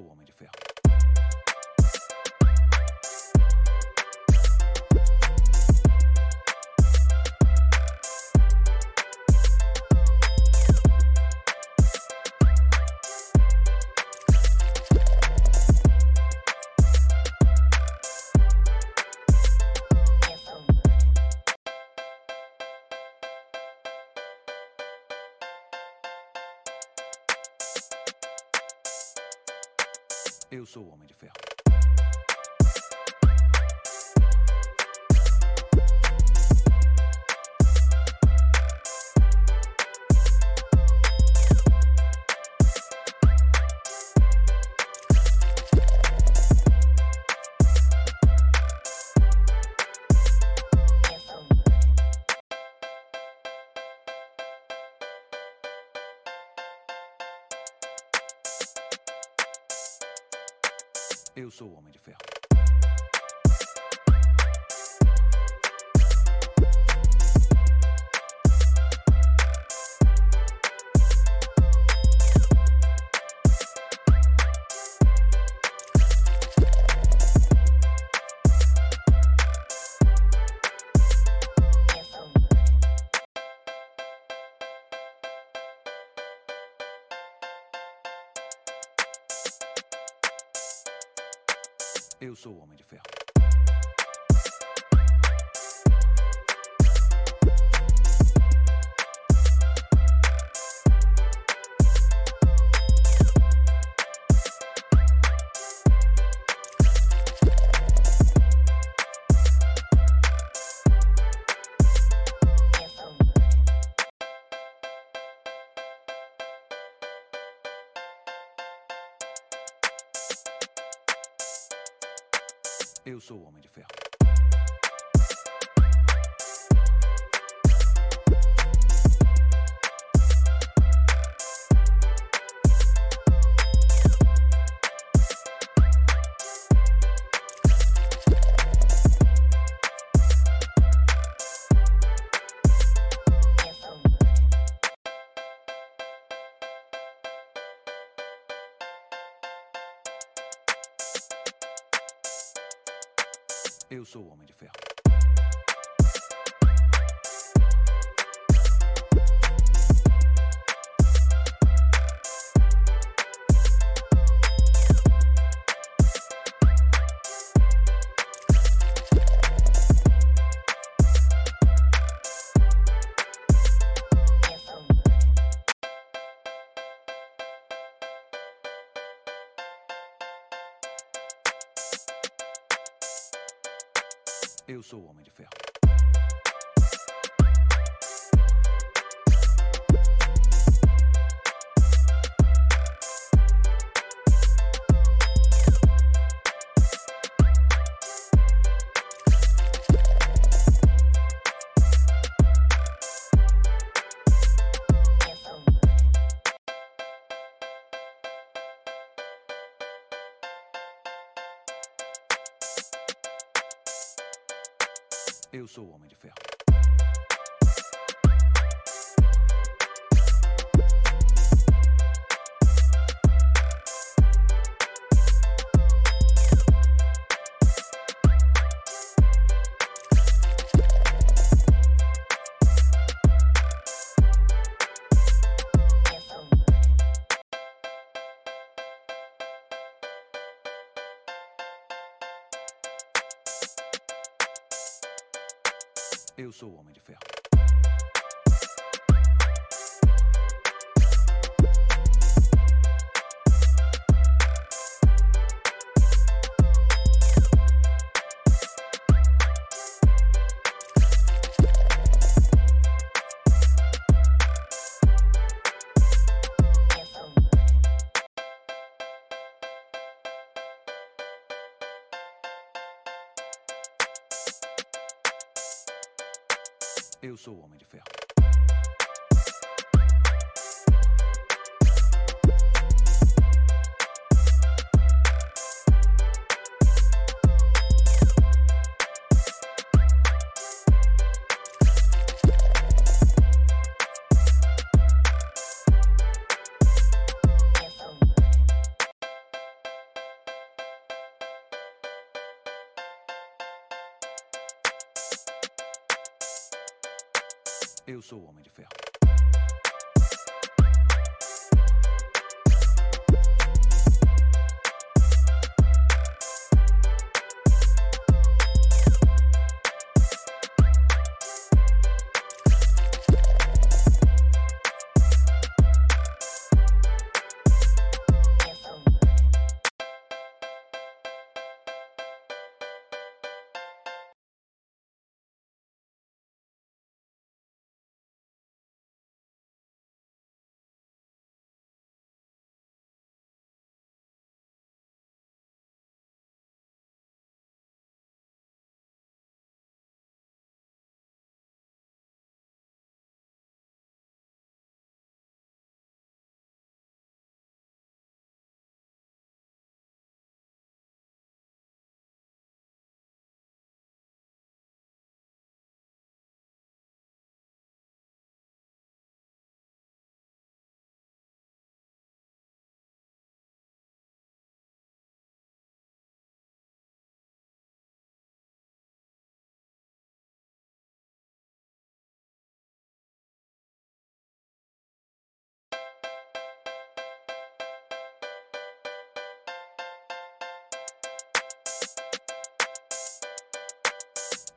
我们做我们。Sou o Homem de Ferro. Sou o Homem de Ferro. Eu sou o Homem de Ferro. Eu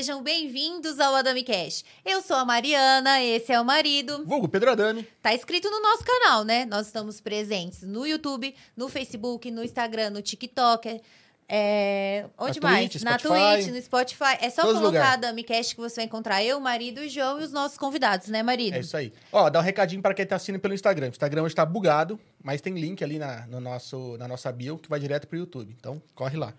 Sejam bem-vindos ao Adami Cash. Eu sou a Mariana, esse é o marido. Vulgo Pedro Adami. Tá inscrito no nosso canal, né? Nós estamos presentes no YouTube, no Facebook, no Instagram, no TikTok. É... Onde Na mais? Twitch, Na. Twitch, no Spotify. É só Todos os colocar. Adami Cash que você vai encontrar eu, o marido, o João e os nossos convidados, né, marido? É isso aí. Ó, dá um recadinho para quem tá assistindo pelo Instagram. O Instagram hoje tá bugado, mas tem link ali na, no nosso, na nossa bio que vai direto pro YouTube. Então, corre lá.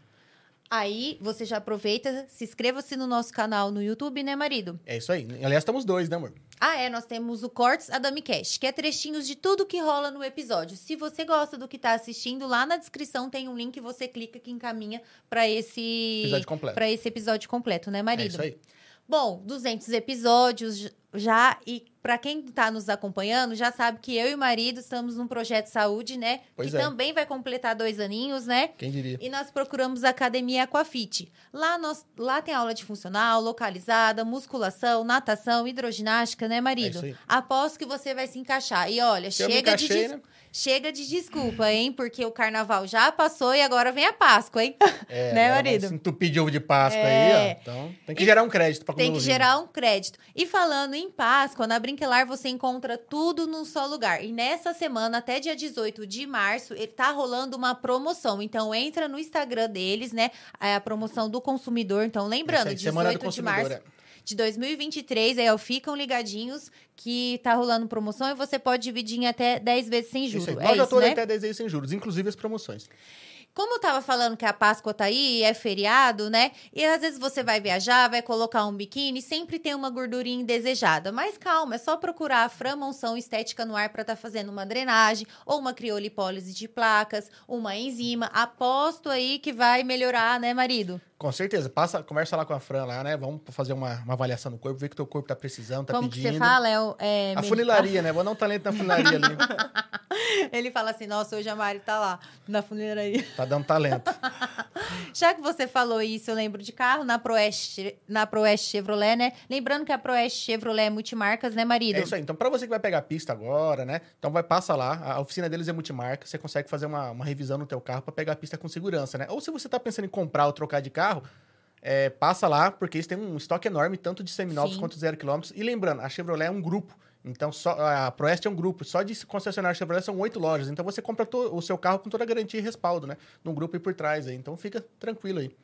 Aí você já aproveita, se inscreva-se no nosso canal no YouTube, né, marido? É isso aí. Aliás, estamos dois, né, amor? Ah, é, nós temos o Cortes Adami Cash, que é trechinhos de tudo que rola no episódio. Se você gosta do que tá assistindo, lá na descrição tem um link, você clica que encaminha para esse Episódio completo. para esse episódio completo, né, É marido? isso aí. Bom, 200 episódios já e para quem tá nos acompanhando, já sabe que eu e o marido estamos num projeto de saúde, né? Pois que é. também vai completar dois aninhos, né? Quem diria? E nós procuramos a Academia Aquafit. Lá, nós, lá tem aula de funcional, localizada, musculação, natação, hidroginástica, né, É marido? isso aí. Aposto que você vai se encaixar. E olha, chega de, encaixei, des- né? chega de desculpa, hein? Porque o carnaval já passou e agora vem a Páscoa, hein? É, Né, marido? se entupir de ovo de Páscoa É. aí, ó. Então, tem que gerar um crédito pra comer Tem que gerar um crédito. E falando em Páscoa, na Brinquelar você encontra tudo num só lugar. E nessa semana, até dia 18 de março, ele tá rolando uma promoção. Então entra no Instagram deles, né? É a promoção do consumidor. Então, lembrando, aí, Semana do 18 de Consumidor, março é. de 2023, aí ó, ficam ligadinhos que tá rolando promoção e você pode dividir em até 10 vezes sem Isso juros. aí. É Nós já isso, tô né? até 10 vezes sem juros, inclusive as promoções. Como eu tava falando que a Páscoa tá aí, é feriado, né? E às vezes você vai viajar, vai colocar um biquíni, sempre tem uma gordurinha indesejada. Mas calma, é só procurar a Fran Monção Estética no Ar pra estar fazendo uma drenagem, ou uma criolipólise de placas, uma enzima. Aposto aí que vai melhorar, né, marido? Com certeza. Passa, conversa lá com a Fran lá, né? Vamos fazer uma, uma avaliação do corpo, ver que teu corpo tá precisando, tá Como pedindo. que você fala? É, o- é, A funilaria, né? Vou dar um talento na funilaria ali. Ele fala assim, nossa, hoje a Mari tá lá, na funilaria. Tá dando talento. Já que você falou isso, eu lembro de carro na Proeste, na Proeste Chevrolet, né? Lembrando que a Proeste Chevrolet é multimarcas, né, marido? É isso aí. Então, pra você que vai pegar pista agora, né? Então, vai, passa lá. A oficina deles é multimarca. Você consegue fazer uma, uma revisão no teu carro pra pegar a pista com segurança, né? Ou se você tá pensando em comprar ou trocar de carro, é, passa lá, porque eles têm um estoque enorme, tanto de seminovos Sim. quanto zero quilômetros. E lembrando, a Chevrolet é um grupo. Então, só, a Proeste é um grupo. Só de concessionária Chevrolet são oito lojas. Então, você compra o seu carro com toda a garantia e respaldo, né? Num grupo e por trás aí. Então, fica tranquilo aí.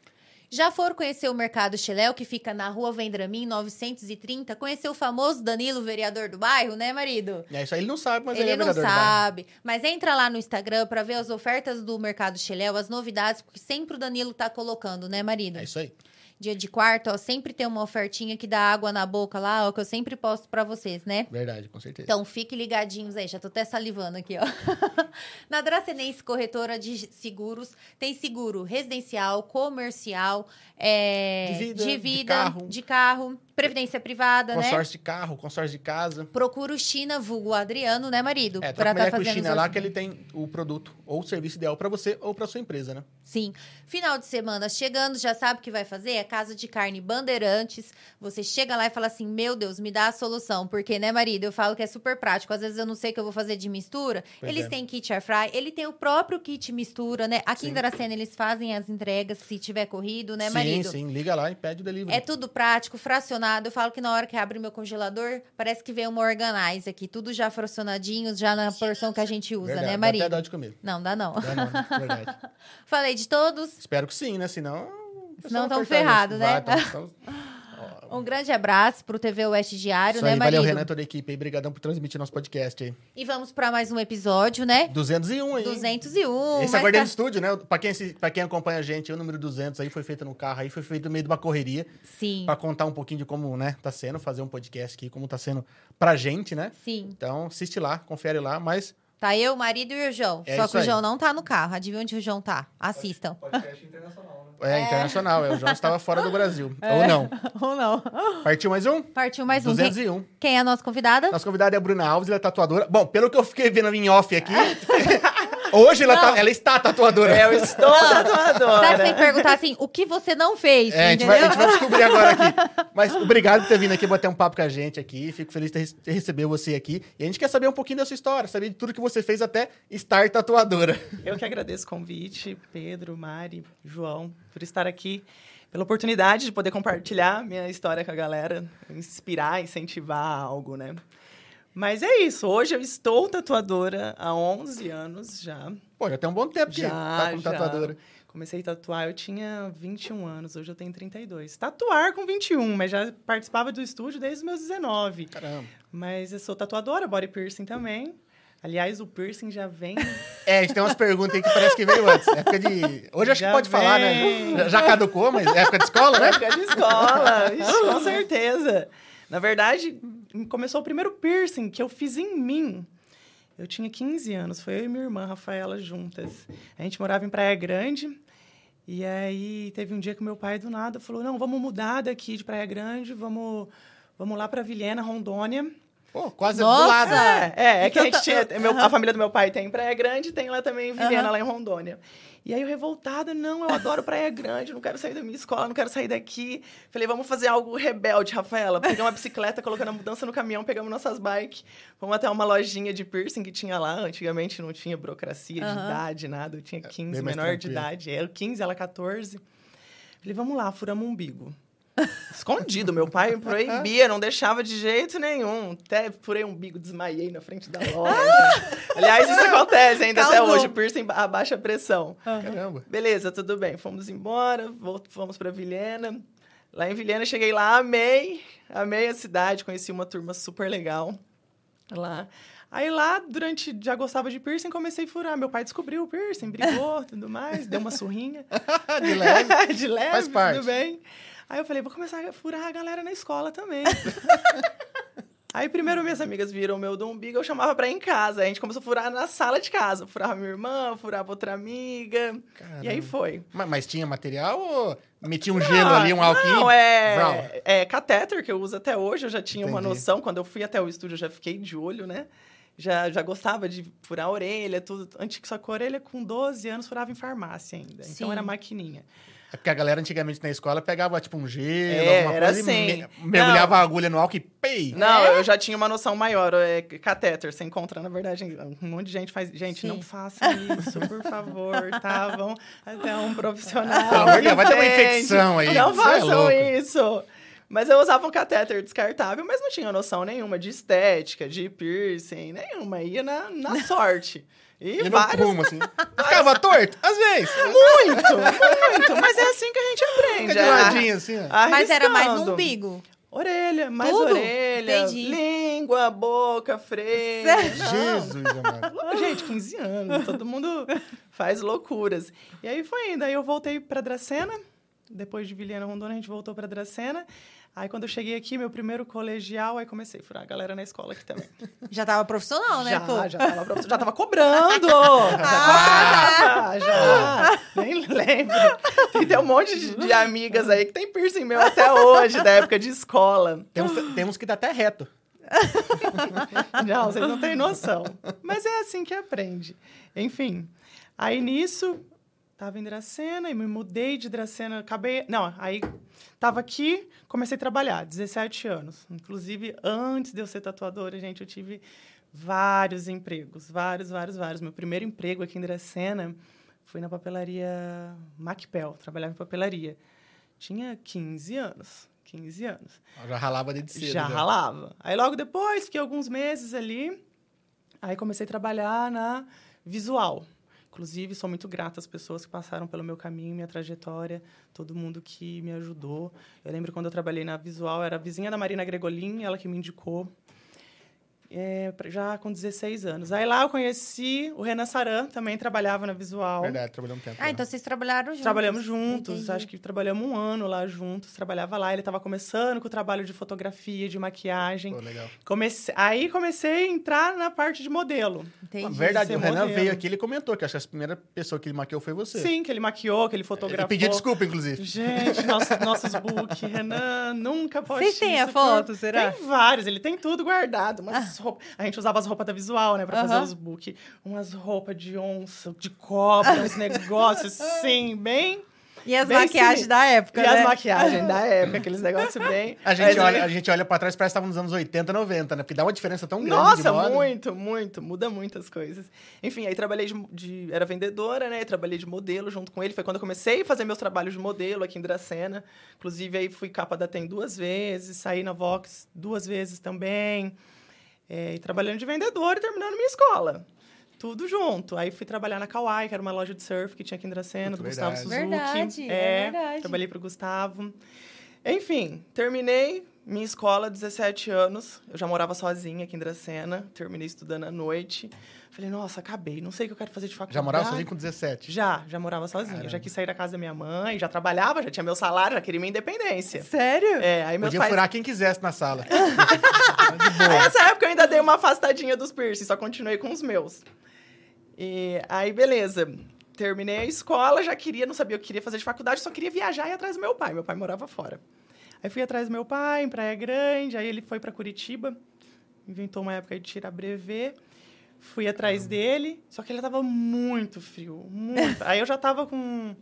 Já foram conhecer o Mercado Chiléu, que fica na rua Vendramin 930? Conheceu o famoso Danilo, vereador do bairro, né, marido? É isso aí. Ele não sabe, mas ele, ele é não sabe. Mas entra lá no Instagram pra ver as ofertas do Mercado Chiléu, as novidades, porque sempre o Danilo tá colocando, né, marido? É isso aí. Dia de quarto, ó, sempre tem uma ofertinha que dá água na boca lá, ó, que eu sempre posto pra vocês, né? Verdade, com certeza. Então, fiquem ligadinhos aí, já tô até salivando aqui, ó. Na Dracenense Corretora de Seguros, tem seguro residencial, comercial, é, De vida, de vida, carro. de carro, previdência privada, né? consórcio de carro, consórcio de casa. Procura o China, vulgo Adriano, né, marido? É, troca ideia com o China lá que ele tem o produto ou o serviço ideal pra você ou pra sua empresa, né? Sim. Final de semana chegando, já sabe o que vai fazer? É Casa de Carne Bandeirantes. Você chega lá e fala assim: Meu Deus, me dá a solução. Porque, né, marido? Eu falo que é super prático. Às vezes eu não sei o que eu vou fazer de mistura. Pois eles é. têm kit air fry, ele tem o próprio kit mistura, né? Aqui em Sim. Dracena eles fazem as entregas se tiver corrido, né, sim, marido? sim. Liga lá e pede o delivery. É tudo prático, fracionado. Eu falo que na hora que abre meu congelador, parece que vem uma organize aqui. Tudo já fracionadinho, já na porção que a gente usa, Verdade, né, dá marido? até dó de comer. Não, dá não. Dá não, né? Verdade. Falei de todos. Espero que sim, né? Senão... o pessoal Senão vai tão cortar a gente. ferrado, né? Vai, tão- tão- Um grande abraço pro TV Oeste Diário, Isso né, aí, marido? valeu, Renan, toda a equipe aí. Obrigadão por transmitir nosso podcast aí. E vamos pra mais um episódio, né? 201 aí. 201. Esse mas é tá- do Estúdio, né? Pra quem, pra quem acompanha a gente, o número 200 aí foi feito no carro aí, foi feito no meio de uma correria. Sim, Pra contar um pouquinho de como, né, tá sendo, fazer um podcast aqui, como tá sendo pra gente, né? sim. Então, assiste lá, confere lá, mas Tá eu, o marido e o João. É Só que o. João não tá no carro. Adivinha onde o João tá? Assistam. Podcast internacional, né? é, internacional. É, o João estava fora do Brasil. É. Ou não. Ou não. Partiu mais um? Partiu mais um. Quem, 201. quem é a nossa convidada? Nossa convidada é a Bruna Alves, ela é tatuadora. Bom, pelo que eu fiquei vendo em off aqui, hoje ela, tá, ela está tatuadora. Eu estou Sabe tatuadora. tem que perguntar assim, o que você não fez, É, a gente, vai, a gente vai descobrir agora aqui. Mas obrigado por ter vindo aqui bater um papo com a gente aqui. Fico feliz de ter- receber você aqui. E a gente quer saber um pouquinho da sua história, saber de tudo que você fez até estar tatuadora. Eu que agradeço o convite, Pedro, Mari, João, por estar aqui, pela oportunidade de poder compartilhar minha história com a galera, inspirar, incentivar algo, né? Mas é isso, hoje eu estou tatuadora há 11 anos já. Pô, já tem um bom tempo que Já, tá como já. tatuadora. Comecei a tatuar, eu tinha 21 anos, hoje eu tenho 32. Tatuar com 21, mas já participava do estúdio desde os meus 19. Caramba. Mas eu sou tatuadora, body piercing também. Aliás, o piercing já vem. É, a gente tem umas perguntas aí que parece que veio antes. Época de. Hoje acho Já que pode falar, né? vem. Já- caducou, mas é época de escola, né? época de escola, Ixi, com certeza. Na verdade, começou o primeiro piercing que eu fiz em mim. Eu tinha 15 anos, foi eu e minha irmã, Rafaela, juntas. A gente morava em Praia Grande. E aí teve um dia que meu pai do nada falou: "Não, vamos mudar daqui de Praia Grande, vamos vamos lá para Vilhena, Rondônia". Pô, quase Nossa! do lado. É, é, é que a Então gente tá- tinha. meu- a família do meu pai tem em Praia Grande, tem lá também em Vilhena, Aham. lá em Rondônia. E aí eu revoltada, não, eu adoro Praia Grande, não quero sair da minha escola, não quero sair daqui. Falei, vamos fazer algo rebelde, Rafaela. Peguei uma bicicleta, colocando a mudança no caminhão, pegamos nossas bikes, fomos até uma lojinha de piercing que tinha lá. Antigamente não tinha burocracia de Aham. idade, nada. Eu tinha 15, bem mais menor de tranquilo. idade. Eu 15, ela 14. Falei, vamos lá, furamos um umbigo. Escondido, meu pai me proibia, não deixava de jeito nenhum. Até furei um umbigo, desmaiei na frente da loja. Aliás, isso acontece ainda até Causou. hoje, piercing a baixa pressão. Caramba. Beleza, tudo bem. Fomos embora, fomos pra Vilhena. Lá em Vilhena, cheguei lá, amei. Amei a cidade, conheci uma turma super legal lá. Aí lá, durante... Já gostava de piercing, comecei a furar. Meu pai descobriu o piercing, brigou, tudo mais. Deu uma surrinha. De leve. de leve, Faz parte. tudo bem. Aí eu falei, vou começar a furar a galera na escola também. Aí primeiro minhas amigas viram o meu do umbigo, eu chamava pra ir em casa. A gente começou a furar na sala de casa. Furava minha irmã, furava outra amiga. E aí Caramba. foi. Mas, mas tinha material ou metia um gelo ali, um alquim? Não, é, é catéter que eu uso até hoje. Eu já tinha uma Entendi. noção. Quando eu fui até o estúdio, eu já fiquei de olho, né? Já, já gostava de furar a orelha, tudo. Antes só que a orelha, com 12 anos, furava em farmácia ainda. Sim. Então era maquininha. É porque a galera antigamente na escola pegava tipo um gelo, É, alguma era coisa assim. e me- mergulhava a agulha no álcool e pei! Não, É? eu já tinha uma noção maior. É catéter, você encontra, na verdade, um monte de gente faz. Gente, Sim. não façam isso, por favor, tá? Vão até um profissional. Pelo amor de Deus, vai ter uma infecção aí, Não é façam louco. isso. Mas eu usava um catéter descartável, mas não tinha noção nenhuma de estética, de piercing, nenhuma. Ia na, na sorte. E, E no vários. rumo, assim. Ficava torto? Às vezes. Muito, muito. Mas é assim que a gente aprende. Fica de é ladinho, assim, ó. Mas era mais no umbigo. Orelha, mais Tudo? orelha, Entendi. língua, boca, freio. Jesus, amado. Gente, 15 anos, todo mundo faz loucuras. E aí foi indo. Aí eu voltei pra Dracena. Depois de Vilhena Rondônia, a gente voltou pra Dracena. Aí quando eu cheguei aqui, meu primeiro colegial, aí comecei a furar a galera na escola aqui também. Já tava profissional, né, já, pô? já tava, prof- já tava cobrando! Ah! já, já. Nem lembro. Tem, tem um monte de, de amigas aí que tem piercing meu até hoje, da época de escola. Temos, temos que dar até reto. Não, vocês não têm noção. Mas é assim que aprende. Enfim, aí nisso, tava em Dracena e me mudei de Dracena. Acabei. Não, aí tava aqui, comecei a trabalhar, 17 anos. Inclusive, antes de eu ser tatuadora, gente, eu tive vários empregos. Vários, vários, vários. Meu primeiro emprego aqui em Dracena foi na papelaria Macpel. Trabalhava em papelaria. Tinha 15 anos. 15 anos. Eu Já ralava de cedo. Já ralava. Aí logo depois, fiquei alguns meses ali. Aí comecei a trabalhar na visual. Inclusive, sou muito grata às pessoas que passaram pelo meu caminho, minha trajetória, todo mundo que me ajudou. Eu lembro quando eu trabalhei na visual, era a vizinha da Marina Gregolin, ela que me indicou. É, já com 16 anos. Aí lá eu conheci o Renan Saran, também trabalhava na visual. Verdade, trabalhamos um tempo. Ah, lá. então vocês trabalharam juntos. Trabalhamos juntos, Entendi. acho que trabalhamos um ano lá juntos, trabalhava lá. Ele estava começando com o trabalho de fotografia, de maquiagem. Pô, legal. Comecei, aí comecei a entrar na parte de modelo. Entendi. Verdade, ser o Renan modelo. veio aqui ele comentou que acho que a primeira pessoa que ele maquiou foi você. Sim, que ele maquiou, que ele fotografou. Ele pediu desculpa, inclusive. Gente, nosso, nossos book, Renan, nunca pode Vocês têm a foto, por- será? Tem vários, ele tem tudo guardado. Umas roupas- A gente usava as roupas da visual, né, pra fazer Aham. os book. Umas roupas de onça, de cobra, uns negócios assim, bem... E as Bem maquiagens sim. da época, E né? as maquiagens da época, aqueles negócios bem... A gente, Mas olha, a gente olha pra trás e parece que estava nos anos 80, 90, né? Porque dá uma diferença tão grande de Nossa, muito, muito. Muda muitas coisas. Enfim, aí trabalhei de, de- Era vendedora, né? Trabalhei de modelo junto com ele. Foi quando eu comecei a fazer meus trabalhos de modelo aqui em Dracena. Inclusive, aí fui capa da TEM duas vezes, saí na Vox duas vezes também. É, e trabalhando de vendedora e terminando minha escola. Tudo junto. Aí fui trabalhar na Kauai, que era uma loja de surf que tinha aqui em Dracena, do Verdade. Gustavo Suzuki. Verdade, é verdade. Trabalhei pro Gustavo. Enfim, terminei, minha escola, 17 anos. Eu já morava sozinha aqui em Dracena. Terminei estudando à noite. Falei, nossa, acabei. Não sei o que eu quero fazer de faculdade. Já morava sozinho com 17? Já, já morava sozinha. Já quis sair da casa da minha mãe, já trabalhava, já tinha meu salário, já queria minha independência. Sério? É, aí meus Podia pais... furar quem quisesse na sala. Aí, boa. nessa época eu ainda dei uma afastadinha dos piercing, só continuei com os meus. E aí, beleza. Terminei a escola, já queria, não sabia o que queria fazer de faculdade, só queria viajar e ir atrás do meu pai. Meu pai morava fora. Aí fui atrás do meu pai, em Praia Grande, aí ele foi para Curitiba, inventou uma época de tirar brevet. Fui atrás dele, só que ele tava muito frio, muito. aí eu já tava com.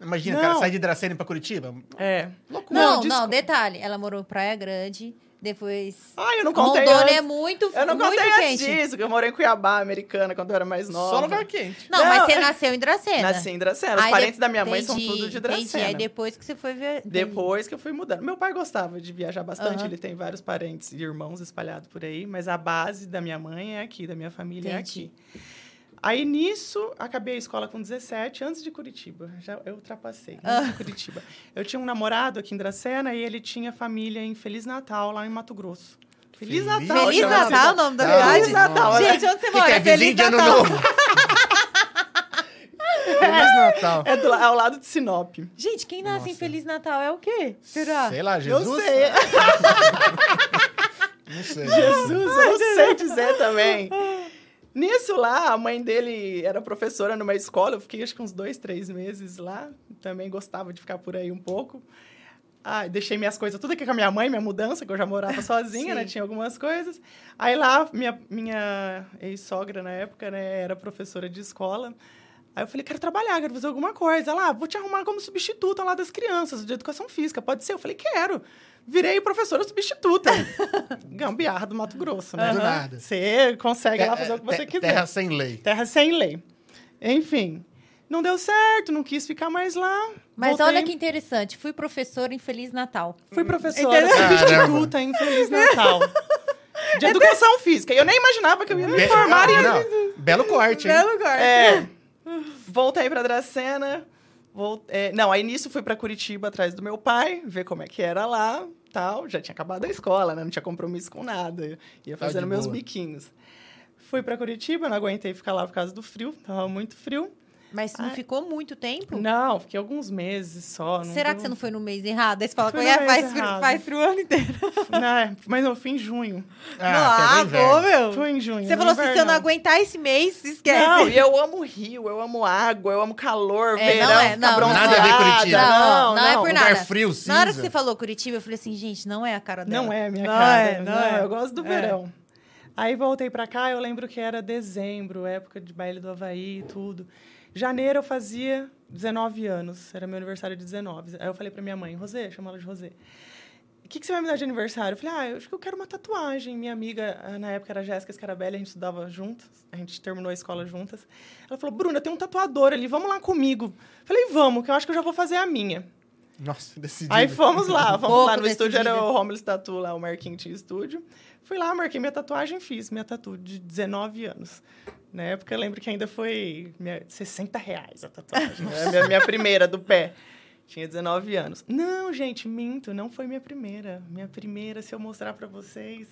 Imagina, o cara sai de Dracena pra Curitiba. É. Loucura. Não, não, desculpa. detalhe. Ela morou em Praia Grande, depois... Ai, eu não contei Rondônia antes. é muito, Eu não muito contei antes quente. disso, que eu morei em Cuiabá, americana, quando eu era mais nova. Só lugar quente. Não, Não, mas você é- nasceu em Dracena. Nasci em Dracena. Os Aí parentes de- da minha mãe são entendi, tudo de entendi. Dracena. Aí depois que você foi ver... Depois que eu fui mudando. Meu pai gostava de viajar bastante, Aham. ele tem vários parentes e irmãos espalhados por aí, mas a base da minha mãe é aqui, da minha família é Entendi. aqui. Aí nisso, acabei a escola com 17, antes de Curitiba. Já eu ultrapassei, Ah. antes de Curitiba. Eu tinha um namorado aqui em Dracena e ele tinha família em Feliz Natal, lá em Mato Grosso. Feliz, Feliz Natal, Feliz Natal, o nome da Feliz cidade? Natal? Gente, onde você mora? é Feliz vizinho de ano Natal. novo? Feliz Natal. É do, ao lado de Sinop. Gente, quem nasce em Nossa. Feliz Natal é o quê? Será? Sei lá, Jesus? Eu sei. Não sei. Jesus, eu não sei dizer também. Nisso lá, a mãe dele era professora numa escola. Eu fiquei acho que uns dois, três meses lá. Também gostava de ficar por aí um pouco. Ah, deixei minhas coisas tudo aqui com a minha mãe, minha mudança, que eu já morava sozinha, né? Tinha algumas coisas. Aí lá, minha, minha ex-sogra na época, né, era professora de escola. Aí eu falei, quero trabalhar, quero fazer alguma coisa. Ela, ah, vou te arrumar como substituta lá das crianças, de educação física. Pode ser? Eu falei, quero. Virei professora substituta. Gambiarra do Mato Grosso, né? Do nada. Você consegue lá fazer o que você quiser. Terra sem lei. Terra sem lei. Enfim, não deu certo, não quis ficar mais lá. Mas voltei, olha que interessante, fui professora em Feliz Natal. Fui professora Entendeu? substituta em Feliz Natal. De educação física. Eu nem imaginava que eu ia me formar em... não, Belo corte, hein? lugar. É. Voltei pra Dracena. Volt... é, não, aí nisso fui pra Curitiba atrás do meu pai, ver como é que era lá, tal. Já tinha acabado a escola, né? Não tinha compromisso com nada. Ia Tá fazendo meus biquinhos. Fui pra Curitiba, não aguentei ficar lá por causa do frio, tava muito frio. Mas não Ai. ficou muito tempo? Não, fiquei alguns meses só. não Será deu- que você não foi no mês errado? Aí você fala, Fui "Ué, no mês faz, frio, errado. faz frio o ano inteiro. Não, mas eu fui em junho. Ah, ah, pô, meu. Fui em junho. Você falou assim, se eu não aguentar esse mês, esquece. Não, e eu amo rio, eu amo água, eu amo calor, É, verão, não é, não, não. Nada a ver Curitiba. Não, Não, não, é por lugar nada. frio, Na hora que cinza. você falou Curitiba, eu falei assim, gente, não é a cara dela. Não é a minha Não cara. é, não é. eu gosto do É. verão. Aí voltei pra cá, eu lembro que era dezembro, época de baile do Havaí e tudo. Janeiro eu fazia 19 anos, era meu aniversário de 19. Aí eu falei pra minha mãe, Rosê, chama ela de Rosê. O que, que você vai me dar de aniversário? Eu falei, ah, eu acho que eu quero uma tatuagem. Minha amiga, ah, na época, era Jéssica Scarabelli, a gente estudava juntas, a gente terminou a escola juntas. Ela falou, Bruna, tem um tatuador ali, vamos lá comigo. Eu falei, vamos, que eu acho que eu já vou fazer a minha. Nossa, decidido. Aí fomos lá, vamos Pouco lá. No estúdio era o Homeless Tattoo lá, o Marquinhos tinha estúdio. Fui lá, marquei minha tatuagem, fiz minha tatu de 19 anos. Na época eu lembro que ainda foi minha, 60 reais a tatuagem. né? minha, minha primeira do pé. Tinha 19 anos. Não, gente, minto, não foi minha primeira. Minha primeira, se eu mostrar pra vocês.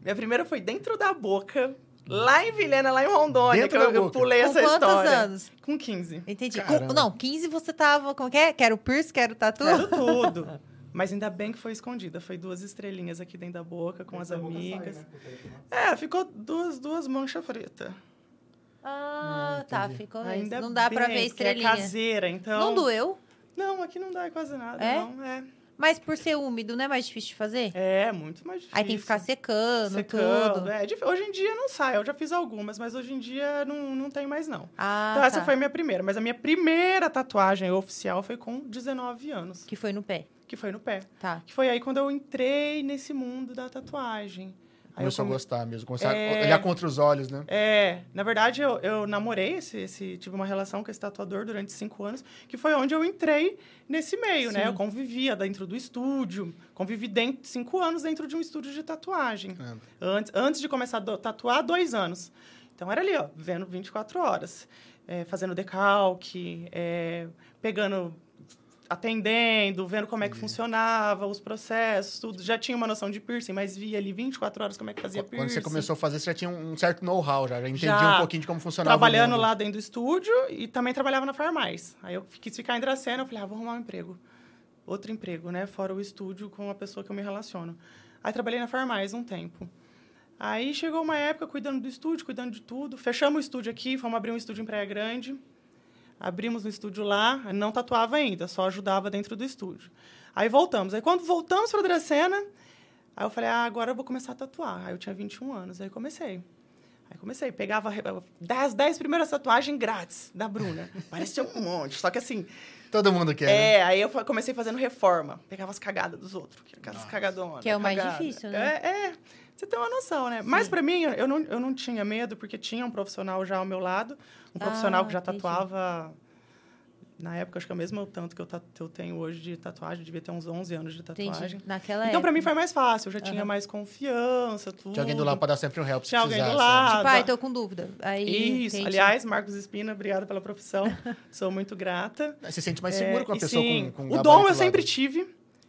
Minha primeira foi dentro da boca, lá em Vilhena, lá em Rondônia, Dentro que eu, eu pulei Com essa quantos história. anos? Com 15. Entendi. Com- não, 15 você tava, como que é? Quero piercing, quero tatu? Quero tudo. Mas ainda bem que foi escondida. Foi duas estrelinhas aqui dentro da boca, com as amigas. É, ficou duas, duas manchas pretas. Ah, Hum, tá, ficou Ainda Não dá pra bem, ver porque É estrelinha. caseira, então... Não doeu, Não, aqui não dá quase nada, É? não. É. mas por ser úmido, não é mais difícil de fazer? é, muito mais difícil. Aí tem que ficar secando, secando. tudo. É, hoje em dia não sai. Eu já fiz algumas, mas hoje em dia não, não tem mais, não. Ah, então essa tá. foi a minha primeira. Mas a minha primeira tatuagem oficial foi com 19 anos, Que foi no pé, que foi no pé. tá. Que foi aí quando eu entrei nesse mundo da tatuagem. Começou a come- gostar mesmo. Começou a É. olhar contra os olhos, né? É, na verdade, eu, eu namorei, esse, esse- tive uma relação com esse tatuador durante cinco anos, que foi onde eu entrei nesse meio, né? Sim. Eu convivia dentro do estúdio, convivi dentro, cinco anos dentro de um estúdio de tatuagem. Ah. Antes, antes de começar a do- tatuar, dois anos. Então, era ali, ó, vendo 24 horas, é, fazendo decalque, é, pegando atendendo, vendo como é que funcionava, os processos, tudo. Já tinha uma noção de piercing, mas via ali 24 horas como é que fazia piercing. Quando você começou a fazer, você já tinha um certo know-how, já, já entendia Já. um pouquinho de como funcionava. Trabalhando lá dentro do estúdio e também trabalhava na Farmais. Aí eu quis ficar em Dracena, eu falei, ah, vou arrumar um emprego. Outro emprego, né? Fora o estúdio com a pessoa que eu me relaciono. Aí trabalhei na Farmais um tempo. Aí chegou uma época cuidando do estúdio, cuidando de tudo. Fechamos o estúdio aqui, fomos abrir um estúdio em Praia Grande. Abrimos um estúdio lá, não tatuava ainda, só ajudava dentro do estúdio. Aí voltamos. Aí quando voltamos para Dracena, aí eu falei, ah, agora eu vou começar a tatuar. Aí eu tinha 21 anos, aí comecei. Aí comecei, pegava as 10 primeiras tatuagens grátis da Bruna. Parecia um monte. Só que assim, Todo mundo quer, né? é, aí eu comecei fazendo reforma. Pegava as cagadas dos outros, que aquelas cagadonas. Que é o mais cagada. difícil, né? É, é. Você tem uma noção, né? Mas pra mim, eu não, eu não tinha medo, porque tinha um profissional já ao meu lado. Um profissional Ah, que já entendi. tatuava... Na época, acho que é o mesmo tanto que eu, que eu tenho hoje de tatuagem. Devia ter uns 11 anos de tatuagem. Entendi. Naquela Então, pra mim, foi mais fácil. Eu já tinha Aham. mais confiança, tudo. Tinha alguém do lado pra dar sempre um help se Tinha alguém do né? lado. Tipo, ai, tô com dúvida. Aí, Isso. entendi. Aliás, Marcos Espina, obrigada pela profissão. Sou muito grata. Você se sente mais seguro com a É, pessoa sim, com, com O dom eu sempre tive.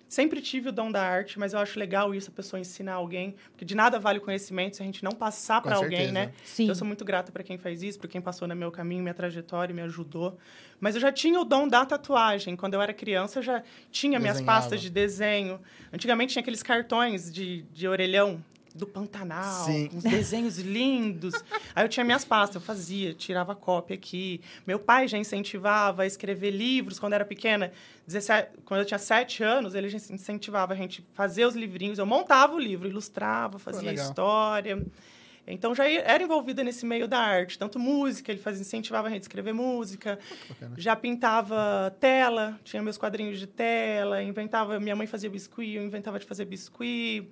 Sempre tive o dom da arte, mas eu acho legal isso, a pessoa ensinar alguém. Porque de nada vale o conhecimento se a gente não passar para alguém, né? Sim. Então, eu sou muito grata para quem faz isso, para quem passou no meu caminho, minha trajetória, me ajudou. Mas eu já tinha o dom da tatuagem. Quando eu era criança, eu já tinha minhas Desenhava. pastas de desenho. Antigamente tinha aqueles cartões de, de orelhão do Pantanal, Sim. uns desenhos lindos. Aí eu tinha minhas pastas, eu fazia, tirava cópia aqui. Meu pai já incentivava a escrever livros quando era pequena. 17, quando eu tinha sete anos, ele já incentivava a gente fazer os livrinhos. Eu montava o livro, ilustrava, fazia legal. história. Então já era envolvida nesse meio da arte, tanto música, ele fazia, incentivava a gente a escrever música. bacana. Já pintava tela, tinha meus quadrinhos de tela, inventava, minha mãe fazia biscuit, eu inventava de fazer biscuit.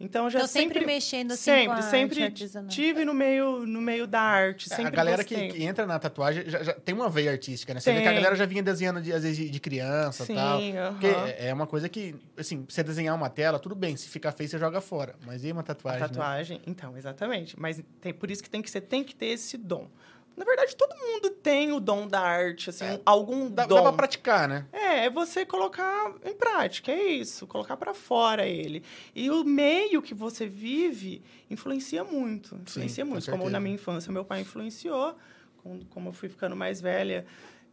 Então já Então, sempre sempre mexendo, assim, sempre, com a sempre arte tive no meio no meio da arte, É, sempre a galera que, que entra na tatuagem já, já tem uma veia artística, né? Você vê que a Tem. galera já vinha desenhando, de, às vezes, de- criança e Sim, tal. aham. Porque é é uma coisa que, assim, você desenhar uma tela, tudo bem. Se ficar feio, você joga fora. Mas e uma A tatuagem, né? tatuagem, então, exatamente. Mas tem, por isso que tem que você tem que ter esse dom. Na verdade, todo mundo tem o dom da arte, assim, É. algum Dá, dom. dá pra praticar, né? É, é você colocar em prática, é isso, colocar pra fora ele. E o meio que você vive influencia muito, influencia com muito. Como na minha infância meu pai influenciou, com- como eu fui ficando mais velha,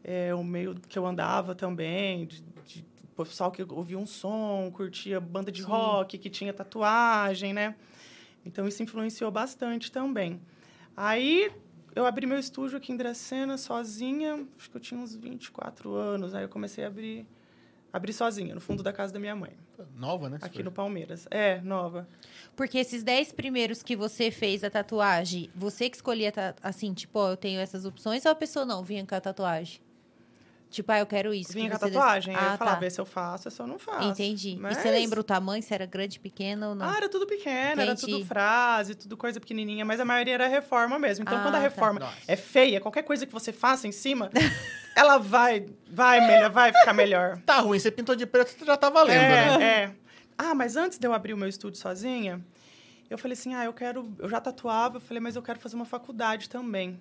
é, o meio que eu andava também, de, de pessoal que ouvia um som, curtia banda de rock, que tinha tatuagem, né? Então isso influenciou bastante também. Aí eu abri meu estúdio aqui em Dracena sozinha, acho que eu tinha uns 24 anos. Aí eu comecei a abrir, abrir sozinha, no fundo da casa da minha mãe, Nova, né? aqui no Palmeiras. É, nova. Porque esses 10 primeiros que você fez a tatuagem, você que escolhia, assim, tipo, ó, eu tenho essas opções, ou a pessoa não vinha com a tatuagem? Tipo, ah, eu quero isso. Vinha com a tatuagem, aí Ah, eu falava, tá. vê se eu faço, esse eu não faço. Entendi. Mas- E você lembra o tamanho, se era grande, pequeno ou não? Ah, era tudo pequeno, era Entendi. tudo frase, tudo coisa pequenininha, mas a maioria era reforma mesmo. Então, Ah, quando a tá. reforma Nossa. é feia, qualquer coisa que você faça em cima, ela vai, vai melhor, vai ficar melhor. Tá ruim, você pintou de preto, já tá valendo, é, né? é. Ah, mas antes de eu abrir o meu estúdio sozinha, eu falei assim, ah, eu quero... Eu já tatuava, eu falei, mas eu quero fazer uma faculdade também.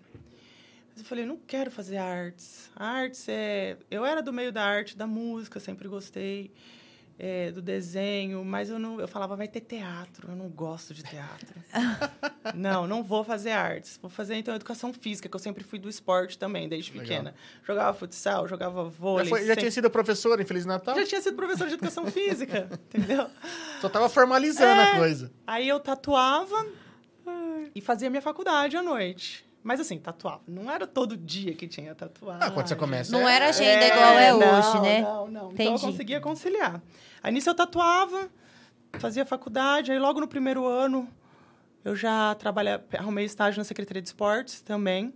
Mas eu falei, não quero fazer artes. Artes é... Eu era do meio da arte, da música, sempre gostei. é, do desenho, mas eu não... Eu falava, vai ter teatro. Eu não gosto de teatro. não, não vou fazer artes. Vou fazer, então, educação física, que eu sempre fui do esporte também, desde Legal. pequena. Jogava futsal, jogava Já, vôlei. foi- já sempre- tinha sido professor em Feliz Natal? já tinha sido professora de educação física, entendeu? Só tava formalizando É. a coisa. Aí eu tatuava e fazia minha faculdade à noite. Mas assim, tatuava. Não era todo dia que tinha tatuagem. Ah, quando você começa. Não é- era agenda igual é não, hoje, né? Não, não. Então eu conseguia conciliar. Aí nisso eu tatuava, fazia faculdade. Aí logo no primeiro ano eu já trabalhava, arrumei estágio na Secretaria de Esportes também.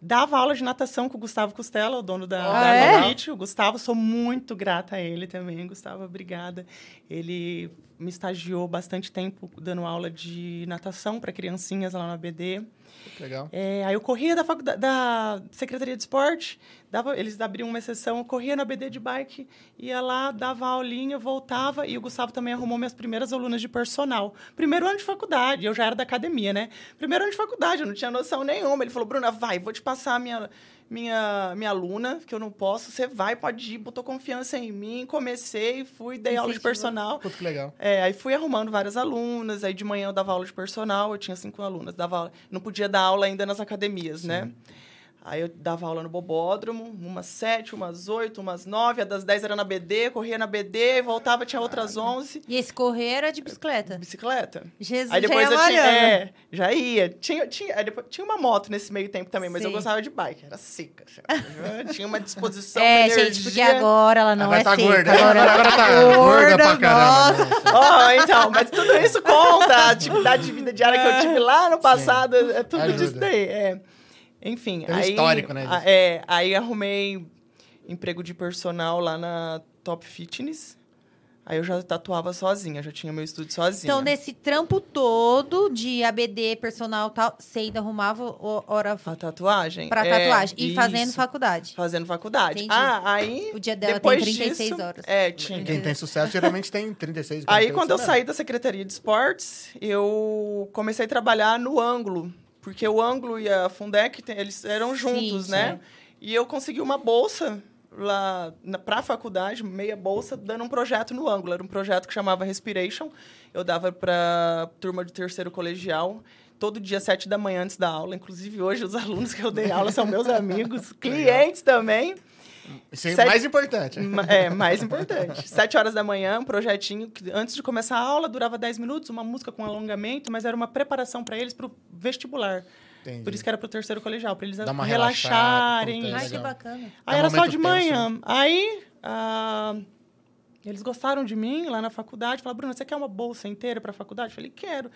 Dava aula de natação com o Gustavo Costela, o dono da, Ah, da é? O Gustavo, sou muito grata a ele também. Gustavo, obrigada. Ele me estagiou bastante tempo dando aula de natação para criancinhas lá na BD. Legal. É, aí eu corria da, faculda- da Secretaria de Esporte, dava, eles abriam uma exceção, eu corria na BD de bike, ia lá, dava aulinha, voltava, e o Gustavo também arrumou minhas primeiras alunas de personal. Primeiro ano de faculdade, eu já era da academia, né? Primeiro ano de faculdade, eu não tinha noção nenhuma. Ele falou, Bruna, vai, vou te passar a minha, minha, minha aluna, que eu não posso, você vai, pode ir, botou confiança em mim, comecei, fui, dei aula de personal. Puta que legal. É, aí fui arrumando várias alunas, aí de manhã eu dava aula de personal, eu tinha cinco alunas, dava aula, não podia dar aula ainda nas academias, né? Aí eu dava aula no Bobódromo, umas sete, umas oito, umas nove, a das dez era na BD, corria na BD, voltava, tinha outras onze, E esse correr era de bicicleta. bicicleta. Jesus Aí depois já ia eu tinha, é, já ia. Tinha, tinha, aí depois, tinha uma moto nesse meio tempo também, mas eu Sim. gostava de bike, era seca. Eu tinha uma disposição, É, uma gente, porque agora ela não Agora é tá seca. gorda. Agora, Agora, agora tá gorda pra caramba. nossa. né? Ó, então, mas tudo isso conta. A atividade de vida diária que eu tive lá no passado, é tudo Ajuda. disso daí. É. Enfim, aí... histórico, né, a-. É, aí arrumei emprego de personal lá na Top Fitness. Aí eu já tatuava sozinha, já tinha meu estúdio sozinha. Então, nesse trampo todo de ABD, personal e tal, você ainda arrumava o- hora A tatuagem? pra É, tatuagem. E fazendo isso, faculdade. Fazendo faculdade. Entendi. Ah, aí... O dia dela depois tem 36 disso, horas. É, tinha. Quem tem sucesso geralmente tem 36, Aí, 48, quando eu saí da Secretaria de Esportes, eu comecei a trabalhar no ângulo. Porque o ângulo e a Fundec, eles eram Sim, juntos, sim. né? E eu consegui uma bolsa lá na, pra faculdade, meia bolsa, dando um projeto no ângulo. Era um projeto que chamava Respiration. Eu dava pra turma de terceiro colegial. Todo dia, sete da manhã, antes da aula. Inclusive, hoje, os alunos que eu dei aula são meus amigos, clientes também. Isso é Sete- mais importante. É, mais importante. Sete horas da manhã, um projetinho que antes de começar a aula durava 10 minutos, uma música com alongamento, mas era uma preparação para eles para o vestibular. Entendi. Por isso que era para o terceiro colegial, para eles relaxarem. Ai, que bacana. Aí É era só de tenso, manhã. Aí ah, eles gostaram de mim lá na faculdade. Falaram, Bruna, você quer uma bolsa inteira para a faculdade? Eu falei, quero.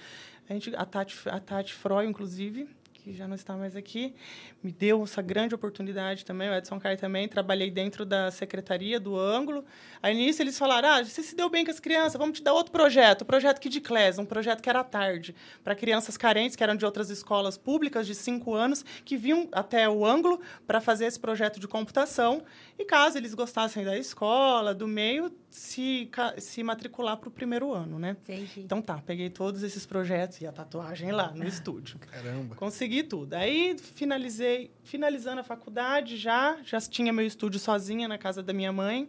A, gente, a, Tati, a Tati Freud, inclusive, que já não está mais aqui, me deu essa grande oportunidade também. O Edson Caio também. Trabalhei dentro da secretaria do Ângulo. Aí nisso eles falaram, ah, você se deu bem com as crianças, vamos te dar outro projeto. O projeto Kid Class, um projeto que era à tarde. Para crianças carentes, que eram de outras escolas públicas de cinco anos, que vinham até o Ângulo para fazer esse projeto de computação. E caso eles gostassem da escola, do meio, se, se matricular para o primeiro ano, né? Entendi. Então tá, peguei todos esses projetos e a tatuagem lá no estúdio. Caramba. Consegui tudo. Aí finalizei, finalizando a faculdade já, já tinha meu estúdio sozinha na casa da minha mãe.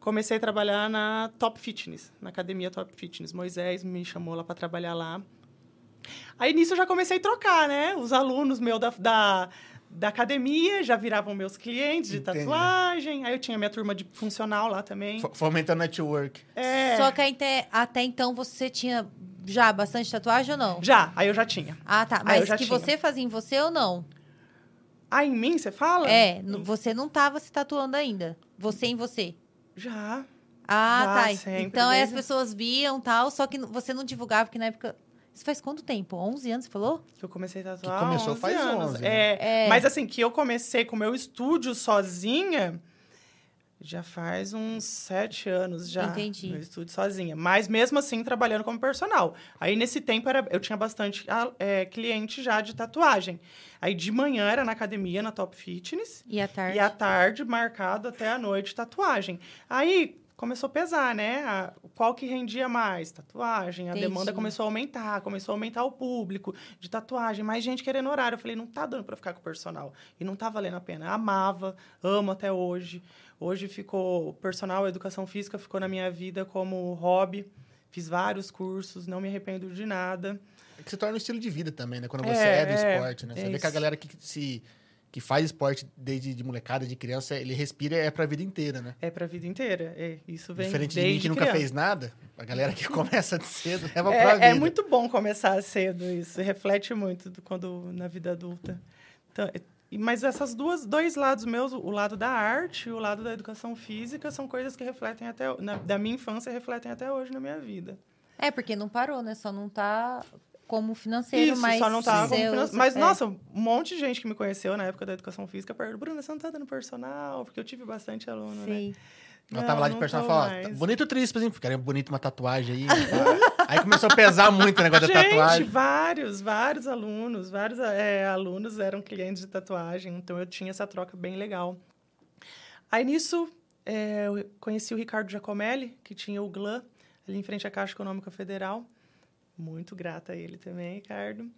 Comecei a trabalhar na Top Fitness, na academia Top Fitness. Moisés me chamou lá para trabalhar lá. Aí nisso eu já comecei a trocar, né? Os alunos meus da, da, da academia já viravam meus clientes de Entendi. tatuagem. Aí eu tinha minha turma de funcional lá também. F- Fomentando network. É, Só que até, até então você tinha já bastante tatuagem ou não? já, aí eu já tinha. Ah, tá. Mas que tinha. você fazia em você ou não? Ah, em mim, você fala? É, você não tava se tatuando ainda. Você em você. Já. Ah, Já, tá. sempre, então aí as pessoas viam tal, só que você não divulgava, porque na época. Isso faz quanto tempo? 11 anos, você falou? Que eu comecei a tatuar. Que começou 11 faz anos. 11, né? É, É. Mas assim, que eu comecei com o meu estúdio sozinha. Já faz uns sete anos já. Entendi. Meu estúdio sozinha. Mas mesmo assim, trabalhando como personal. Aí, nesse tempo, era, eu tinha bastante ah, é, cliente já de tatuagem. Aí, de manhã, era na academia, na Top Fitness. E à tarde? E à tarde, marcado até a noite, tatuagem. Aí começou a pesar, né? A- qual que rendia mais? Tatuagem. A Entendi. demanda começou a aumentar, começou a aumentar o público de tatuagem, mais gente querendo horário. Eu falei, não tá dando para ficar com o personal. E não tá valendo a pena. Amava, amo até hoje. Hoje ficou, personal, educação física ficou na minha vida como hobby. Fiz vários cursos, não me arrependo de nada. É que se torna um estilo de vida também, né? Quando É, você é, do é, esporte, né? Você é vê que a isso. galera que se que faz esporte desde de molecada, de criança, ele respira é pra vida inteira, né? É pra vida inteira. É, isso vem Diferente de mim que nunca criança. fez nada, a galera que começa de cedo leva pra vida. É, é muito bom começar cedo isso, reflete muito do- quando na vida adulta. Então, é- mas essas duas dois lados meus, o lado da arte e o lado da educação física, são coisas que refletem até na, da minha infância refletem até hoje na minha vida. É, porque não parou, né? Só não tá como financeiro, Isso, mas. só não tava como seus- finan- Mas, é. nossa, um monte de gente que me conheceu na época da educação física perguntou, Bruna, você não tá dando personal? Porque eu tive bastante aluno, né? Sim. Ela tava lá de Não, personal e não falava, bonito tríceps, hein? Ficaria bonito uma tatuagem aí. pá. aí começou a pesar muito o negócio da Gente, tatuagem. vários, vários alunos, vários é, alunos eram clientes de tatuagem, então eu tinha essa troca bem legal. Aí nisso, é, eu conheci o Ricardo Giacomelli, que tinha o GLAM, ali em frente à Caixa Econômica Federal. Muito grata a ele também, Ricardo.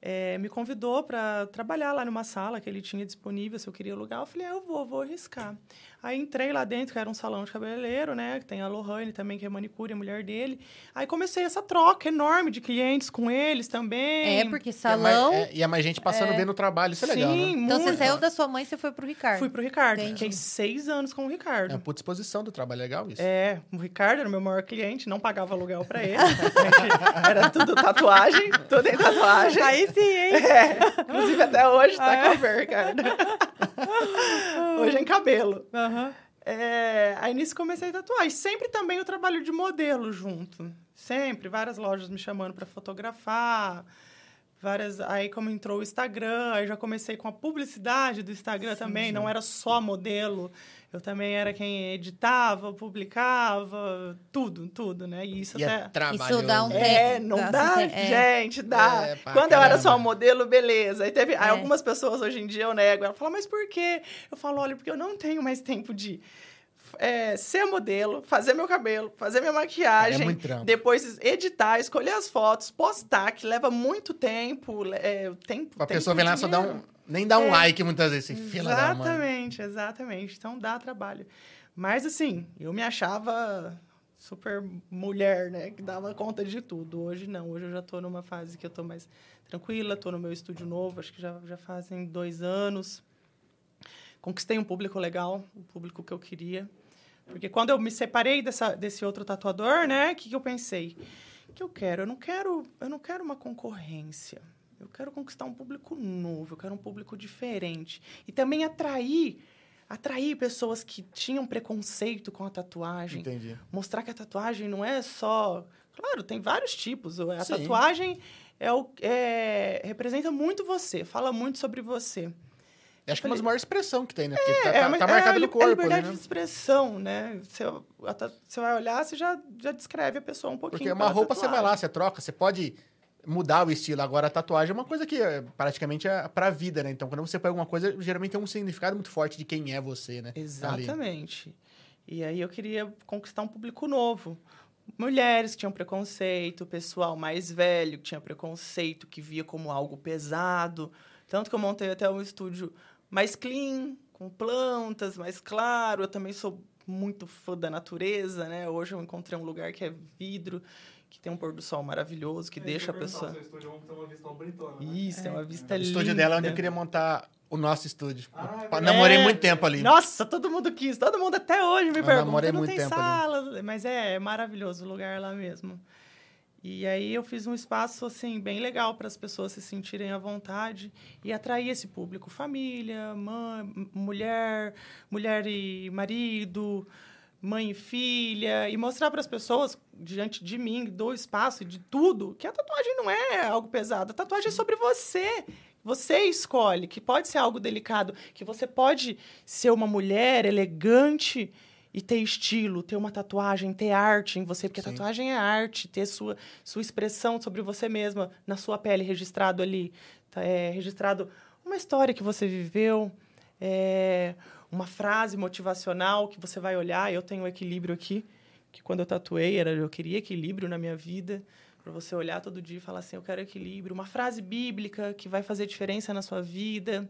é, me convidou para trabalhar lá numa sala que ele tinha disponível, se eu queria alugar. Eu falei, ah, eu vou, vou arriscar. Aí entrei lá dentro, que era um salão de cabeleireiro, né? Que tem a Lohane também, que é manicure, a mulher dele. Aí comecei essa troca enorme de clientes com eles também. É, porque E é salão. mais- é, e é mais gente passando bem no trabalho, isso é legal, Sim, né? Então você saiu da sua mãe e você foi pro Ricardo. Fui pro Ricardo. Entendi. Fiquei seis anos com o É Ricardo. uma puta exposição do trabalho, é legal isso. É, o Ricardo era o meu maior cliente, não pagava aluguel pra ele. era tudo tatuagem, tudo em tatuagem. Aí sim, hein? É, inclusive até hoje tá Ah, é? com a ver, Ricardo. Hoje é em cabelo. Aham. É, aí nisso comecei a tatuar. E sempre também o trabalho de modelo junto. Sempre, várias lojas me chamando para fotografar. Várias, aí como entrou o Instagram, aí já comecei com a publicidade do Instagram também, não era só modelo. Eu também era quem editava, publicava, tudo, tudo, né? E isso E é até trabalhoso. Isso dá um é, tempo, não gasta dá, tempo, é. gente, dá. É, Quando eu era só caramba. modelo, beleza. Aí teve, aí É. algumas pessoas hoje em dia eu nego. Ela fala, mas por quê? Eu falo, olha, porque eu não tenho mais tempo de é, ser modelo, fazer meu cabelo, fazer minha maquiagem, É depois editar, escolher as fotos, postar, que leva muito tempo. É, tempo A tempo pessoa vem lá só dá um. Nem dá um É. like muitas vezes, esse fila da mãe. Exatamente, exatamente. Então dá trabalho. Mas assim, eu me achava super mulher, né? Que dava conta de tudo. Hoje não. Hoje eu já tô numa fase que eu tô mais tranquila, tô no meu estúdio novo, acho que já, já fazem dois anos. Conquistei um público legal, o público que eu queria. Porque quando eu me separei dessa, desse outro tatuador, né? O que, que eu pensei? O que eu quero? Eu não quero, eu não quero uma concorrência. Eu quero conquistar um público novo, eu quero um público diferente. E também atrair, atrair pessoas que tinham preconceito com a tatuagem. Entendi. Mostrar que a tatuagem não é só. Claro, tem vários tipos. A Sim. tatuagem é o, é, representa muito você, fala muito sobre você. Acho que é uma das maiores expressões que tem, né? Porque tá, É, tá- mas tá é marcado a li- no corpo, É liberdade ali, de né? expressão, né? Você, você vai olhar, você já, já descreve a pessoa um pouquinho. Porque uma roupa você vai lá, tatuagem. você troca, você pode mudar o estilo. Agora, a tatuagem é uma coisa que é, praticamente é pra vida, né? Então, quando você pega alguma coisa, geralmente tem um significado muito forte de quem é você, né? Ali. Exatamente. E aí eu queria conquistar um público novo. Mulheres que tinham preconceito, pessoal mais velho que tinha preconceito, que via como algo pesado. Tanto que eu montei até um estúdio mais clean, com plantas, mais claro. Eu também sou muito fã da natureza, né? Hoje eu encontrei um lugar que é vidro, que tem um pôr do sol maravilhoso, que É, deixa a pessoa... o seu estúdio é um- tem uma vista bonitona, né? Isso, é uma vista O linda. estúdio dela é onde eu queria montar o nosso estúdio. Ah, é namorei muito tempo ali. Nossa, todo mundo quis. Todo mundo até hoje me Eu pergunta. namorei Não muito tem tempo ali." sala, mas é, é maravilhoso o lugar lá mesmo. E aí eu fiz um espaço assim bem legal para as pessoas se sentirem à vontade e atrair esse público, família, mãe, mulher, mulher e marido, mãe e filha, e mostrar para as pessoas diante de mim, do espaço, de tudo, que a tatuagem não é algo pesado, a tatuagem é sobre você. Você escolhe que pode ser algo delicado, que você pode ser uma mulher elegante e ter estilo, ter uma tatuagem, ter arte em você, porque Sim. a tatuagem é arte, ter sua, sua expressão sobre você mesma na sua pele registrado ali, tá, é, registrado uma história que você viveu, é, uma frase motivacional que você vai olhar. Eu tenho um equilíbrio aqui, que quando eu tatuei era eu queria equilíbrio na minha vida, para você olhar todo dia e falar assim, eu quero equilíbrio. Uma frase bíblica que vai fazer diferença na sua vida,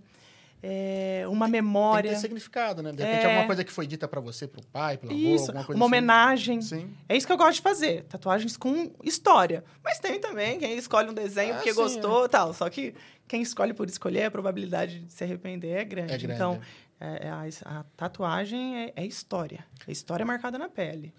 é, uma Tem que memória. ter significado, né? De repente, É. alguma coisa que foi dita pra você, pro pai, pelo avô, Isso, alguma coisa uma assim. homenagem. Sim. É isso que eu gosto de fazer. Tatuagens com história. Mas tem também quem escolhe um desenho Ah, porque sim, gostou e tal. Só que quem escolhe por escolher, a probabilidade de se arrepender é grande. É grande, Então, é- é a, a tatuagem é, é história. É história marcada na pele.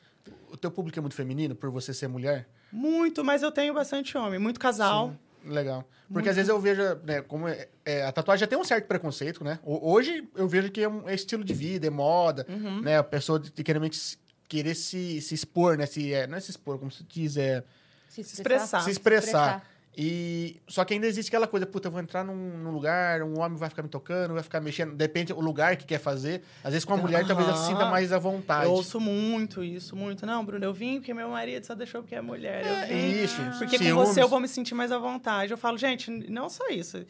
O teu público é muito feminino, por você ser mulher? Muito, mas eu tenho bastante homem. Muito casal. Legal. Porque às vezes eu vejo, né, como é, é, a tatuagem já tem um certo preconceito, né? Ho- Hoje eu vejo que é um é estilo de vida, é moda, Uhum. né? A pessoa de, de querer, se- querer se, se expor, né? Se, é, não é se expor, como se diz, é Se expressar. se expressar. E só que ainda existe aquela coisa, puta, eu vou entrar num, num lugar, um homem vai ficar me tocando, vai ficar mexendo, depende o lugar que quer fazer. Às vezes com a mulher talvez ela se sinta mais à vontade. Eu ouço muito isso, muito. Não, Bruno, eu vim porque meu marido só deixou porque é mulher. Eu É, vim isso, Porque com ciúmes. você eu vou me sentir mais à vontade. Eu falo, gente, não só isso.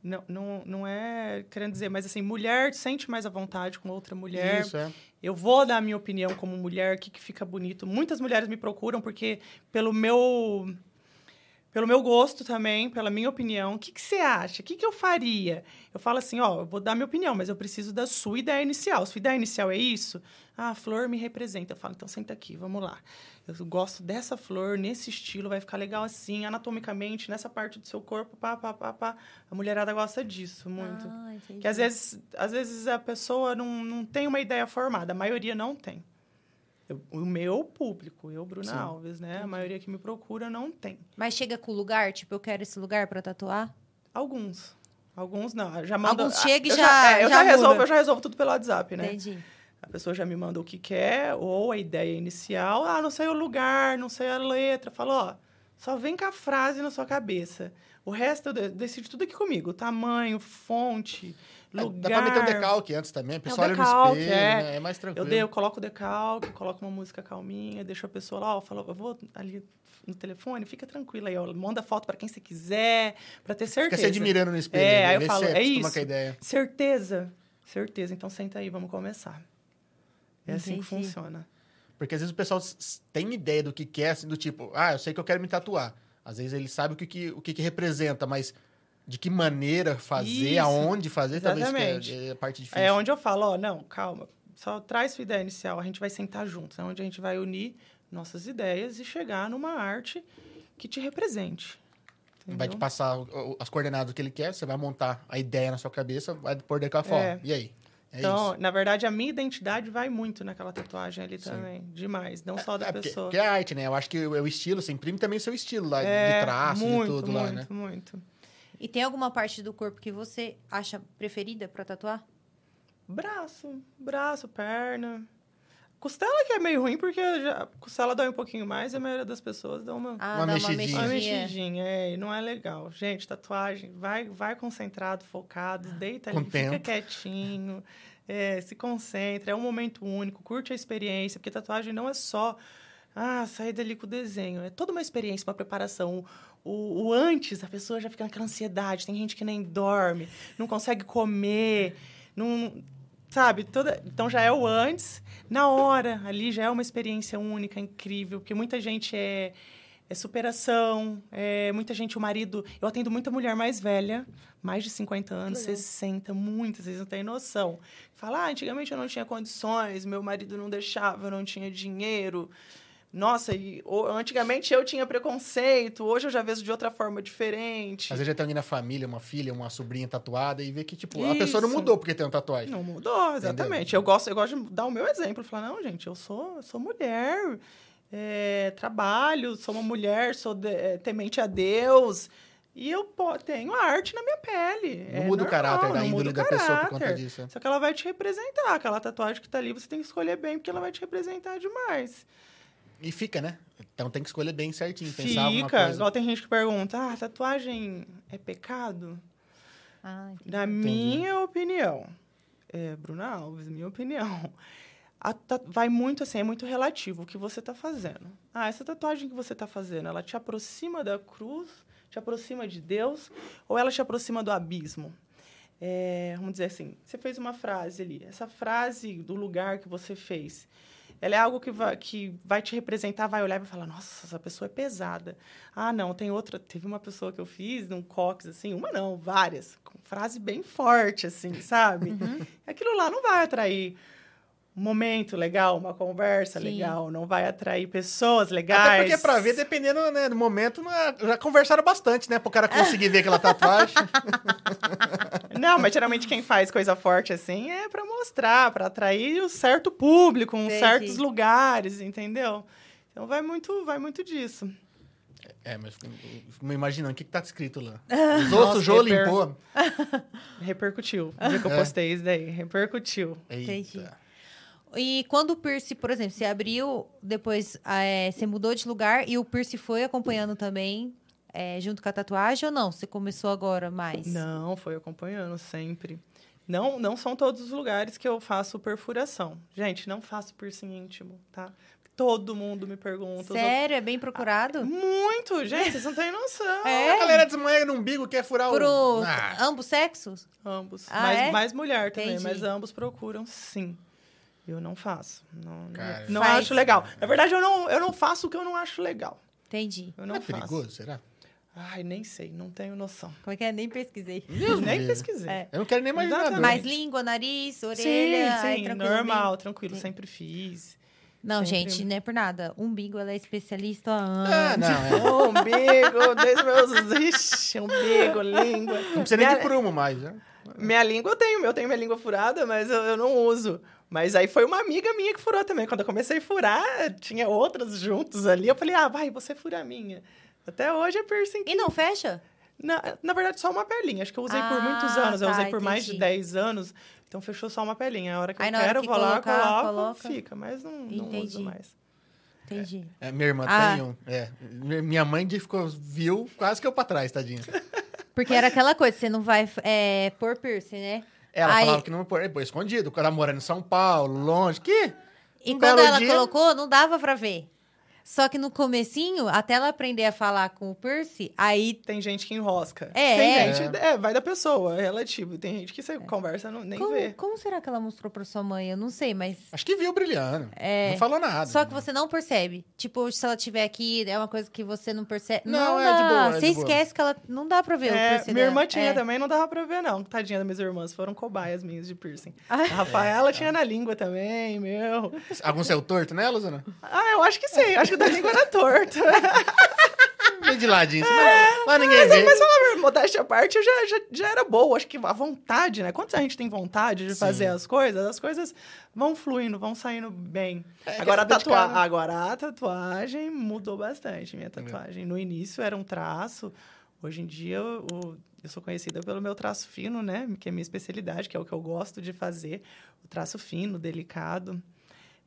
Não, não, não é querendo dizer, mas assim, mulher sente mais à vontade com outra mulher. Isso, é. Eu vou dar a minha opinião como mulher, o que, que fica bonito. Muitas mulheres me procuram porque, pelo meu pelo meu gosto também, pela minha opinião. O que, que você acha? O que, que eu faria? Eu falo assim, ó, eu vou dar minha opinião, mas eu preciso da sua ideia inicial. Sua ideia inicial é isso? Ah, a flor me representa. Eu falo, então senta aqui, vamos lá. Eu gosto dessa flor, nesse estilo, vai ficar legal assim, anatomicamente, nessa parte do seu corpo, pá, pá, pá, pá. A mulherada gosta disso muito. Ah. Que às vezes, às vezes a pessoa não, não tem uma ideia formada, a maioria não tem. Eu- o meu público, eu, Bruna Sim. Alves, né? A maioria que me procura não tem. Mas chega com o lugar, tipo, eu quero esse lugar pra tatuar? Alguns. Alguns não. Já mando, Alguns chega e eu já- é, eu já já, resolvo, eu já resolvo tudo pelo WhatsApp, né? Entendi. A pessoa já me manda o que quer, ou a ideia inicial. Ah, não sei o lugar, não sei a letra. Fala, ó, só vem com a frase na sua cabeça. O resto eu de- decido tudo aqui comigo. Tamanho, fonte, lugar. Dá pra meter um decalque antes também. A pessoa olha no decalque, espelho, é. né? É mais Eu, tranquilo. dei, eu coloco o decalque, coloco uma música calminha, deixo a pessoa lá, ó, falo, eu vou ali no telefone, fica tranquila aí, ó, manda foto pra quem você quiser, pra ter certeza. Fica se admirando no espelho. É, né? aí eu Vê falo, você é acostuma isso. com a ideia. Certeza, certeza. Então senta aí, vamos começar. É assim que Entendi. funciona. Porque às vezes o pessoal tem ideia do que quer, assim, do tipo, ah, eu sei que eu quero me tatuar. Às vezes ele sabe o que, que, o que, que representa, mas de que maneira fazer, Isso, aonde fazer, talvez que exatamente. é, é a parte difícil. É onde eu falo, ó, não, calma, só traz sua ideia inicial, a gente vai sentar juntos, é onde a gente vai unir nossas ideias e chegar numa arte que te represente. Vai entendeu? te passar as coordenadas que ele quer, você vai montar a ideia na sua cabeça, vai pôr daquela forma. É. E aí? É então, isso. na verdade, a minha identidade vai muito naquela tatuagem ali Sim. também. Demais. Não só da É, porque, pessoa. porque é arte, né? Eu acho que o, é o estilo, você imprime também o seu estilo lá, É, de traço, muito, de tudo muito, lá, né? muito. E tem alguma parte do corpo que você acha preferida pra tatuar? Braço, braço, perna. Costela que é meio ruim, porque já, costela dói um pouquinho mais e a maioria das pessoas dá uma, Ah, Uma dá mexidinha. uma uma mexidinha. É, e não é legal. Gente, tatuagem, vai, vai concentrado, focado, deita ali, fica quietinho. é, se concentra, é um momento único, curte a experiência, porque tatuagem não é só ah, sair dali com o desenho. É toda uma experiência, uma preparação. O, o antes, a pessoa já fica naquela ansiedade. Tem gente que nem dorme, não consegue comer, não. Sabe? Toda, então já é o antes. Na hora, ali já é uma experiência única, incrível, porque muita gente é. É superação, é, muita gente, o marido. Eu atendo muita mulher mais velha, mais de 50 anos, Legal. 60, muitas vezes não tem noção. Fala, ah, antigamente eu não tinha condições, meu marido não deixava, eu não tinha dinheiro. Nossa, e o- antigamente eu tinha preconceito, hoje eu já vejo de outra forma diferente. Às vezes já tem alguém na família, uma filha, uma sobrinha tatuada e vê que, tipo, a pessoa não Isso. mudou porque tem uma tatuagem. Não mudou, exatamente. Eu gosto, eu gosto de dar o meu exemplo. Falar, não, gente, eu sou, eu sou mulher, é, trabalho, sou uma mulher, sou de- é, temente a Deus. E eu pô, tenho a arte na minha pele. Não É muda o normal, caráter da índole o da pessoa por conta disso. Só que ela vai te representar. Aquela tatuagem que tá ali, você tem que escolher bem, porque ela vai te representar demais. E fica, né? Então tem que escolher bem certinho, pensar alguma Fica. coisa. Igual tem gente que pergunta, ah, tatuagem é pecado? Ah, entendi. Na minha opinião, é, Bruna Alves, minha opinião, ta- vai muito assim, é muito relativo o que você está fazendo. Ah, essa tatuagem que você está fazendo, ela te aproxima da cruz, te aproxima de Deus, ou ela te aproxima do abismo? É, vamos dizer assim, você fez uma frase ali, essa frase do lugar que você fez, ela é algo que vai, que vai te representar, vai olhar e vai falar, nossa, essa pessoa é pesada. Ah, não, tem outra, teve uma pessoa que eu fiz num cox, assim, uma não, várias, com frase bem forte, assim, sabe? Aquilo lá não vai atrair um momento legal, uma conversa Sim. legal, não vai atrair pessoas legais. Até porque pra ver, dependendo né, do momento, é- já conversaram bastante, né? Pro cara conseguir ver aquela tatuagem. Não, mas geralmente quem faz coisa forte assim é pra mostrar, pra atrair um certo público, em Entendi. certos lugares, entendeu? Então vai muito, vai muito disso. É, mas fico fico me imaginando, o que, que tá escrito lá? Usou, sujou, reper- limpou. Repercutiu. O dia que eu É. postei isso daí, repercutiu. Entendi. E quando o Pierce, por exemplo, você abriu, depois é, você mudou de lugar e o Pierce foi acompanhando também, é, junto com a tatuagem ou não? Você começou agora mais? Não, foi acompanhando sempre. Não, não são todos os lugares que eu faço perfuração. Gente, não faço piercing íntimo, tá? Todo mundo me pergunta. Sério? É bem procurado? outros- Muito, gente, vocês não têm noção. É? A galera desmanha no umbigo, quer furar Pro o... Ah, ambos sexos? Ambos. Ah, mais, é? mais mulher também, Entendi. mas ambos procuram sim. Eu não faço. Não, não- Cara. não Faz. acho legal. Na verdade, eu não, eu não faço o que eu não acho legal. Entendi. Eu não não é faço. perigoso, será? Ai, nem sei, não tenho noção. Como é que é? Nem pesquisei. Deus nem pesquisei. É. Eu não quero nem imaginar. Exatamente. dor. Mais língua, nariz, orelha. Sim, sim, tranquilo, normal, tranquilo, sempre fiz. Não, Sempre. gente, não é por nada. Umbigo, ela é especialista há anos. Ah, não, é. umbigo, desde meus... Ixi, umbigo, língua. Não precisa nem Minha- de prumo mais, né? Minha língua eu tenho, eu tenho minha língua furada, mas eu, eu não uso. Mas aí foi uma amiga minha que furou também. Quando eu comecei a furar, tinha outras juntos ali. Eu falei, ah, vai, você fura a minha. Até hoje é piercing. E não fecha? Na, na verdade, só uma pelinha. Acho que eu usei por Ah, muitos anos. Eu tá, usei por mais de entendi. 10 anos. Então fechou só uma pelinha. A hora que Aí eu quero, que vou lá, colocar, coloco, coloca. fica. Mas não, não Entendi. uso mais. Entendi. É, minha irmã Ah. tem um. É. Minha mãe de- ficou, viu quase que eu pra trás, tadinha. Porque era aquela coisa, você não vai é, pôr piercing, né? Ela Aí- falava que não pôr, pô, escondido. Ela morando em São Paulo, longe. Que? E Um quando ela dia- colocou, não dava pra ver. Só que no comecinho, até ela aprender a falar com o piercing, aí Tem gente que enrosca. É, Tem é. gente... É, vai da pessoa, é relativo. Tem gente que você conversa, não, nem como, vê. como será que ela mostrou pra sua mãe? Eu não sei, mas Acho que viu brilhando. É. Não falou nada. Só que você não percebe. Tipo, se ela estiver aqui, é uma coisa que você não percebe. Não, Não, é dá. de boa, é Você de boa. esquece que ela. Não dá pra ver o É, piercing minha dela. irmã tinha É. também, não dava pra ver, não. Tadinha das minhas irmãs, foram cobaias minhas de piercing. Ah. A Rafaela tinha na língua também, meu. Algum seu torto, né, Luzana? Ah, eu acho que sim, acho que o da língua era torto. Bem de ladinho. assim, mas, mas ninguém vê. Mas falar modéstia à parte, eu já, já, já era boa. Acho que a vontade, né? Quando a gente tem vontade de Sim. fazer as coisas, as coisas vão fluindo, vão saindo bem. É, que agora, a é tatua... né? agora a tatuagem mudou bastante, minha tatuagem. No início era um traço, hoje em dia eu, eu- eu sou conhecida pelo meu traço fino, né? Que é a minha especialidade, que é o que eu gosto de fazer. O traço fino, delicado.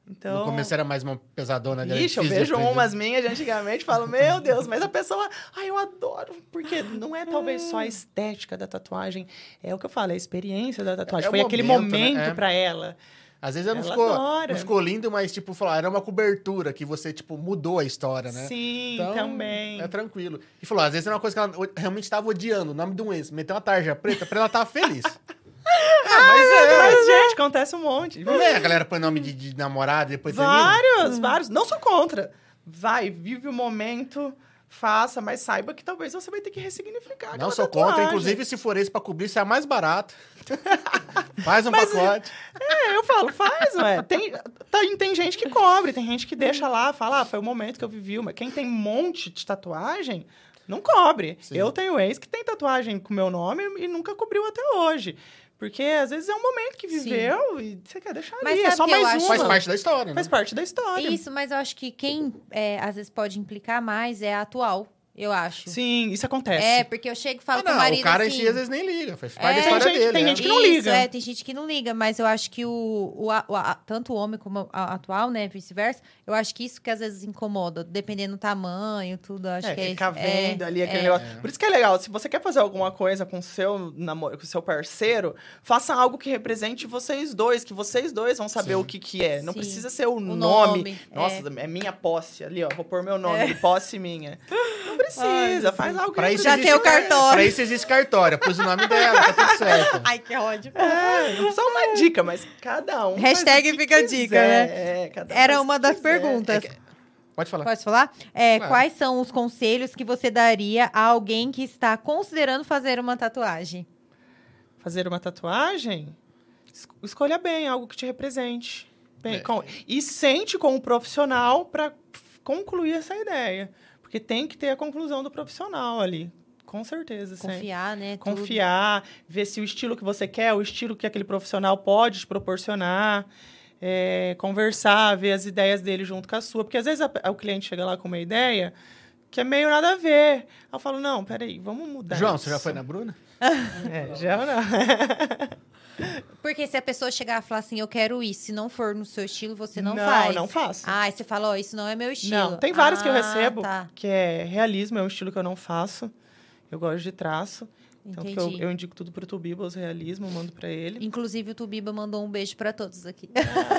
Então... No começo era mais uma pesadona dela. Ixi, eu vejo aprender. umas minhas de antigamente e falo, meu Deus, mas a pessoa, ai, eu adoro. Porque não é talvez só a estética da tatuagem, é o que eu falo, é a experiência da tatuagem. É Foi aquele momento, né? momento É. pra ela. Às vezes ela não ficou, não ficou lindo, mas, tipo, falar, era uma cobertura que você, tipo, mudou a história, né? Sim, Então, também. É tranquilo. E falou, às vezes era uma coisa que ela realmente estava odiando, o nome de um ex. Meteu uma tarja preta pra ela estar feliz. mas, é, mas, gente, acontece um monte. Não é a galera põe nome de, de namorado e depois? Vários, vários. Não sou contra. Vai, vive o momento, faça, mas saiba que talvez você vai ter que ressignificar. Não sou contra, tatuagem. inclusive se for esse pra cobrir, isso é mais barato. Faz um Mas, pacote. É, eu falo, faz, ué. Tem, tem, tem gente que cobre, tem gente que deixa lá, fala, ah, foi o momento que eu vivi. Mas quem tem um monte de tatuagem, não cobre. Sim. Eu tenho ex que tem tatuagem com meu nome e nunca cobriu até hoje. Porque às vezes é um momento que viveu e você quer deixar Mas ali. É só mais acho- uma. Faz parte da história, né? Faz parte da história. Isso, mas eu acho que quem é, às vezes pode implicar mais é a atual, eu acho. Sim, isso acontece. É, porque eu chego e falo Ah, não, marido o cara assim... em si às vezes nem liga. Faz parte É, da história tem gente- dele. tem né? gente que não Isso, liga. é, tem gente que não liga, mas eu acho que o, o, o a- tanto o homem como a atual, né, vice-versa, eu acho que isso que às vezes incomoda, dependendo do tamanho, tudo, acho É, que ficar é, vendo ali aquele é. negócio. Por isso que é legal, se você quer fazer alguma coisa com o seu namoro, com o seu parceiro, faça algo que represente vocês dois, que vocês dois vão saber Sim. o que que é. Não Sim. precisa ser o, nome, nome. é. Nossa, é. minha posse ali, ó. Vou pôr meu nome, posse minha. Não precisa, faz algo que Pra isso Já existe- tem o cartório. Pra isso existe cartório. Pus o nome dela, tá tudo certo. Ai, que ódio. É, só uma dica, mas cada um. faz Hashtag o que fica a dica, né? É, cada um Era uma das quiser. perguntas. É que- Pode falar. Pode falar? É, Claro. Quais são os conselhos que você daria a alguém que está considerando fazer uma tatuagem? fazer uma tatuagem, es- escolha bem algo que te represente. Bem, É. com- e sente com o profissional para concluir essa ideia. Porque tem que ter a conclusão do profissional ali. Com certeza. sempre. Confiar, né? tudo. Confiar, ver se o estilo que você quer, o estilo que aquele profissional pode te proporcionar. é, conversar, ver as ideias dele junto com a sua. Porque às vezes a- o cliente chega lá com uma ideia que é meio nada a ver. Aí eu falo, não, peraí, vamos mudar. João, isso. você já foi na Bruna? É, já não. Porque se a pessoa chegar e falar assim, eu quero isso, se não for no seu estilo, você não, Não, faz. não faço. Ah, aí você fala, ó, isso não é meu estilo. Não, tem vários que eu Ah, recebo, Tá, que é realismo, é um estilo que eu não faço. Eu gosto de traço. Então, que eu, entendi. eu indico tudo pro Tubibas realismo, mando pra ele. Inclusive, o Tubiba mandou um beijo pra todos aqui.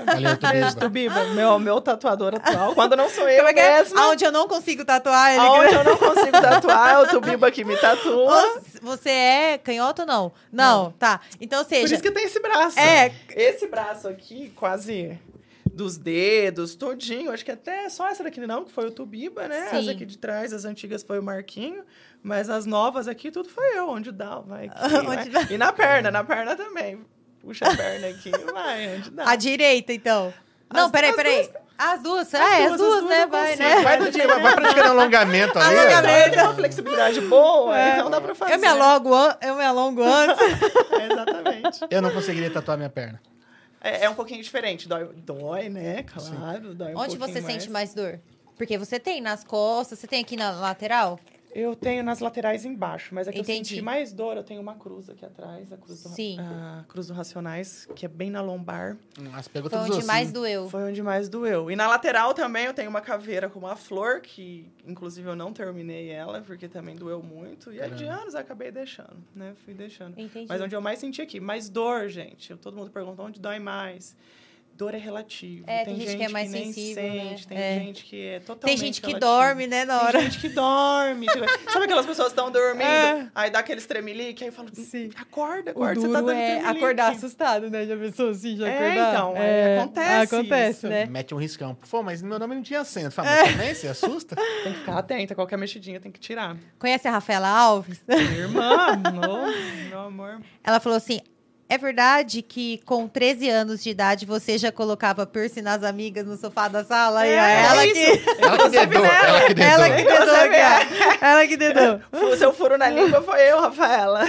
Valeu, Beijo, Tubiba. Tubiba, meu, meu tatuador atual. Quando não sou eu é é? mesma, Aonde eu não consigo tatuar, ele... aonde eu não consigo tatuar, é o Tubiba que me tatua. Você é canhoto ou não? Não, tá. Então, Por seja... isso que tem esse braço. É. Esse braço aqui, quase dos dedos, todinho. Acho que até só essa daqui não, que foi o Tubiba, né? Sim. Essa aqui de trás, as antigas foi o Marquinho. Mas as novas aqui, tudo foi eu. Onde dá, vai. Aqui, Onde vai. E na perna, na perna também. Puxa a perna aqui, vai, onde dá. A direita, então. Não, As- peraí, as peraí. As duas, é, as duas, né? eu Vai, né? Vai, do dia, vai, praticando alongamento ali. Alongamento. Tem uma flexibilidade boa, É. então dá pra fazer. Eu me alongo, an- eu me alongo antes. É, exatamente. Eu não conseguiria tatuar minha perna. É, é um pouquinho diferente. Dói, dói né? Claro, dói um Onde você pouquinho sente mais dor? Porque você tem nas costas, você tem aqui na lateral? Eu tenho nas laterais embaixo, mas aqui eu Entendi. senti mais dor. Eu tenho uma cruz aqui atrás, a cruz do, Sim. a cruz do Racionais, que é bem na lombar. Pegou Foi onde mais doeu. Foi onde mais doeu. E na lateral também eu tenho uma caveira com uma flor, que inclusive eu não terminei ela, porque também doeu muito. E aí de anos eu acabei deixando, né? Fui deixando. Entendi. Mas onde eu mais senti aqui, mais dor, gente. Eu- Todo mundo pergunta onde dói mais. Dor é relativo. É, tem gente que é mais nem sensível, sente, né? tem É. gente que é totalmente Tem gente que relativo. dorme, né, na hora. Tem gente que dorme. tipo, sabe aquelas pessoas que estão dormindo, É. aí dá aquele tremelique, aí fala, Sim. acorda, O acorda, você tá dando é tremelique. acordar assustado, né? Já pensou assim, já É, acordar? então, é, acontece Acontece, isso. né? Mete um riscão. Pô, mas meu nome não tinha acento. Fala, É. mas também você assusta? Tem que ficar atenta, qualquer mexidinha tem que tirar. Conhece a Rafaela Alves? Minha irmã, meu, meu amor. Ela falou assim: é verdade que com 13 anos de idade você já colocava piercing nas amigas no sofá da sala? e É, é ela que. Ela que dedou, ela que dedou. Ela que dedou. Ela que dedou. O seu furo na língua foi eu, Rafaela.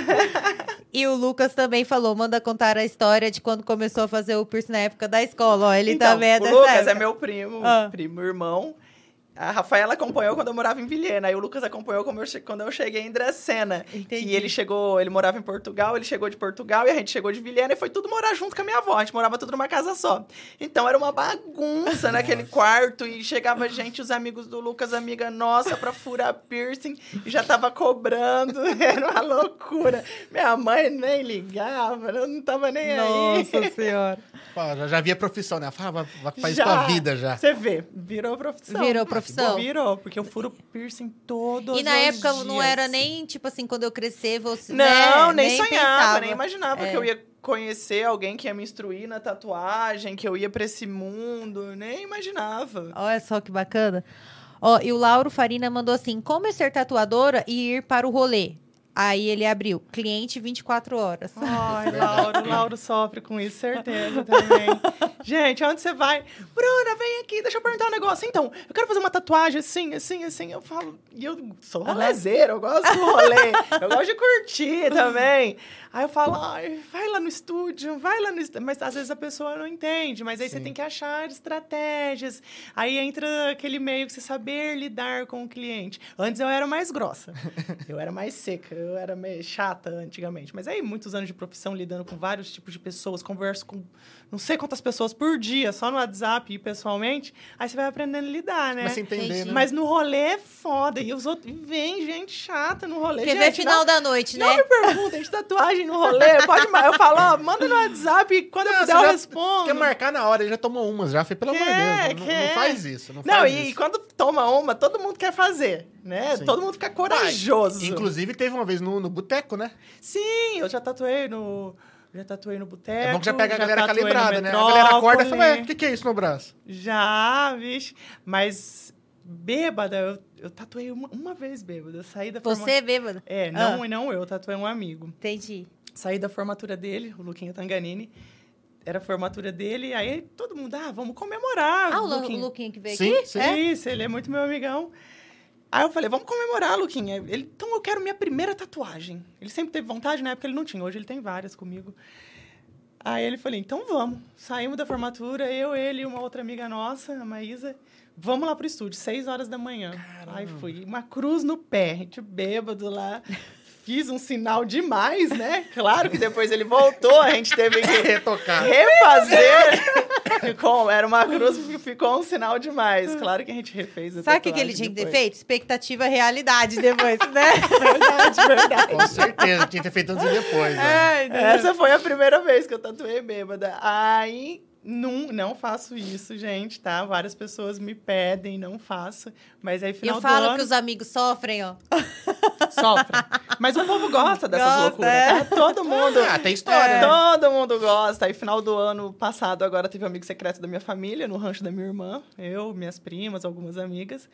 E o Lucas também falou: manda contar a história de quando começou a fazer o piercing na época da escola. Ó, ele também é Então, o dessa Lucas época. é meu primo, Ah. primo irmão. A Rafaela acompanhou quando eu morava em Vilhena. Aí o Lucas acompanhou como eu che- quando eu cheguei em Dracena. Entendi. Que ele chegou, ele morava em Portugal, ele chegou de Portugal e a gente chegou de Vilhena e foi tudo morar junto com a minha avó. A gente morava tudo numa casa só. Então era uma bagunça naquele quarto e chegava gente, os amigos do Lucas, amiga nossa, pra furar piercing e já tava cobrando. Era uma loucura. Minha mãe nem ligava, eu não tava nem aí. Nossa senhora. Pô, já, já via profissão, né? Fala, vai- faz Já. tua vida já. Você vê, virou profissão. Virou profissão? Virou, porque eu furo piercing todos E na época não dias. era nem, tipo assim, quando eu crescer, você. Não, né, nem, sonhava, pensava. nem imaginava É. que eu ia conhecer alguém que ia me instruir na tatuagem, que eu ia pra esse mundo, nem imaginava. Olha só que bacana. Ó, e o Lauro Farina mandou assim: como é ser tatuadora e ir para o rolê? Aí ele abriu, cliente 24 horas. Ai, Lauro, Lauro sofre com isso, certeza também. Gente, onde você vai? Bruna, vem aqui, deixa eu perguntar um negócio. Então, eu quero fazer uma tatuagem assim, assim, assim. Eu falo, e eu sou rolezeiro, eu gosto do rolê, eu gosto de curtir também. Aí eu falo, ai, vai lá no estúdio, vai lá no estúdio. Mas às vezes a pessoa não entende, mas aí você Sim. tem que achar estratégias. Aí entra aquele meio que você saber lidar com o cliente. Antes eu era mais grossa, eu era mais seca, eu era meio chata antigamente. Mas aí, muitos anos de profissão, lidando com vários tipos de pessoas, converso com não sei quantas pessoas por dia, só no WhatsApp e pessoalmente. Aí você vai aprendendo a lidar, né? Mas entender, né? Mas no rolê é foda. E os outros. Vem gente chata no rolê. Porque vê gente, final não, da noite, não né? me perguntem de tatuagem no rolê. Pode, eu falo, ó, manda no WhatsApp e quando eu Não, puder você eu respondo. Quer marcar na hora, ele já tomou umas, já foi, pelo amor de Quer, Deus. Não, não quer. faz isso. Não, Não, faz e isso. quando toma uma, todo mundo quer fazer, né? Sim. Todo mundo fica corajoso. Inclusive, teve uma vez no, no boteco, né? Sim, eu já tatuei no. Já tatuei no boteco. É bom que já pega a galera tatuei no calibrada, né? A galera acorda e fala, ué, o que, que é isso no braço? Já, vixe. Mas bêbada, eu, eu tatuei uma, uma vez bêbada. Eu saí da Você forma- é bêbada? É, não, Ah. e não eu, eu tatuei um amigo. Entendi. Saí da formatura dele, o Luquinha Tanganini. Era a formatura dele, aí todo mundo, ah, vamos comemorar. Ah, o Lu- Luquinha. o Luquinha que veio Sim, aqui? sim. É isso, ele é muito meu amigão. Aí eu falei, vamos comemorar, Luquinha. Ele, então eu quero minha primeira tatuagem. Ele sempre teve vontade, na época ele não tinha, hoje ele tem várias comigo. Aí ele falou, então vamos. Saímos da formatura, eu, ele e uma outra amiga nossa, a Maísa. Vamos lá pro estúdio, seis horas da manhã. Aí fui, uma cruz no pé, a gente bêbado lá. Fiz um sinal demais, né? Claro que depois ele voltou, a gente teve que Retocar. refazer. Ficou, era uma cruz que ficou um sinal demais. Claro que a gente refez a Sabe o que, que ele tinha que ter feito? Expectativa realidade depois, né? Verdade, verdade. Com certeza, tinha que ter feito antes e depois. Né? Deus. Essa foi a primeira vez que eu tatuei bêbada. Aí, não, não faço isso, gente, tá? Várias pessoas me pedem, não faço. Mas aí, final Eu do falo ano, que os amigos sofrem, ó. sofre. Mas o povo gosta dessas Gosta, loucuras. é. tá? Todo mundo... Ah, tem história, né? Todo mundo gosta. Aí, final do ano passado, agora teve um amigo secreto da minha família, no rancho da minha irmã. Eu, minhas primas, algumas amigas.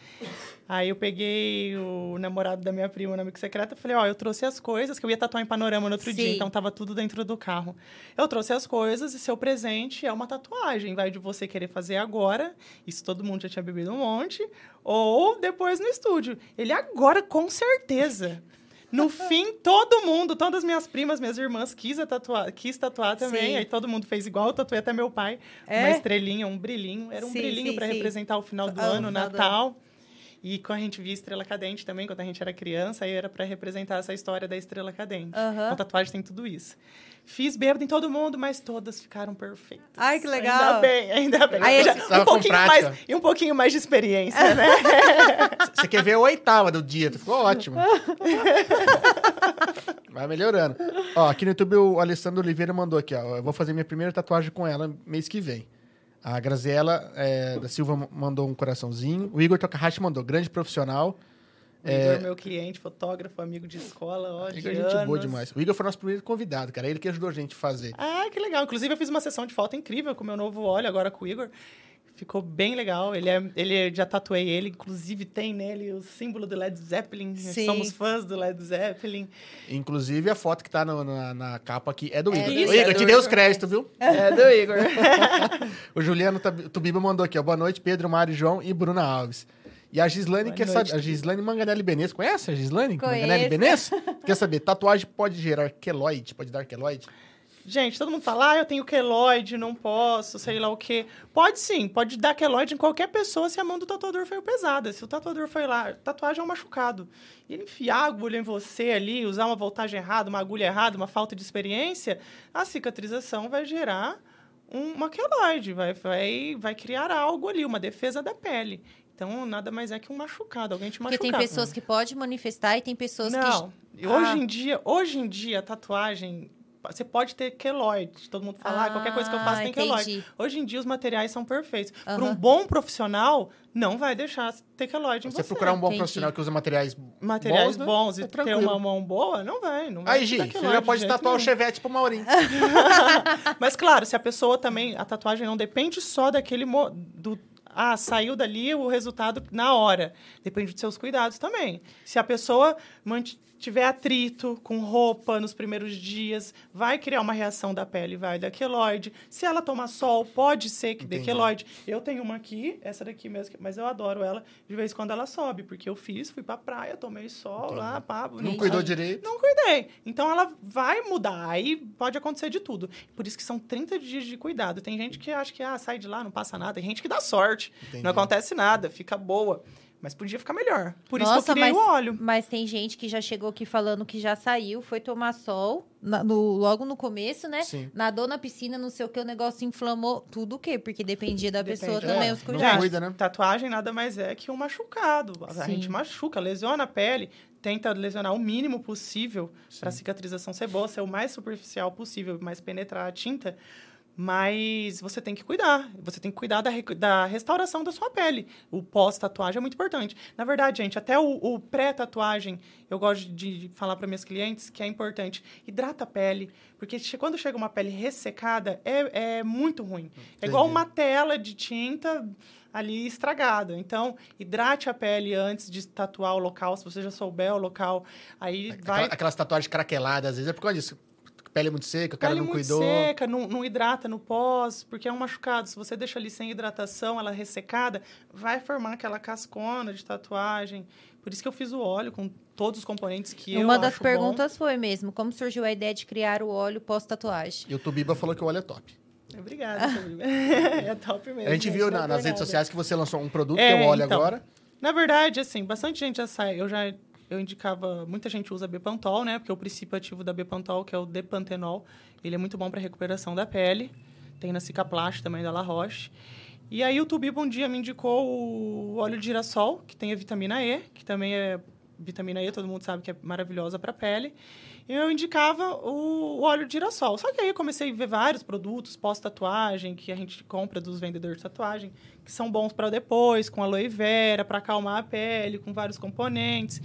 Aí eu peguei o namorado da minha prima, no amigo secreto, e falei, ó, eu trouxe as coisas, que eu ia tatuar em panorama no outro dia, Sim. então tava tudo dentro do carro. Eu trouxe as coisas e seu presente é uma tatuagem. Vai de você querer fazer agora, isso todo mundo já tinha bebido um monte, ou depois no estúdio. Ele agora, com certeza. No fim, todo mundo, todas minhas primas, minhas irmãs, quis, tatuar, quis tatuar também. Sim. Aí todo mundo fez igual, eu tatuei até meu pai. É? Uma estrelinha, um brilhinho. Era um Sim, brilhinho para representar o final do Ah, o ano, do Natal. E quando a gente via Estrela Cadente também, quando a gente era criança, aí era para representar essa história da Estrela Cadente. Aham. Então, tatuagem tem tudo isso. Fiz bêbado em todo mundo, mas todas ficaram perfeitas. Ai, que legal. Ainda bem, ainda bem. Aí Já- um pouquinho prática. mais, e um pouquinho mais de experiência, né? Você quer ver a oitava do dia, ficou ótimo. Vai melhorando. Ó, aqui no YouTube o Alessandro Oliveira mandou aqui, ó. Eu vou fazer minha primeira tatuagem com ela mês que vem. A Graziela é, da Silva mandou um coraçãozinho. O Igor Tokahashi mandou, grande profissional. O Igor, meu cliente, fotógrafo, amigo de escola, ó, Igor é gente boa anos. demais. O Igor foi nosso primeiro convidado, cara. Ele que ajudou a gente a fazer. Ah, que legal. Inclusive, eu fiz uma sessão de foto incrível com o meu novo óleo, agora com o Igor. Ficou bem legal. Ele, é, ele já tatuei ele, inclusive tem nele o símbolo do Led Zeppelin. Sim. Somos fãs do Led Zeppelin. Inclusive, a foto que tá no- na, na capa aqui é do É Igor. Ô, Igor. Eu te dei os créditos, viu? É do Igor. O Juliano Tubiba mandou aqui, ó. Boa noite, Pedro, Mário, João e Bruna Alves. E a Gislane Boa quer noite, saber. A. Gislane Manganelli Benes. Conhece a Gislane Conheço. Manganelli Benes? quer saber, tatuagem pode gerar queloide? Pode dar queloide? Gente, todo mundo fala, ah, eu tenho queloide, não posso, sei lá o quê. Pode sim, pode dar queloide em qualquer pessoa se a mão do tatuador foi pesada. Se o tatuador foi lá, tatuagem é um machucado. E ele enfiar a agulha em você ali, usar uma voltagem errada, uma agulha errada, uma falta de experiência, a cicatrização vai gerar um- uma queloide, vai, vai, vai criar algo ali, uma defesa da pele. Então, nada mais é que um machucado, alguém te Porque machucar. tem pessoas que podem manifestar e tem pessoas Não. que. Hoje Ah. em dia, hoje em dia, a tatuagem. Você pode ter queloide. Todo mundo fala, ah, qualquer coisa que eu faço Ah, tem queloide. entendi. Hoje em dia, os materiais são perfeitos. Para um bom profissional, não vai deixar ter queloide em Você você. procurar um bom entendi. profissional que usa materiais Materiais bons, né? bons É e ter tranquilo. uma mão boa, não vai. Não vai Aí, Gi, você já de pode tatuar o nenhum. chevette pro Maurinho. Mas claro, se a pessoa também, a tatuagem não depende só daquele mo- do ah, saiu dali o resultado na hora. Depende dos seus cuidados também. Se a pessoa mantiver atrito com roupa nos primeiros dias, vai criar uma reação da pele, vai dar queloide. Se ela tomar sol, pode ser que dê queloide. Eu tenho uma aqui, essa daqui mesmo, mas eu adoro ela. De vez em quando ela sobe, porque eu fiz, fui pra praia, tomei sol lá, pá, Não cuidou direito. Não cuidei. Então ela vai mudar. Aí pode acontecer de tudo. Por isso que são 30 dias de cuidado. Tem gente que acha que ah, sai de lá, não passa nada. Tem gente que dá sorte. Entendi. Não acontece nada, fica boa. Mas podia ficar melhor. Por isso Nossa, que eu criei mas, o óleo. Mas tem gente que já chegou aqui falando que já saiu, foi tomar sol na- no- logo no começo, né? Sim. Nadou na piscina, não sei o que, o negócio inflamou. Tudo o quê? Porque dependia da Depende, pessoa é. também, os Não cuidados. cuida, né? Tatuagem nada mais é que um machucado. A Sim. gente machuca, lesiona a pele, tenta lesionar o mínimo possível para a cicatrização ser boa, ser o mais superficial possível, mais penetrar a tinta. Mas você tem que cuidar. Você tem que cuidar da, da restauração da sua pele. O pós-tatuagem é muito importante. Na verdade, gente, até o, o pré-tatuagem, eu gosto de falar para minhas clientes que é importante. Hidrata a pele. Porque quando chega uma pele ressecada, é, é muito ruim. É igual Entendi. uma tela de tinta ali estragada. Então, hidrate a pele antes de tatuar o local, se você já souber o local. Aí vai. Aquela- Aquelas tatuagens craqueladas, às vezes é por causa disso. Pele muito seca, o cara Pele não muito cuidou. seca, não, não hidrata no pós, porque é um machucado. Se você deixa ali sem hidratação, ela ressecada, vai formar aquela cascona de tatuagem. Por isso que eu fiz o óleo com todos os componentes que eu Uma das acho perguntas foi mesmo, como surgiu a ideia de criar o óleo pós-tatuagem? E o Tubiba falou que o óleo é top. bom. Obrigada, Felipe. é top mesmo. a gente viu não na- é nas redes sociais que você lançou um produto, É, que é o óleo então. agora. Na verdade, assim, bastante gente já sai. Eu já eu indicava, muita gente usa Bepantol, né? Porque o princípio ativo da Bepantol, que é o Depantenol, ele é muito bom para recuperação da pele. Tem na Cicaplast também da La Roche. E aí o Tubiba um dia me indicou o óleo de girassol, que tem a vitamina E, que também é vitamina E, todo mundo sabe que é maravilhosa para a pele. E eu indicava o óleo de girassol. Só que aí eu comecei a ver vários produtos pós-tatuagem que a gente compra dos vendedores de tatuagem, que são bons para depois, com aloe vera, para acalmar a pele, com vários componentes.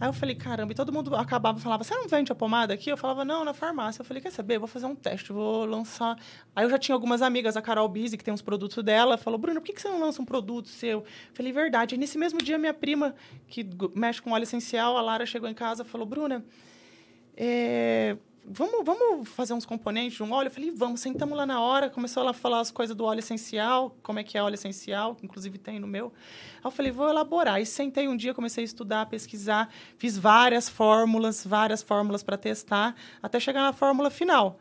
Aí eu falei, caramba, e todo mundo acabava falava, você não vende a pomada aqui? Eu falava, não, na farmácia. Eu falei, quer saber? Vou fazer um teste, vou lançar. Aí eu já tinha algumas amigas, a Carol Bise, que tem uns produtos dela, falou, Bruno, por que você não lança um produto seu? Eu falei, verdade. Aí nesse mesmo dia, minha prima, que mexe com óleo essencial, a Lara chegou em casa e falou, Bruna, é, vamos, vamos fazer uns componentes de um óleo? Eu falei, vamos, sentamos lá na hora, começou ela a falar as coisas do óleo essencial, como é que é óleo essencial, que inclusive tem no meu. Aí eu falei, vou elaborar. E sentei um dia, comecei a estudar, pesquisar, fiz várias fórmulas, várias fórmulas para testar, até chegar na fórmula final.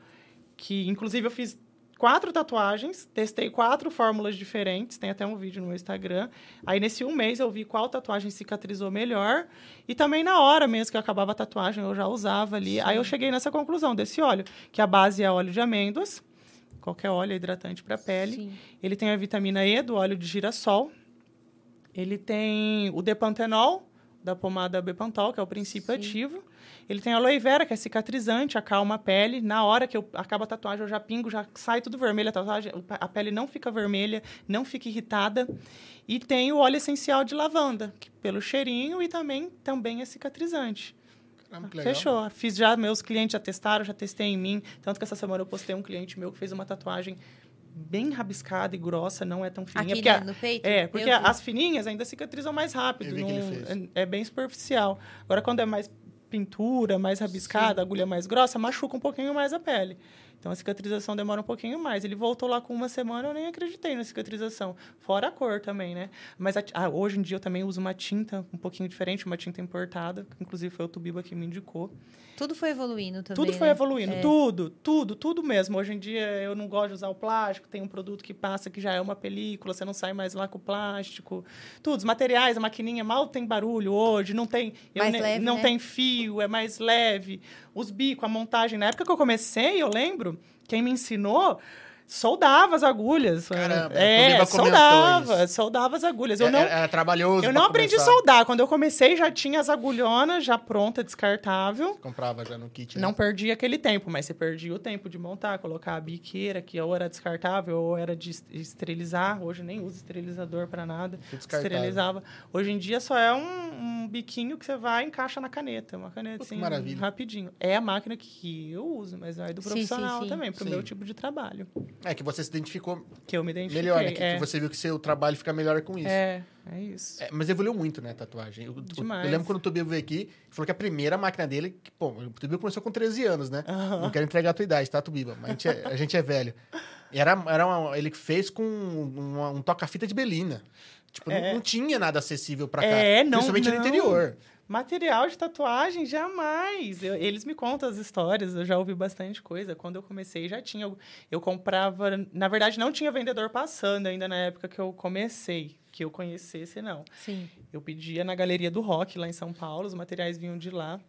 Que, inclusive, eu fiz quatro tatuagens, testei quatro fórmulas diferentes, tem até um vídeo no meu Instagram. Aí, nesse um mês, eu vi qual tatuagem cicatrizou melhor. E também na hora mesmo que eu acabava a tatuagem, eu já usava ali. Sim. Aí eu cheguei nessa conclusão desse óleo, que a base é óleo de amêndoas, qualquer óleo é hidratante para a pele. Sim. Ele tem a vitamina E do óleo de girassol. Ele tem o depantenol, da pomada Bepantol, que é o princípio Sim. ativo. Ele tem aloe vera, que é cicatrizante, acalma a pele. Na hora que eu acaba a tatuagem, eu já pingo, já sai tudo vermelho a tatuagem. A pele não fica vermelha, não fica irritada. E tem o óleo essencial de lavanda, que pelo cheirinho e também, também é cicatrizante. Caramba, Fechou. Fiz já, meus clientes já testaram, já testei em mim. Tanto que essa semana eu postei um cliente meu que fez uma tatuagem bem rabiscada e grossa, não é tão fininha. Aqui porque no, no peito? É, porque as fininhas ainda cicatrizam mais rápido. Não, é, é, bem superficial. Agora, quando é mais pintura, mais rabiscada, Sim. agulha mais grossa, machuca um pouquinho mais a pele. Então a cicatrização demora um pouquinho mais. Ele voltou lá com uma semana, eu nem acreditei na cicatrização. Fora a cor também, né? Mas a, ah, hoje em dia eu também uso uma tinta um pouquinho diferente, uma tinta importada, que inclusive foi o Tubiba que me indicou. Tudo foi evoluindo também. Tudo foi né? evoluindo, é. tudo, tudo, tudo mesmo. Hoje em dia eu não gosto de usar o plástico, tem um produto que passa que já é uma película, você não sai mais lá com o plástico. Tudo, os materiais, a maquininha mal tem barulho hoje, não tem, mais leve, não né? tem fio, é mais leve. Os bicos, a montagem, na época que eu comecei, eu lembro, quem me ensinou soldava as agulhas. Caramba, é, soldava, isso. soldava as agulhas. Eu é, não, era, era trabalhoso. Eu não aprendi a soldar. Quando eu comecei, já tinha as agulhonas já pronta, descartável. Você comprava já no kit. Né? Não perdi aquele tempo, mas você perdia o tempo de montar, colocar a biqueira, que ou era descartável ou era de esterilizar. Hoje nem uso esterilizador para nada. Esterilizava. Hoje em dia só é um, um, biquinho que você vai e encaixa na caneta. Uma caneta assim, maravilha. rapidinho. É a máquina que eu uso, mas é do profissional sim, sim, sim. também, pro meu tipo de trabalho. É que você se identificou que eu me identifiquei, melhor, né? Que, é. que, você viu que seu trabalho fica melhor com isso. É, é isso. É, mas evoluiu muito, né, tatuagem. Eu, Demais. eu lembro quando o Tubio veio aqui, falou que a primeira máquina dele... Que, pô, o Tubio começou com 13 anos, né? Não quero entregar a tua idade, tá, Tubiba? Mas a gente é, a gente é velho. E era, era uma, ele fez com uma, um toca-fita de Belina. Tipo, não, não, tinha nada acessível para cá. É, não, Principalmente não. no interior. Material de tatuagem, jamais. Eu, eles me contam as histórias, eu já ouvi bastante coisa. Quando eu comecei, já tinha. Eu, eu comprava. Na verdade, não tinha vendedor passando ainda na época que eu comecei. Que eu conhecesse, não. Sim. Eu pedia na Galeria do Rock, lá em São Paulo, os materiais vinham de lá.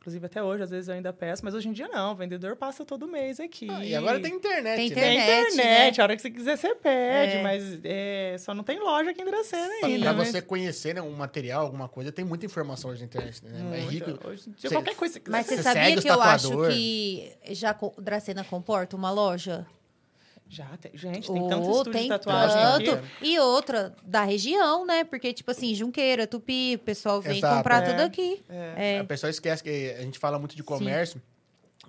Inclusive, até hoje, às vezes eu ainda peço, mas hoje em dia não. O vendedor passa todo mês aqui. Ah, e agora tem internet, Tem né? Tem internet, internet, né? a hora que você quiser, você pede, É. mas é, só não tem loja aqui em Dracena ainda. pra mas você conhecer né, um material, alguma coisa, tem muita informação hoje na internet, né? É muito. rico. Hoje em dia, Você- qualquer coisa que você Mas quiser. você Você sabia que eu acho que já Dracena comporta uma loja? Já, tem, gente, tem Ô, tantos estúdios tem de tatuagem tanto. aqui. E outra da região, né? Porque, tipo assim, Junqueira, Tupi, o pessoal vem Exato. comprar É. tudo aqui. É. É. A pessoa esquece que a gente fala muito de comércio.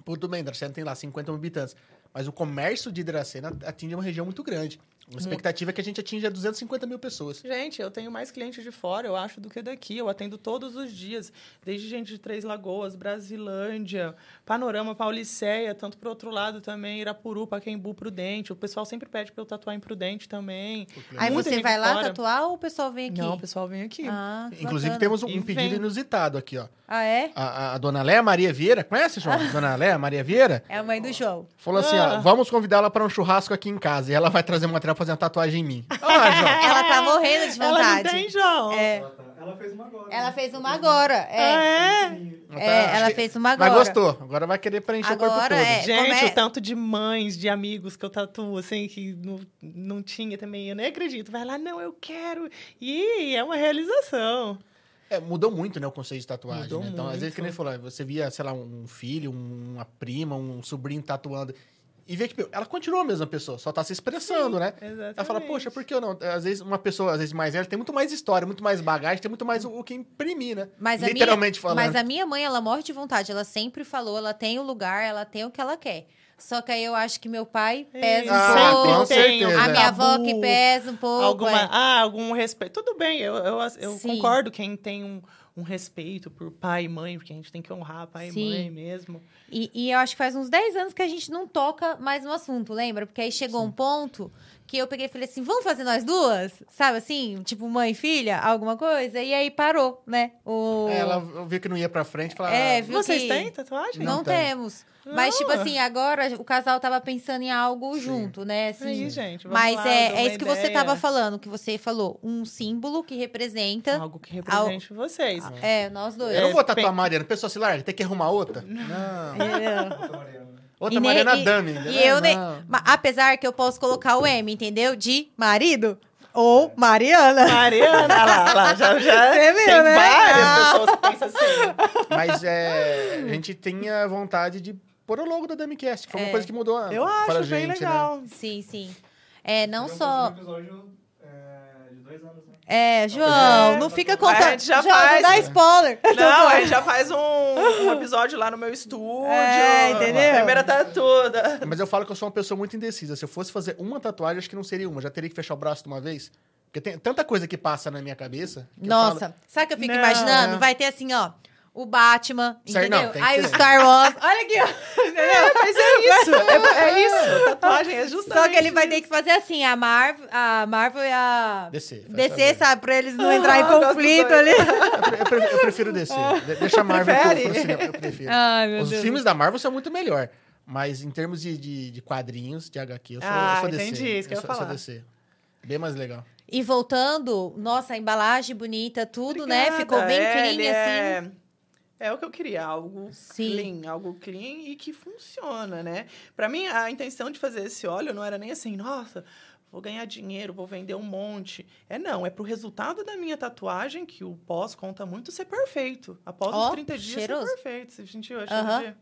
Pô, tudo bem, Dracena tem lá 50 mil habitantes. Mas o comércio de Dracena atinge uma região muito grande. A expectativa é que a gente atinja 250 mil pessoas. Gente, eu tenho mais clientes de fora, eu acho, do que daqui. Eu atendo todos os dias. Desde gente de Três Lagoas, Brasilândia, Panorama Pauliceia, tanto pro outro lado também, Irapuru, Paquembu, Prudente. O pessoal sempre pede pra eu tatuar em Prudente também. Aí Muita você vai lá fora. tatuar ou o pessoal vem aqui? Não, o pessoal vem aqui. Ah, Inclusive, bacana. temos um, E pedido vem. inusitado aqui, ó. Ah, é? A, a- a dona Léa Maria Vieira, conhece, João? Dona Léa Maria Vieira? É a mãe do João. Falou assim, Ah. ó, vamos convidá-la para um churrasco aqui em casa. E ela vai trazer um material fazer uma tatuagem em mim. João. Ela tá morrendo de Ela não vontade. tem, João. É. Ela, tá- ela fez uma agora. Ela né? fez uma agora. É. É. Ela É, tá- ela fez uma Mas agora. gostou. Agora vai querer preencher o corpo Agora todo. é. Gente, é- o tanto de mães, de amigos que eu tatuo, assim, que não, não tinha também. Eu nem acredito. Vai lá, não, eu quero. E é uma realização. É, mudou muito, né, o conceito de tatuagem. Mudou né? Então, às vezes, muito. que nem falou, você via, sei lá, um filho, uma prima, um sobrinho tatuando. E vê que meu, ela continua a mesma pessoa, só tá se expressando, né? Exatamente. Ela fala, poxa, por que eu não? Às vezes, uma pessoa, às vezes, mais velha, tem muito mais história, muito mais bagagem, tem muito mais o, o que imprimir, né? Mas a Literalmente minha, falando. Mas a minha mãe, ela morre de vontade. Ela sempre falou, ela tem o lugar, ela tem o que ela quer. Só que aí eu acho que meu pai pesa Ah, um com pouco. certeza. A minha avó que pesa um pouco. Alguma, é. ah, algum respeito. Tudo bem, eu, eu, eu Sim. concordo quem tem um, um respeito por pai e mãe, porque a gente tem que honrar pai Sim. e mãe mesmo. E, e eu acho que faz uns 10 anos que a gente não toca mais no assunto, lembra? Porque aí chegou um ponto que eu peguei e falei assim, vamos fazer nós duas? Sabe assim? Tipo, mãe e filha, alguma coisa? E aí parou, né? O... É, ela viu que não ia pra frente e falou, É, ah, viu Vocês que- têm tatuagem? Não, Não tem. temos. Mas, Não. tipo assim, agora o casal tava pensando em algo junto, né? Assim, Aí, gente, Mas lá, é, é isso que você ideia. tava falando, que você falou. Um símbolo que representa. Algo que represente vocês. É, nós dois. Eu não É, vou tatuar a Mariana. Pessoa se larga, tem que arrumar outra? Não. É. Outra Mariana. E Mariana e- Dami. E eu nem. Não. Apesar que eu posso colocar o M, entendeu? De marido ou Mariana. Mariana, olha lá, lá, já, já Você viu, tem né? várias Ah. pessoas que pensam assim. Mas é, a gente tinha vontade de pôr o logo da Damicast. que Foi uma É. coisa que mudou Eu para acho bem gente, né? legal. Sim, sim. É, não só. um episódio é, de dois anos, né? É, João, É, não fica a contando. gente já João, faz. não dá spoiler. Não, a gente já faz um, um episódio lá no meu estúdio. É, entendeu? A primeira tá toda. Mas eu falo que eu sou uma pessoa muito indecisa. Se eu fosse fazer uma tatuagem, acho que não seria uma. Já teria que fechar o braço de uma vez. Porque tem tanta coisa que passa na minha cabeça. que eu Nossa, falo- sabe o que eu fico Não, imaginando? Vai ter assim, ó. O Batman, entendeu? não, Aí o. Star Wars. Olha aqui, ó. Entendeu? Mas é isso. É, é isso. Tatuagem é justamente Só que ele vai ter que fazer assim, a Marvel, a Marvel e a DC. DC, favor. sabe? Pra eles não entrar em Ah, eu gosto conflito ali. Eu pre- Eu prefiro, eu prefiro DC. De- Deixa a Marvel pro, Prefere? pro cinema. Eu prefiro. Ai, meu Os Deus. filmes da Marvel são muito melhor. Mas em termos de, de, de quadrinhos, de HQ, eu sou, Ah, eu sou DC. entendi, isso que eu ia sou, sou falar. DC. Bem mais legal. E voltando, nossa, a embalagem bonita, tudo, né? Obrigada. Ficou bem É, clean, ele assim. É... É o que eu queria, algo Sim. clean, algo clean e que funciona, né? Pra mim, a intenção de fazer esse óleo não era nem assim, nossa, vou ganhar dinheiro, vou vender um monte. É não, é pro resultado da minha tatuagem, que o pós conta muito, ser perfeito. Após Ó, os 30 dias, cheiroso. ser perfeito. Você sentiu a cheiro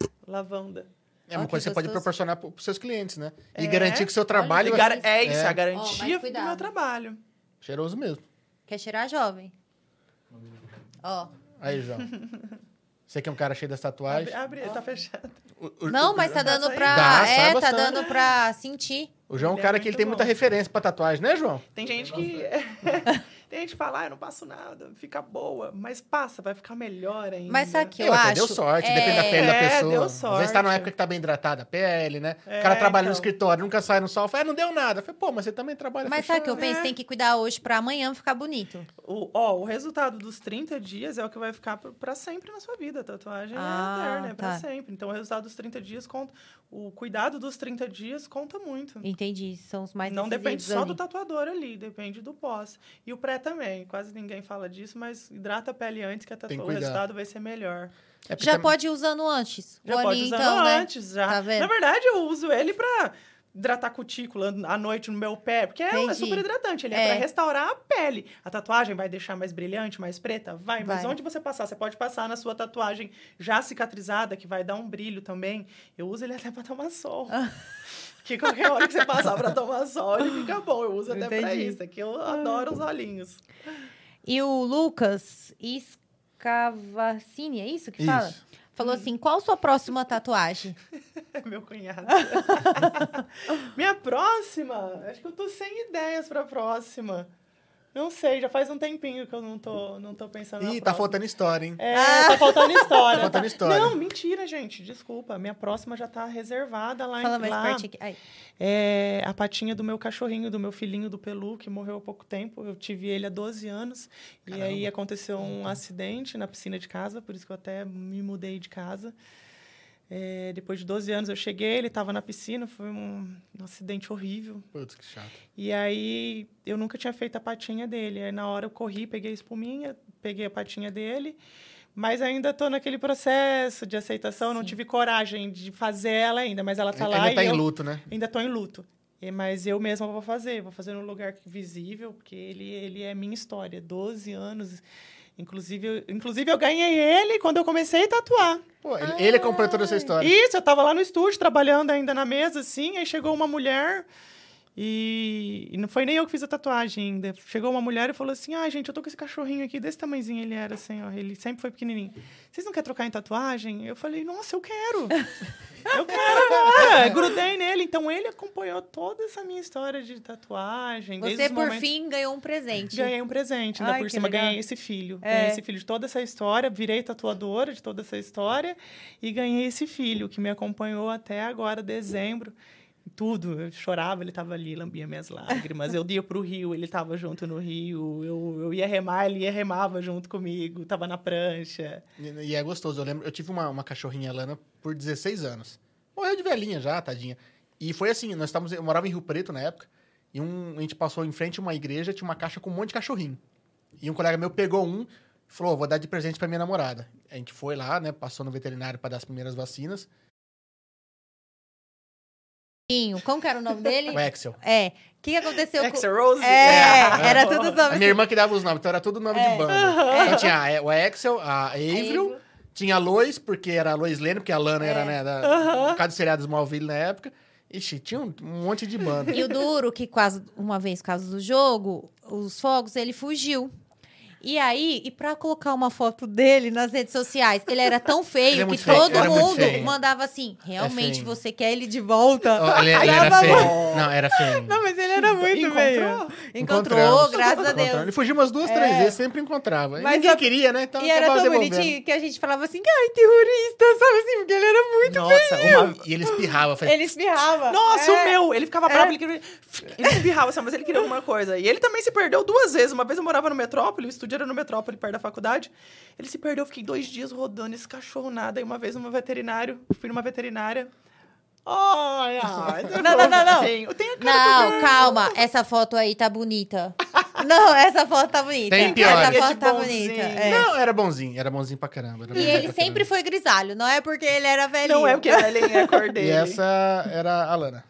de lavanda. É uma Ó, coisa que você pode gostoso. proporcionar para os seus clientes, né? E É. garantir que o seu trabalho E gar- É isso, É. a garantia mas do meu trabalho. cheiroso mesmo. Quer cheirar jovem. Ó. Aí, João. Você que é um cara cheio das tatuagens. Abre, abre tá fechado. O, o- Não, o- mas tá Dá dando pra. Dá, é, tá dando pra sentir. O João é um Ele é cara que ele tem muita bom. referência pra tatuagem, né, João? Tem gente que. Tem gente que fala, ah, eu não passo nada, fica boa. Mas passa, vai ficar melhor ainda. Mas sabe que eu E outra, acho. Deu sorte, é, depende da pele da É, pessoa. deu Às vezes tá numa sorte. época que tá bem hidratada a pele, né? É, o cara trabalha no então. escritório, nunca sai no sol. Fala, ah, não deu nada. Eu falei, pô, mas você também trabalha Mas sabe o que eu fechado. penso? Tem que cuidar hoje pra amanhã ficar bonito. O, ó, o resultado dos 30 dias é o que vai ficar pra- sempre na sua vida. A tatuagem Ah, é eterna, é pra tá. sempre. Então, o resultado dos 30 dias conta. O cuidado dos 30 dias conta muito. Entendi. São os mais Não depende só ali. do tatuador ali, depende do pós. E o pré também. Quase ninguém fala disso, mas hidrata a pele antes que a Tem tatu... que o cuidar. resultado vai ser melhor. É porque Já também- pode ir usando antes. Já o pode aninho, usar então, né? antes, já. Tá vendo? Na verdade, eu uso ele pra hidratar a cutícula à noite no meu pé, porque é, é Entendi. super hidratante. Ele é, É. pra restaurar a pele. A tatuagem vai deixar mais brilhante, mais preta? Vai, mas Vai. onde você passar? Você pode passar na sua tatuagem já cicatrizada, que vai dar um brilho também. Eu uso ele até pra tomar sol. Que qualquer hora que você passar pra tomar sol, ele fica bom. Eu uso até pra Entendi. isso. Aqui eu adoro os olhinhos. E o Lucas Scavacini, é isso que fala? Falou assim: qual sua próxima tatuagem? Meu cunhado. Minha próxima? Acho que eu tô sem ideias pra próxima. Não sei, já faz um tempinho que eu não tô, não tô pensando na Ih, tá faltando história, hein? É, tá faltando história. Tá faltando história. Não, mentira, gente. Desculpa. Minha próxima já tá reservada lá Fala em mais lá. perto aqui. Ai, É a patinha do meu cachorrinho, do meu filhinho do Pelu, que morreu há pouco tempo. Eu tive ele há 12 anos. E aí aconteceu um acidente na piscina de casa, por isso que eu até me mudei de casa. É, depois de 12 anos eu cheguei, ele estava na piscina, foi um, um acidente horrível. Putz, que chato. E aí eu nunca tinha feito a patinha dele. Aí na hora eu corri, peguei a espuminha, peguei a patinha dele. Mas ainda tô naquele processo de aceitação, não tive coragem de fazer ela ainda, mas ela tá lá Ainda tá e em luto, né? ainda tô em luto. E- Mas eu mesma vou fazer, vou fazer num lugar visível, porque ele, ele é minha história. 12 anos Inclusive, eu- inclusive, eu ganhei ele quando eu comecei a tatuar. Pô, ele, ele comprou toda essa história. Isso, eu tava lá no estúdio, trabalhando ainda na mesa, assim, aí chegou uma mulher e, e não foi nem eu que fiz a tatuagem ainda. Chegou uma mulher e falou assim, ah, gente, eu tô com esse cachorrinho aqui, desse tamanhozinho ele era, assim, ó, ele sempre foi pequenininho. Vocês não querem trocar em tatuagem? Eu falei, nossa, eu quero! Eu quero agora! Grudei nele, então ele acompanhou toda essa minha história de tatuagem. Você, por momentos- fim, ganhou um presente. Ganhei um presente, ainda Ai, por cima legal. ganhei esse filho. É. Ganhei esse filho de toda essa história, virei tatuadora de toda essa história e ganhei esse filho que me acompanhou até agora, dezembro. Tudo, eu chorava, ele estava ali, lambia minhas lágrimas. Eu ia pro rio, ele estava junto no rio. Eu, eu ia remar, ele ia remava junto comigo, tava na prancha. E, e é gostoso. Eu lembro, eu tive uma, uma cachorrinha Lana por 16 anos. Morreu de velhinha já, tadinha. E foi assim, nós estávamos, eu morava em Rio Preto na época, e um, a gente passou em frente a uma igreja, tinha uma caixa com um monte de cachorrinho. E um colega meu pegou um falou, "Ó, vou dar de presente pra minha namorada. A gente foi lá, né, passou no veterinário para dar as primeiras vacinas. Como que era o nome dele? O Axel. É. O que que aconteceu com... Axel Rose? É, era tudo A nome minha irmã que dava os nomes, então era tudo nome É. de banda. Então tinha a- o Axel, a Avril, tinha a Lois, porque era a Lois Lane, porque a Lana era, né, da, por causa do seriado Smallville na época. Ixi, tinha um, um monte de banda. E o Duro, que quase uma vez, por causa do jogo, os fogos, ele fugiu. E aí, e pra colocar uma foto dele nas redes sociais, ele era tão feio é que feio, todo mundo feio. mandava assim: realmente feio. você quer ele de volta? Ó, ele, ele era feio. Não, era feio. Não, mas ele era muito Encontrou? feio. Encontrou, Encontramos. graças a Encontramos. Ele Deus. fugiu umas duas, três É. vezes, sempre encontrava. Mas ninguém eu- queria, né? Então E era tão devolvendo. bonitinho que a gente falava assim: ai, terrorista, sabe assim? Porque ele era muito. Nossa, uma, E ele espirrava. Falei, Ele espirrava. Nossa, É. o meu! Ele ficava bravo, ele queria. Ele espirrava, assim, mas ele queria alguma coisa. E ele também se perdeu duas vezes. Uma vez eu morava no Metrópole, o estúdio era no Metrópole, perto da faculdade. Ele se perdeu, eu fiquei dois dias rodando esse cachorro nada. E uma vez numa veterinário, fui numa veterinária. Ai, ai. Não, não, não, não. Tenho, tenho a cara Não, calma. Essa foto aí tá bonita. Não, essa foto tá bonita. Tem pior. Essa é foto tá bonzinho. bonita. é. Não, era bonzinho. Era bonzinho pra caramba. era E ele sempre caramba. foi grisalho, não é porque ele era velhinho. Não é porque a velhinha é a cor dele. E essa era a Lana.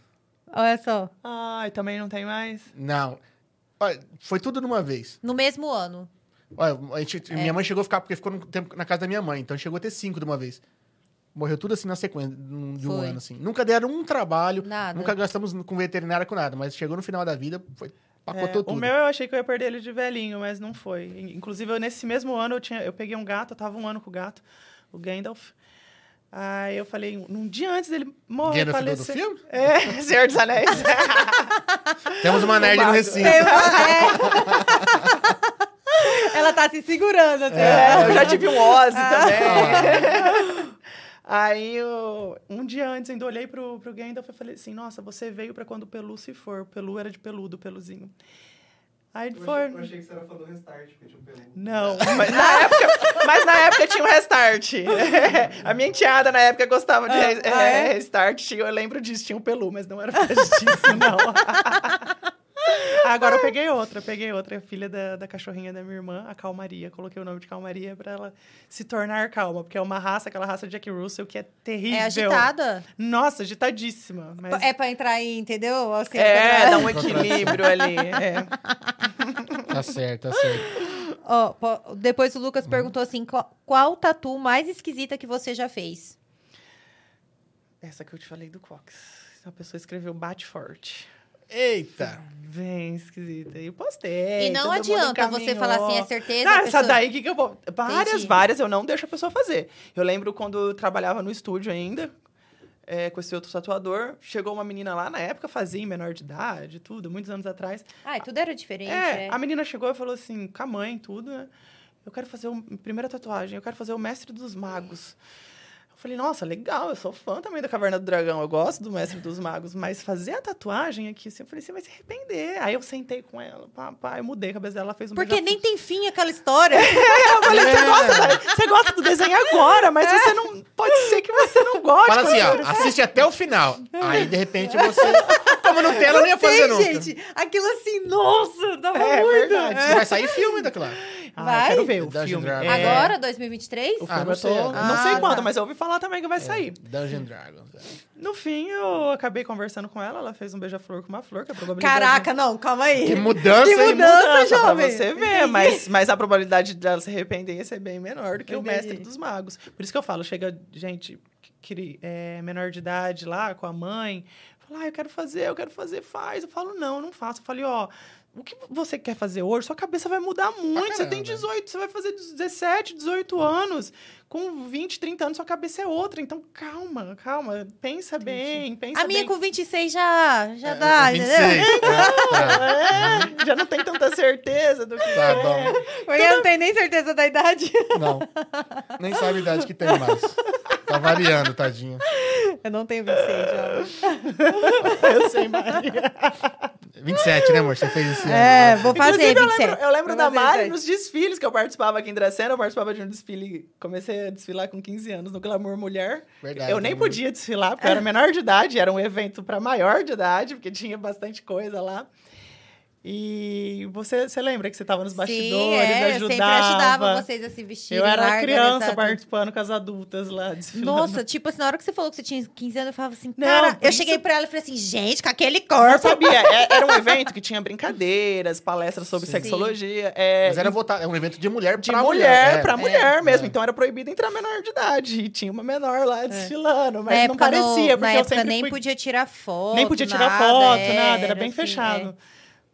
Olha só. Ai, também não tem mais? Não. Olha, foi tudo de uma vez. No mesmo ano. Olha, a gente, É. Minha mãe chegou a ficar, porque ficou no tempo na casa da minha mãe. Então chegou a ter cinco de uma vez. Morreu tudo assim na sequência, de um Foi. ano, assim. Nunca deram um trabalho. Nada. Nunca gastamos com veterinária com nada. Mas chegou no final da vida, foi, pacotou É, tudo. O meu eu achei que eu ia perder ele de velhinho, mas não foi. In- Inclusive, eu, nesse mesmo ano, eu, tinha, eu peguei um gato, eu tava um ano com o gato, o Gandalf. Aí eu falei, um dia antes dele morrer, Gandalf do- do falecer... filme? É, Senhor dos Anéis. Temos uma nerd no recinto. Tem uma- é. Ela tá se segurando até. É, eu já tive um Ozzy Ah. também. Aí, eu, um dia antes, ainda olhei pro, pro Gandalf e falei assim, nossa, você veio pra quando o Pelu se for. O Pelu era de peludo, peluzinho. Aí ele Eu foi... achei, eu achei que você era fã do Restart, porque tinha um pelo. Não, mas na, época, mas na época tinha um restart. A minha enteada na época gostava de re- Ah, é? é, restart. Eu lembro disso, tinha um pelu, mas não era por disso, não. Agora eu peguei outra, eu peguei outra, filha da, da cachorrinha da minha irmã, a Calmaria. Coloquei o nome de Calmaria pra ela se tornar calma, porque é uma raça, aquela raça de Jack Russell, que é terrível. É agitada? Nossa, agitadíssima. Mas É pra entrar aí, entendeu? Assim, é, pra- dá um equilíbrio ali. É. Tá certo, tá certo. Po- depois o Lucas perguntou assim: qual, qual tatu mais esquisita que você já fez? Essa que eu te falei do Cox. A pessoa escreveu bate forte. Eita! Bem esquisita. E eu postei. e não adianta você falar assim, é certeza. Ah, a essa pessoa- daí, que, que eu vou... Várias, Entendi. várias eu não deixo a pessoa fazer. Eu lembro quando eu trabalhava no estúdio ainda, é, com esse outro tatuador, chegou uma menina lá, na época fazia em menor de idade, tudo, muitos anos atrás. Ai, tudo era diferente. É, é. a menina chegou e falou assim, com a mãe, tudo, né? Eu quero fazer a primeira tatuagem, eu quero fazer o Mestre dos Magos. Falei, nossa, legal, eu sou fã também da Caverna do Dragão, eu gosto do Mestre dos Magos, mas fazer a tatuagem aqui, assim, eu falei, você vai se arrepender. Aí eu sentei com ela, pá, eu mudei a cabeça dela, ela fez um Porque nem tem fim aquela história. Eu falei, você gosta, da- você gosta do desenho agora, mas você não. Pode ser que você não goste. Fala assim, ó, assiste até o final. Aí, de repente, você. Como Nutella, eu não ia fazer Tem, nunca. gente. Aquilo assim, nossa, dava É, muito. verdade. Vai sair filme daquilo lá. Ah, Vai? eu quero ver o Dungeon filme. Dragons. É, Agora, 2023? O Ah, filme não eu sei tô... agora. Não sei Ah, quando, tá. mas eu ouvi falar também que vai sair. Dungeon Dragons. é. No fim, eu acabei conversando com ela. Ela fez um beija-flor com uma flor, que a probabilidade... Caraca, não, calma aí. Que mudança, Que hein? mudança, Mudança pra jovem. você ver, mas, mas a probabilidade dela se arrepender ia ser bem menor do que o Entendi. mestre dos magos. Por isso que eu falo, chega gente que é menor de idade lá com a mãe, fala, ah, eu quero fazer, eu quero fazer, faz. Eu falo, não, não faço. Eu falei, ó, o que você quer fazer hoje, sua cabeça vai mudar muito. Você tem caramba. 18, você vai fazer 17, 18 anos. Com 20, 30 anos, sua cabeça é outra. Então, calma, calma. Pensa bem, pensa A minha bem. com 26 já, já É, dá, 26. entendeu? É, É, já não tem tanta certeza do que tá, é. bom. Porque eu não tenho nem certeza da idade. Não. Nem sabe a idade que tem mais. Tá variando, tadinho. Eu não tenho 26, já. Eu sei, Maria. 27, né, amor? Você fez esse ano. É, né? vou fazer, Inclusive, eu 27. lembro, eu lembro Vou da Mari 27. nos desfiles que eu participava aqui em Dracena. Eu participava de um desfile. Comecei a desfilar com 15 anos no Glamour Mulher. Verdade, eu nem Glamour. podia desfilar, porque eu era menor de idade. Era um evento para maior de idade, porque tinha bastante coisa lá. E você, você lembra que você estava nos bastidores, Sim, é, eu ajudava? sempre ajudava vocês a se vestirem. Eu era larga, criança participando com as adultas lá, desfilando. Nossa, tipo assim, na hora que você falou que você tinha 15 anos, eu falava assim, Não, cara, eu isso- cheguei pra ela e falei assim, gente, com aquele Eu corpo. sabia, é- era um evento que tinha brincadeiras, palestras sobre Sim. sexologia. É, Mas era voltar, é um evento de mulher de pra mulher, mulher. pra é. mulher mesmo. é. Então era proibido entrar menor de idade. E tinha uma menor lá desfilando, mas na não parecia, no, porque na eu época sempre nem fui... podia tirar foto. Nem podia tirar nada, foto, nada, era bem assim, fechado.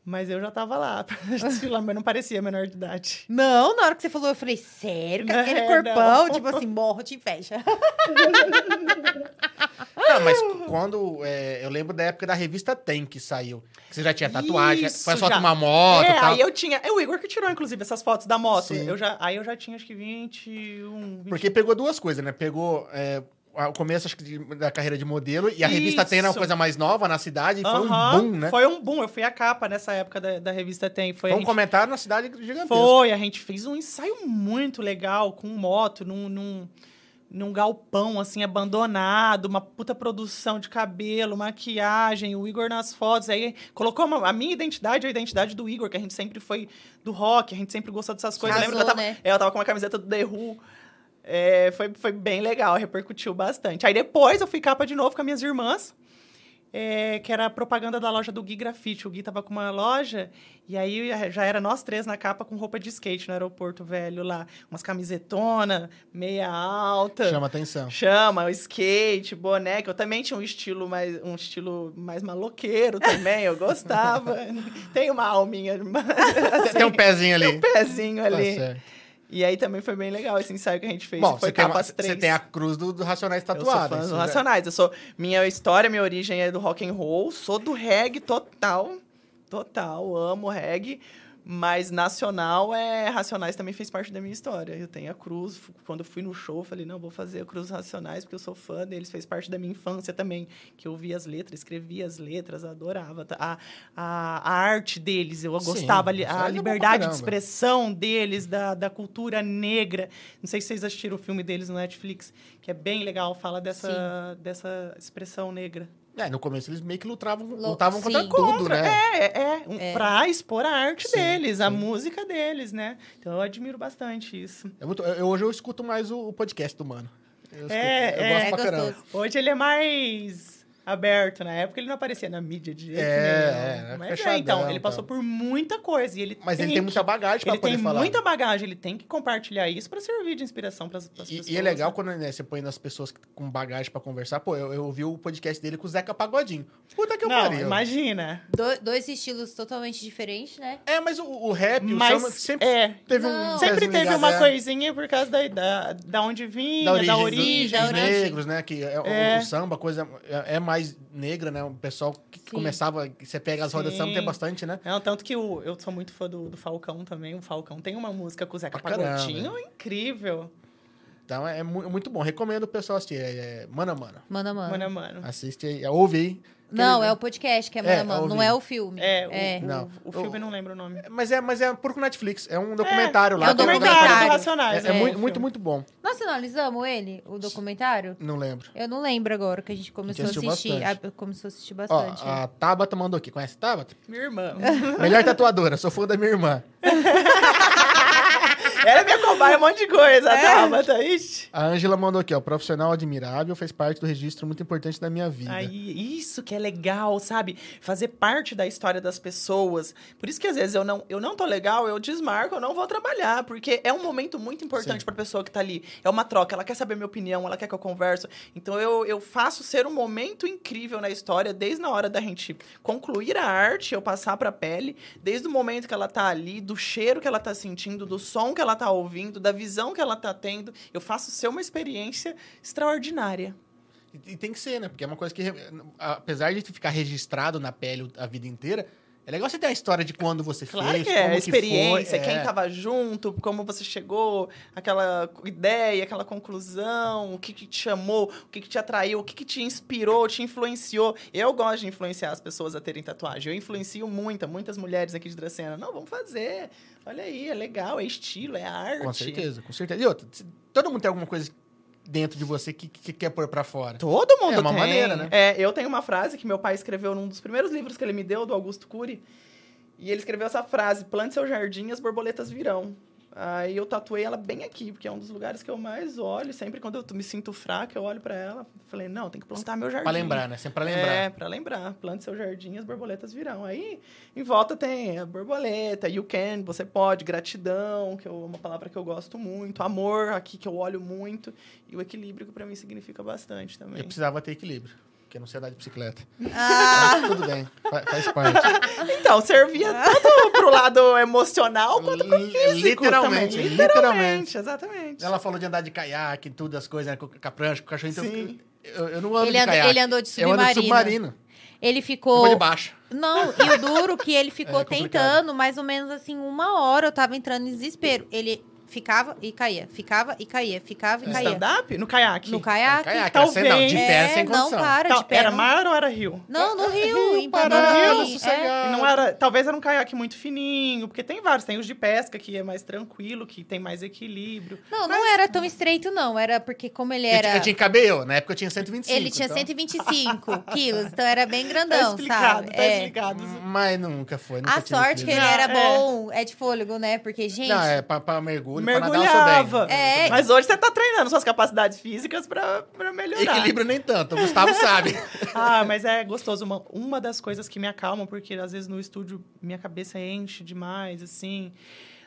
Mas eu já tava lá pra desfilar, mas não parecia menor de idade. Não, na hora que você falou, eu falei, sério? Com aquele É, corpão? não. Tipo assim, morro de inveja. Não, mas quando. é, eu lembro da época da revista Tem que saiu. Que você já tinha tatuagem, Isso, foi só já. uma moto é, tal. aí eu tinha... É o Igor que tirou, inclusive, essas fotos da moto. Sim. Eu já, aí eu já tinha, acho que 21, 20... Porque pegou duas coisas, né? Pegou é, o começo, acho que, de- da carreira de modelo, e a revista Tem era uma Isso. coisa mais nova na cidade, e foi um boom, né? Foi um boom. Eu fui a capa nessa época da, da revista Tem. Foi, Foi um gente- comentário na cidade gigantesco. Foi, a gente fez um ensaio muito legal com moto, num, num, num galpão, assim, abandonado, uma puta produção de cabelo, maquiagem, o Igor nas fotos. Aí colocou uma- a minha identidade e a identidade do Igor, que a gente sempre foi do rock, a gente sempre gostou dessas coisas. Eu lembro que eu Casou, tava, né? é, eu tava com uma camiseta do The Who. É, foi, foi bem legal, repercutiu bastante. Aí depois eu fui capa de novo com as minhas irmãs. é, que era a propaganda da loja do Gui Grafite. O Gui tava com uma loja, e aí já era nós três na capa com roupa de skate no aeroporto velho lá. Umas camisetona, meia alta. Chama atenção. Chama, o skate, boneca. Eu também tinha um estilo mais, um estilo mais maloqueiro também, eu gostava. Tem uma alminha, assim, Tem um pezinho ali. um pezinho Tá ali. certo. E aí também foi bem legal esse ensaio que a gente fez. Bom, foi você tem, uma- capas três. você tem a cruz do, do Racionais Eu sou tatuada. fã isso do já- Racionais. Eu sou minha história, minha origem é do rock and roll, sou do reggae total, total, amo reggae, mas nacional é Racionais também fez parte da minha história. Eu tenho a cruz, quando eu fui no show, falei, não, vou fazer a cruz Racionais porque eu sou fã deles, fez parte da minha infância também, que eu via as letras, escrevia as letras, adorava a, a, a arte deles, eu Sim, gostava isso a é liberdade de caramba. expressão deles, da, da cultura negra. Não sei se vocês assistiram o filme deles no Netflix, que é bem legal, fala dessa, dessa expressão negra. É, no começo eles meio que lutavam, Lu- lutavam contra sim. tudo, né? É, é, um, É. pra expor a arte Sim, deles, a sim. música deles, né? Então eu admiro bastante isso. É muito- eu- hoje eu escuto mais o, o podcast do Mano. Eu, escuto- É, eu é. gosto É pra caramba. Hoje ele é mais aberto. Na época ele não aparecia na mídia de jeito É, nenhum. é, Mas é, então, ele passou por muita coisa. E ele Mas ele tem tem muita que- bagagem pra Ele poder tem falar. muita bagagem, ele tem que compartilhar isso pra servir de inspiração pras, pras E, pessoas. e é legal né? quando né, você põe nas pessoas com bagagem pra conversar. Pô, eu, eu ouvi o podcast dele com o Zeca Pagodinho. Puta que eu Não, pariu. imagina. Do- dois estilos totalmente diferentes, né? É, mas o, o rap, o Mas samba sempre é. teve Não. um. Sempre teve ligado, uma é, coisinha por causa da, da, da onde vinha, da origem, da origem. da dos origem. negros, né? Que é, o- É. O, samba, coisa é, é mais negra, né? O pessoal que Sim. começava, você pega as rodas de samba, tem bastante, né? Não, tanto que o, eu sou muito fã do, do Falcão também. O Falcão tem uma música com o Zeca caramba. Pagodinho incrível. Então é mu- muito bom. Recomendo o pessoal assistir. É, é Mano a Mano. Mano a mano. Mano a mano. Assiste aí, ouve aí. Não, é o podcast que é mano É, a mano, não é o filme. É, o, É. o- Não. o, filme eu não lembro o nome. Mas é, mas é por Netflix. É um documentário lá. é um documentário. do Racionais. É, é muito, o muito, filme. muito bom. Nós finalizamos ele, o documentário? Não lembro. Eu não lembro agora que a gente começou a assistiu assistir. bastante. Ah, começou a assistir Ó, bastante. a Tabata mandou aqui. Conhece a Tabata? Minha irmã. Melhor tatuadora. Sou fã da minha irmã. Ela é minha cobaia, um monte de coisa, a Tabata. Ixi. A Ângela mandou aqui, ó. Profissional admirável, fez parte do registro muito importante da minha vida. Aí, isso que é legal, sabe? Fazer parte da história das pessoas. Por isso que às vezes eu não, eu não tô legal, eu desmarco, eu não vou trabalhar, porque é um momento muito importante Sim. pra pessoa que tá ali. É uma troca, ela quer saber minha opinião, ela quer que eu converso. Então eu, eu faço ser um momento incrível na história, desde na hora da gente concluir a arte, eu passar pra pele, desde o momento que ela tá ali, do cheiro que ela tá sentindo, do som que ela tá ouvindo, da visão que ela tá tendo, eu faço ser uma experiência extraordinária. E, tem que ser, né? Porque é uma coisa que, apesar de ficar registrado na pele a vida inteira, é legal você ter a história de quando você Claro fez, que é, como a experiência, foi, é. quem tava junto, como você chegou, aquela ideia, aquela conclusão, o que, que te chamou, o que, que te atraiu, o que, que te inspirou, te influenciou. Eu gosto de influenciar as pessoas a terem tatuagem. Eu influencio muita, muitas mulheres aqui de Dracena. Não, vamos fazer. Olha aí, é legal, é estilo, é arte. Com certeza, com certeza. E outra, todo mundo tem alguma coisa dentro de você que, que quer pôr pra fora. Todo mundo É uma tem. maneira, né? É, eu tenho uma frase que meu pai escreveu num dos primeiros livros que ele me deu, do Augusto Cury. E ele escreveu essa frase: plante seu jardim e as borboletas virão. Aí eu tatuei ela bem aqui, porque é um dos lugares que eu mais olho. Sempre quando eu me sinto fraca, eu olho pra ela. Falei, não, tem que plantar meu jardim. Pra lembrar, né? Sempre pra lembrar. É, pra lembrar. Plante seu jardim e as borboletas virão. Aí, em volta tem a borboleta, you can, você pode, gratidão, que é uma palavra que eu gosto muito, amor, aqui que eu olho muito, e o equilíbrio, que pra mim significa bastante também. Eu precisava ter equilíbrio, porque eu não sei andar de bicicleta. Ah, Mas tudo bem, fa- faz parte. Então, servia tanto pro lado emocional quanto pro físico literalmente, também. literalmente. exatamente. Ela falou de andar de caiaque, tudo, as coisas, né? Com a prancha, com o cachorro. Então Sim. eu, eu não ando Ele de anda- caiaque. ele andou de Eu ando de submarino. submarino. ele ficou. vou de baixo. Não, e o duro que ele ficou É tentando mais ou menos assim uma hora. Eu tava entrando em desespero. Ele ficava e caía, ficava e caía, ficava e No caía. stand-up? No caiaque? No caiaque. Caiaque, talvez. assim, não, de pé É, sem não condição. para Tal- de pé. era não. mar ou era rio? Não, no Rio, Rio, em Pará, Panambi. sossegado. É. E não era, talvez era um caiaque muito fininho, porque tem vários, tem os de pesca que é mais tranquilo, que tem mais equilíbrio. Não, não era tão estreito, não. Era porque como ele Eu, era... tinha- eu tinha cabelo, na época eu tinha 125. Ele tinha então- 125 quilos, então era bem Tá grandão, explicado, sabe? tá É. explicado. Mas nunca foi. Nunca A sorte que ele era Não, é. bom é de fôlego, né? Porque, gente... Não, é pra, pra mergulho, pra nadar eu Mergulhava. sou bem. É. Mas hoje você tá treinando suas capacidades físicas pra, pra melhorar. Equilíbrio nem tanto, o Gustavo sabe. Ah, mas é gostoso. Uma, uma das coisas que me acalmam, porque às vezes no estúdio minha cabeça enche demais, assim.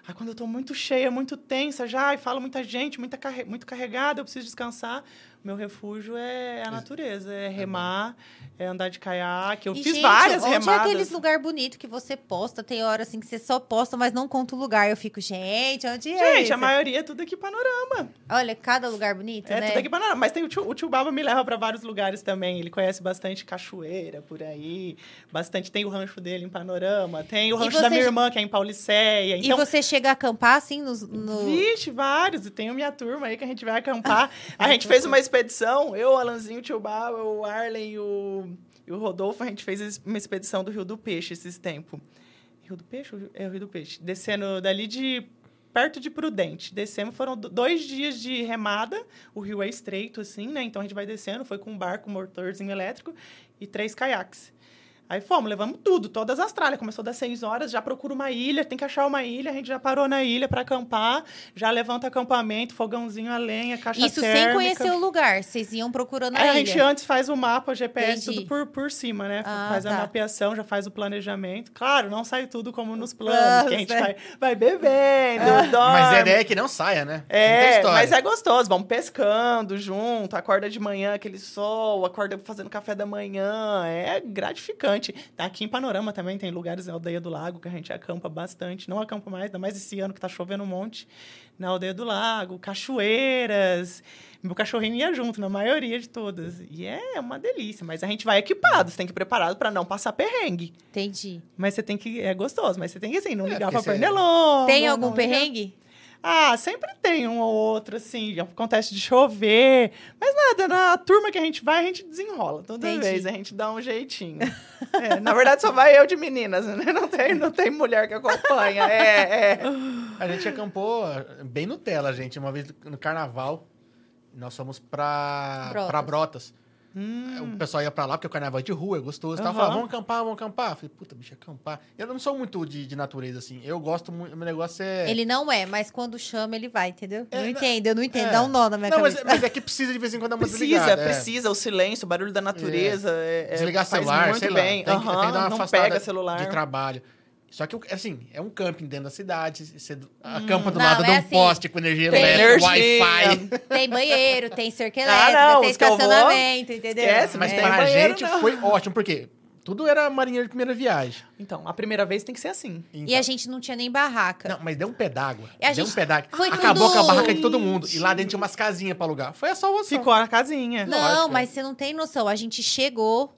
Aí quando eu tô muito cheia, muito tensa já, e falo muita gente, muita carre, muito carregada, eu preciso descansar. Meu refúgio é a natureza, é remar, é andar de caiaque. Eu E, fiz gente, várias onde remadas. é aqueles lugar bonito que você posta? Tem hora assim que você só posta, mas não conta o lugar. Eu fico, gente, onde é Gente, a maioria é tudo aqui panorama. Olha, cada lugar bonito, É né? tudo aqui panorama. Mas tem o tio, o tio Baba me leva para vários lugares também. Ele conhece bastante cachoeira por aí. Bastante. Tem o rancho dele em panorama. Tem o E rancho da minha irmã, que é em Pauliceia. E Então, você chega a acampar, assim, nos- no... Vixe, vários. E tem a minha turma aí que a gente vai acampar. a gente fez uma expedição, eu, o Alanzinho, o Tio Baba, o Arlen e o, e o Rodolfo, a gente fez uma expedição do Rio do Peixe esses tempos. Rio do Peixe? É o Rio do Peixe. Descendo dali de perto de Prudente. Descemos, foram do- dois dias de remada. O rio é estreito, assim, né? Então a gente vai descendo. Foi com um barco, motorzinho elétrico e três caiaques. Aí fomos, levamos tudo, todas as tralhas. Começou das seis horas, já procura uma ilha, tem que achar uma ilha. A gente já parou na ilha para acampar, já levanta acampamento, fogãozinho a lenha, caixa Isso sem térmica. conhecer o lugar. Vocês iam procurando a Aí a ilha. gente antes faz o mapa, GPS, Entendi. tudo por, por cima, né? Ah, faz a tá. mapeação, já faz o planejamento. Claro, não sai tudo como nos planos, planos, que a gente né? vai, vai bebendo, dorme. Mas a ideia é que não saia, né? É, mas é gostoso. Vamos pescando junto, acorda de manhã, aquele sol, acorda fazendo café da manhã. É gratificante. Tá aqui em Panorama também tem lugares na Aldeia do Lago que a gente acampa bastante. Não acampa mais, ainda mais esse ano que tá chovendo um monte. Na Aldeia do Lago, cachoeiras. Meu cachorrinho ia junto, na maioria de todas. E é uma delícia. Mas a gente vai equipado, você tem que ir preparado para não passar perrengue. Entendi. Mas você tem que. É gostoso, mas você tem que assim, não É, ligar porque pra você- pernilongo. Tem algum não ligar- perrengue? Ah, sempre tem um ou outro, assim. Acontece de chover. Mas nada, na turma que a gente vai, a gente desenrola. Toda Entendi. vez a gente dá um jeitinho. É, na verdade, só vai eu de meninas, né? Não tem, não tem mulher que acompanha. É, é. A gente acampou bem Nutella, gente, uma vez no carnaval. Nós fomos pra Brotas. pra Brotas. O pessoal ia pra lá, porque o carnaval é de rua, é gostoso. Tava Aham. falando, vamos acampar, vamos acampar. Eu Falei, puta, bicho, acampar. Eu não sou muito de, de natureza, assim. Eu gosto muito, meu negócio é... Ele não é, mas quando chama, ele vai, entendeu? É, não não- entendo, eu não entendo. é. Dá um nó na minha Não, mas, cabeça. mas é que precisa de vez em quando dar uma Precisa, desligada. é. precisa. O silêncio, o barulho da natureza. É, é, Desligar faz celular, muito sei bem. lá. Tem, que- Aham, tem que dar uma não afastada pega celular. de trabalho. Só que, assim, é um camping dentro da cidade. Você acampa do Não, lado é de um assim, poste com energia elétrica. Wi-Fi. Tem banheiro, tem cerca Ah, elétrica, não, tem eu vou, estacionamento, entendeu? esquece, Mas É. pra banheiro, gente não. foi ótimo, porque tudo era marinheiro de primeira viagem. Então, a primeira vez tem que ser assim. E a gente não tinha nem barraca. Não, mas deu um pé d'água. A Deu gente- um pé d'água. Acabou tudo- com a barraca de todo mundo. E lá dentro tinha umas casinhas pra alugar. Foi a salvação. Ficou na casinha. Não, lógico, mas você não tem noção. A gente chegou,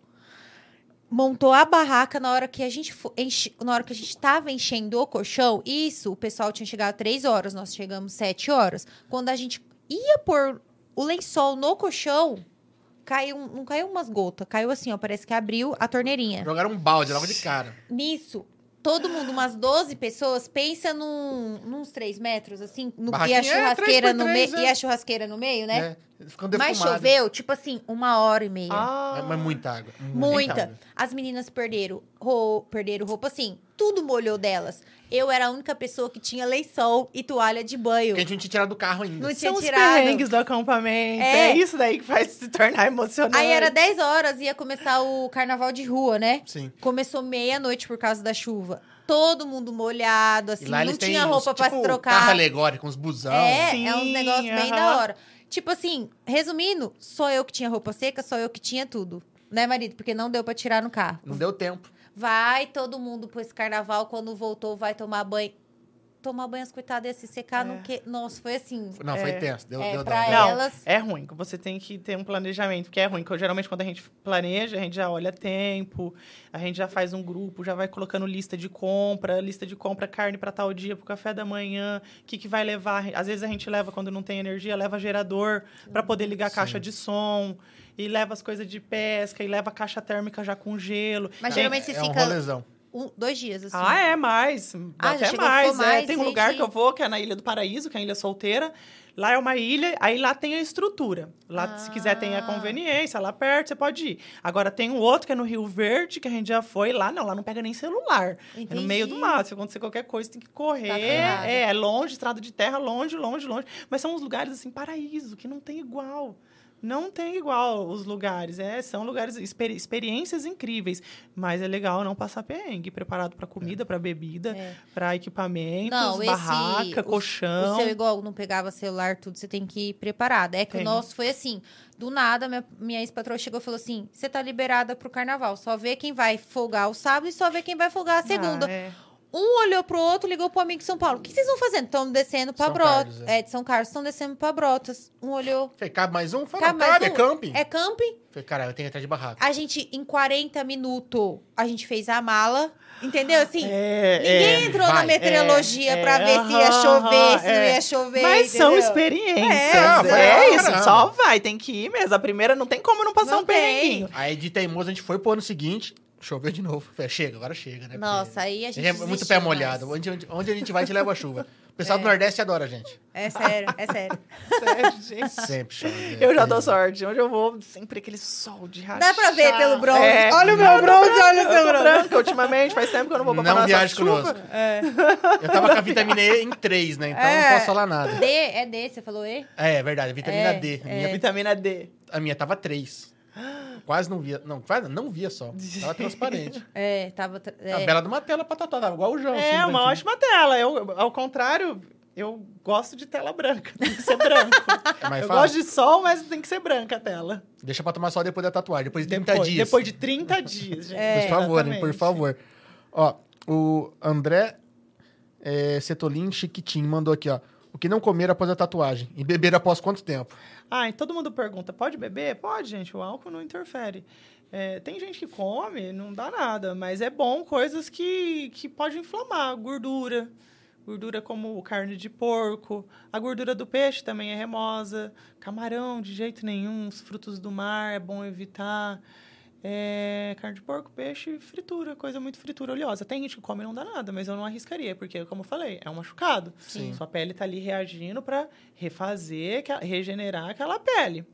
montou a barraca na hora que a gente enche- na hora que a gente tava enchendo o colchão. Isso, o pessoal tinha chegado três horas, nós chegamos sete horas. Quando a gente ia pôr o lençol no colchão, caiu, não caiu umas gotas, caiu assim, ó, parece que abriu a torneirinha. Jogaram um balde logo de cara. Nisso, todo mundo, umas 12 pessoas, pensa num, nos 3 metros, assim, no, e a é churrasqueira três por no três, meio. é. E a churrasqueira no meio, né? É, ficam Mas choveu, tipo assim, uma hora e meia. Ah, mas muita água. Muita. água. As meninas perderam, ro- perderam roupa, assim, tudo molhou delas. Eu era a única pessoa que tinha lençol e toalha de banho. Porque a gente não tinha tirado do carro ainda. Não tinha São os tirado. perrengues do acampamento. É. É. isso daí que faz se tornar emocionante. Aí era 10 horas, ia começar o carnaval de rua, né? Sim. Começou meia-noite por causa da chuva. Todo mundo molhado, assim, não tinha uns, roupa pra tipo, se trocar. carro alegórico, uns busão. É, Sim, é uns negócios bem aham. da hora. Tipo assim, resumindo, só eu que tinha roupa seca, só eu que tinha tudo. Né, marido? Porque não deu pra tirar no carro. Não deu tempo. Vai todo mundo pro esse carnaval, quando voltou, vai tomar banho. Tomar banho, as coitadas, ia se secar no quê? Nossa, foi assim. Não, foi É. tenso. Deu, É, deu pra. Não, elas- é ruim. que Você tem que ter um planejamento, porque é ruim. que geralmente, quando a gente planeja, a gente já olha tempo, a gente já faz um grupo, já vai colocando lista de compra, lista de compra, carne para tal dia, pro café da manhã, o que, que vai levar. Às vezes a gente leva, quando não tem energia, leva gerador para poder ligar a caixa de som. E leva as coisas de pesca, e leva a caixa térmica já com gelo. Mas Tem- geralmente você é um fica rolezão. Um- dois dias, assim. Ah, é mais. Ah, até mais. ficar é. mais, Tem um lugar de- que eu vou, que é na Ilha do Paraíso, que é a Ilha Solteira. Lá é uma ilha, aí lá tem a estrutura. Lá, se quiser, tem a Ah. conveniência, lá perto você pode ir. Agora tem um outro que é no Rio Verde, que a gente já foi. Lá não, lá não pega nem celular. É no meio do Entendi. mato. Se acontecer qualquer coisa, tem que correr. Tá é, é longe, estrada de terra, longe, longe, longe. Mas são uns lugares assim, paraíso, que não tem igual. Não tem igual os lugares. É, são lugares, experi- experiências incríveis. Mas é legal não passar perrengue. Preparado para comida, para bebida, É. para equipamentos, Não, esse- barraca, o- colchão. O seu igual não pegava celular, tudo, você tem que ir preparada. É que Tem. o nosso foi assim. Do nada, minha, minha ex-patroa chegou e falou assim: você tá liberada pro carnaval. Só vê quem vai folgar o sábado e só vê quem vai folgar a segunda. Ah, é. Um olhou pro outro, ligou pro amigo de São Paulo. O que vocês vão fazendo? Estão descendo pra São Brotas. Carlos, é. de São Carlos, estão descendo pra Brotas. Um olhou. Falei, cabe mais um? Falei, Cabe não, mais cabe, um? é camping. É camping. Falei, caralho, eu tenho que entrar de barraca. A gente, em 40 minutos, a gente fez a mala. Entendeu? Assim, É, ninguém é. entrou na vai. meteorologia É, pra ver se ia chover, se não é. ia chover. Mas são entendeu? experiências. É, É, vai isso, caramba. só vai, tem que ir mesmo. A primeira não tem como não passar Não um tem. perrenguinho. Aí de teimoso a gente foi pro ano seguinte, choveu de novo. Falei, chega, agora chega, né? Nossa, Porque aí a gente é muito pé molhado. Onde, onde, onde a gente vai, a gente leva chuva. O pessoal do Nordeste adora a gente. É sério, é sério. Sério, gente. Sempre chove. Eu já dou sorte. Onde eu vou, sempre aquele sol de rachar. Dá pra ver pelo bronze. É. Olha o meu bronze, olha o Eu seu bronze. branca ultimamente, faz tempo que eu não vou pra Não viaje conosco. Eu tava com a vitamina E em 3, né? Então É. não posso falar nada. D, é D, você falou E? É, é verdade, a vitamina É, D. A é. minha, Vitamina D. a minha tava 3. Quase não via. Não, quase não via só. Tava transparente. É, tava. tra- A É. bela de uma tela pra tatuar, tava igual o João. É, assim, uma ótima tela. Eu, ao contrário, eu gosto de tela branca. Tem que ser branco. É eu fácil. gosto de sol, mas tem que ser branca a tela. Deixa pra tomar sol depois da tatuagem, depois de 30 Depois, dias. depois de 30 dias, gente. É, por favor, hein, por favor. Ó, o André é, Setolin Chiquitinho mandou aqui, ó. O que não comer após a tatuagem? E beber após quanto tempo? Ah, todo mundo pergunta, pode beber? Pode, gente, o álcool não interfere. É, tem gente que come, não dá nada, mas é bom coisas que, que pode inflamar, gordura, gordura como carne de porco, a gordura do peixe também é remosa, camarão de jeito nenhum, os frutos do mar é bom evitar. É, carne de porco, peixe, fritura, coisa muito fritura oleosa. Tem gente que come e não dá nada, mas eu não arriscaria, porque, como eu falei, é um machucado. Sim. Sua pele tá ali reagindo para refazer, regenerar aquela pele.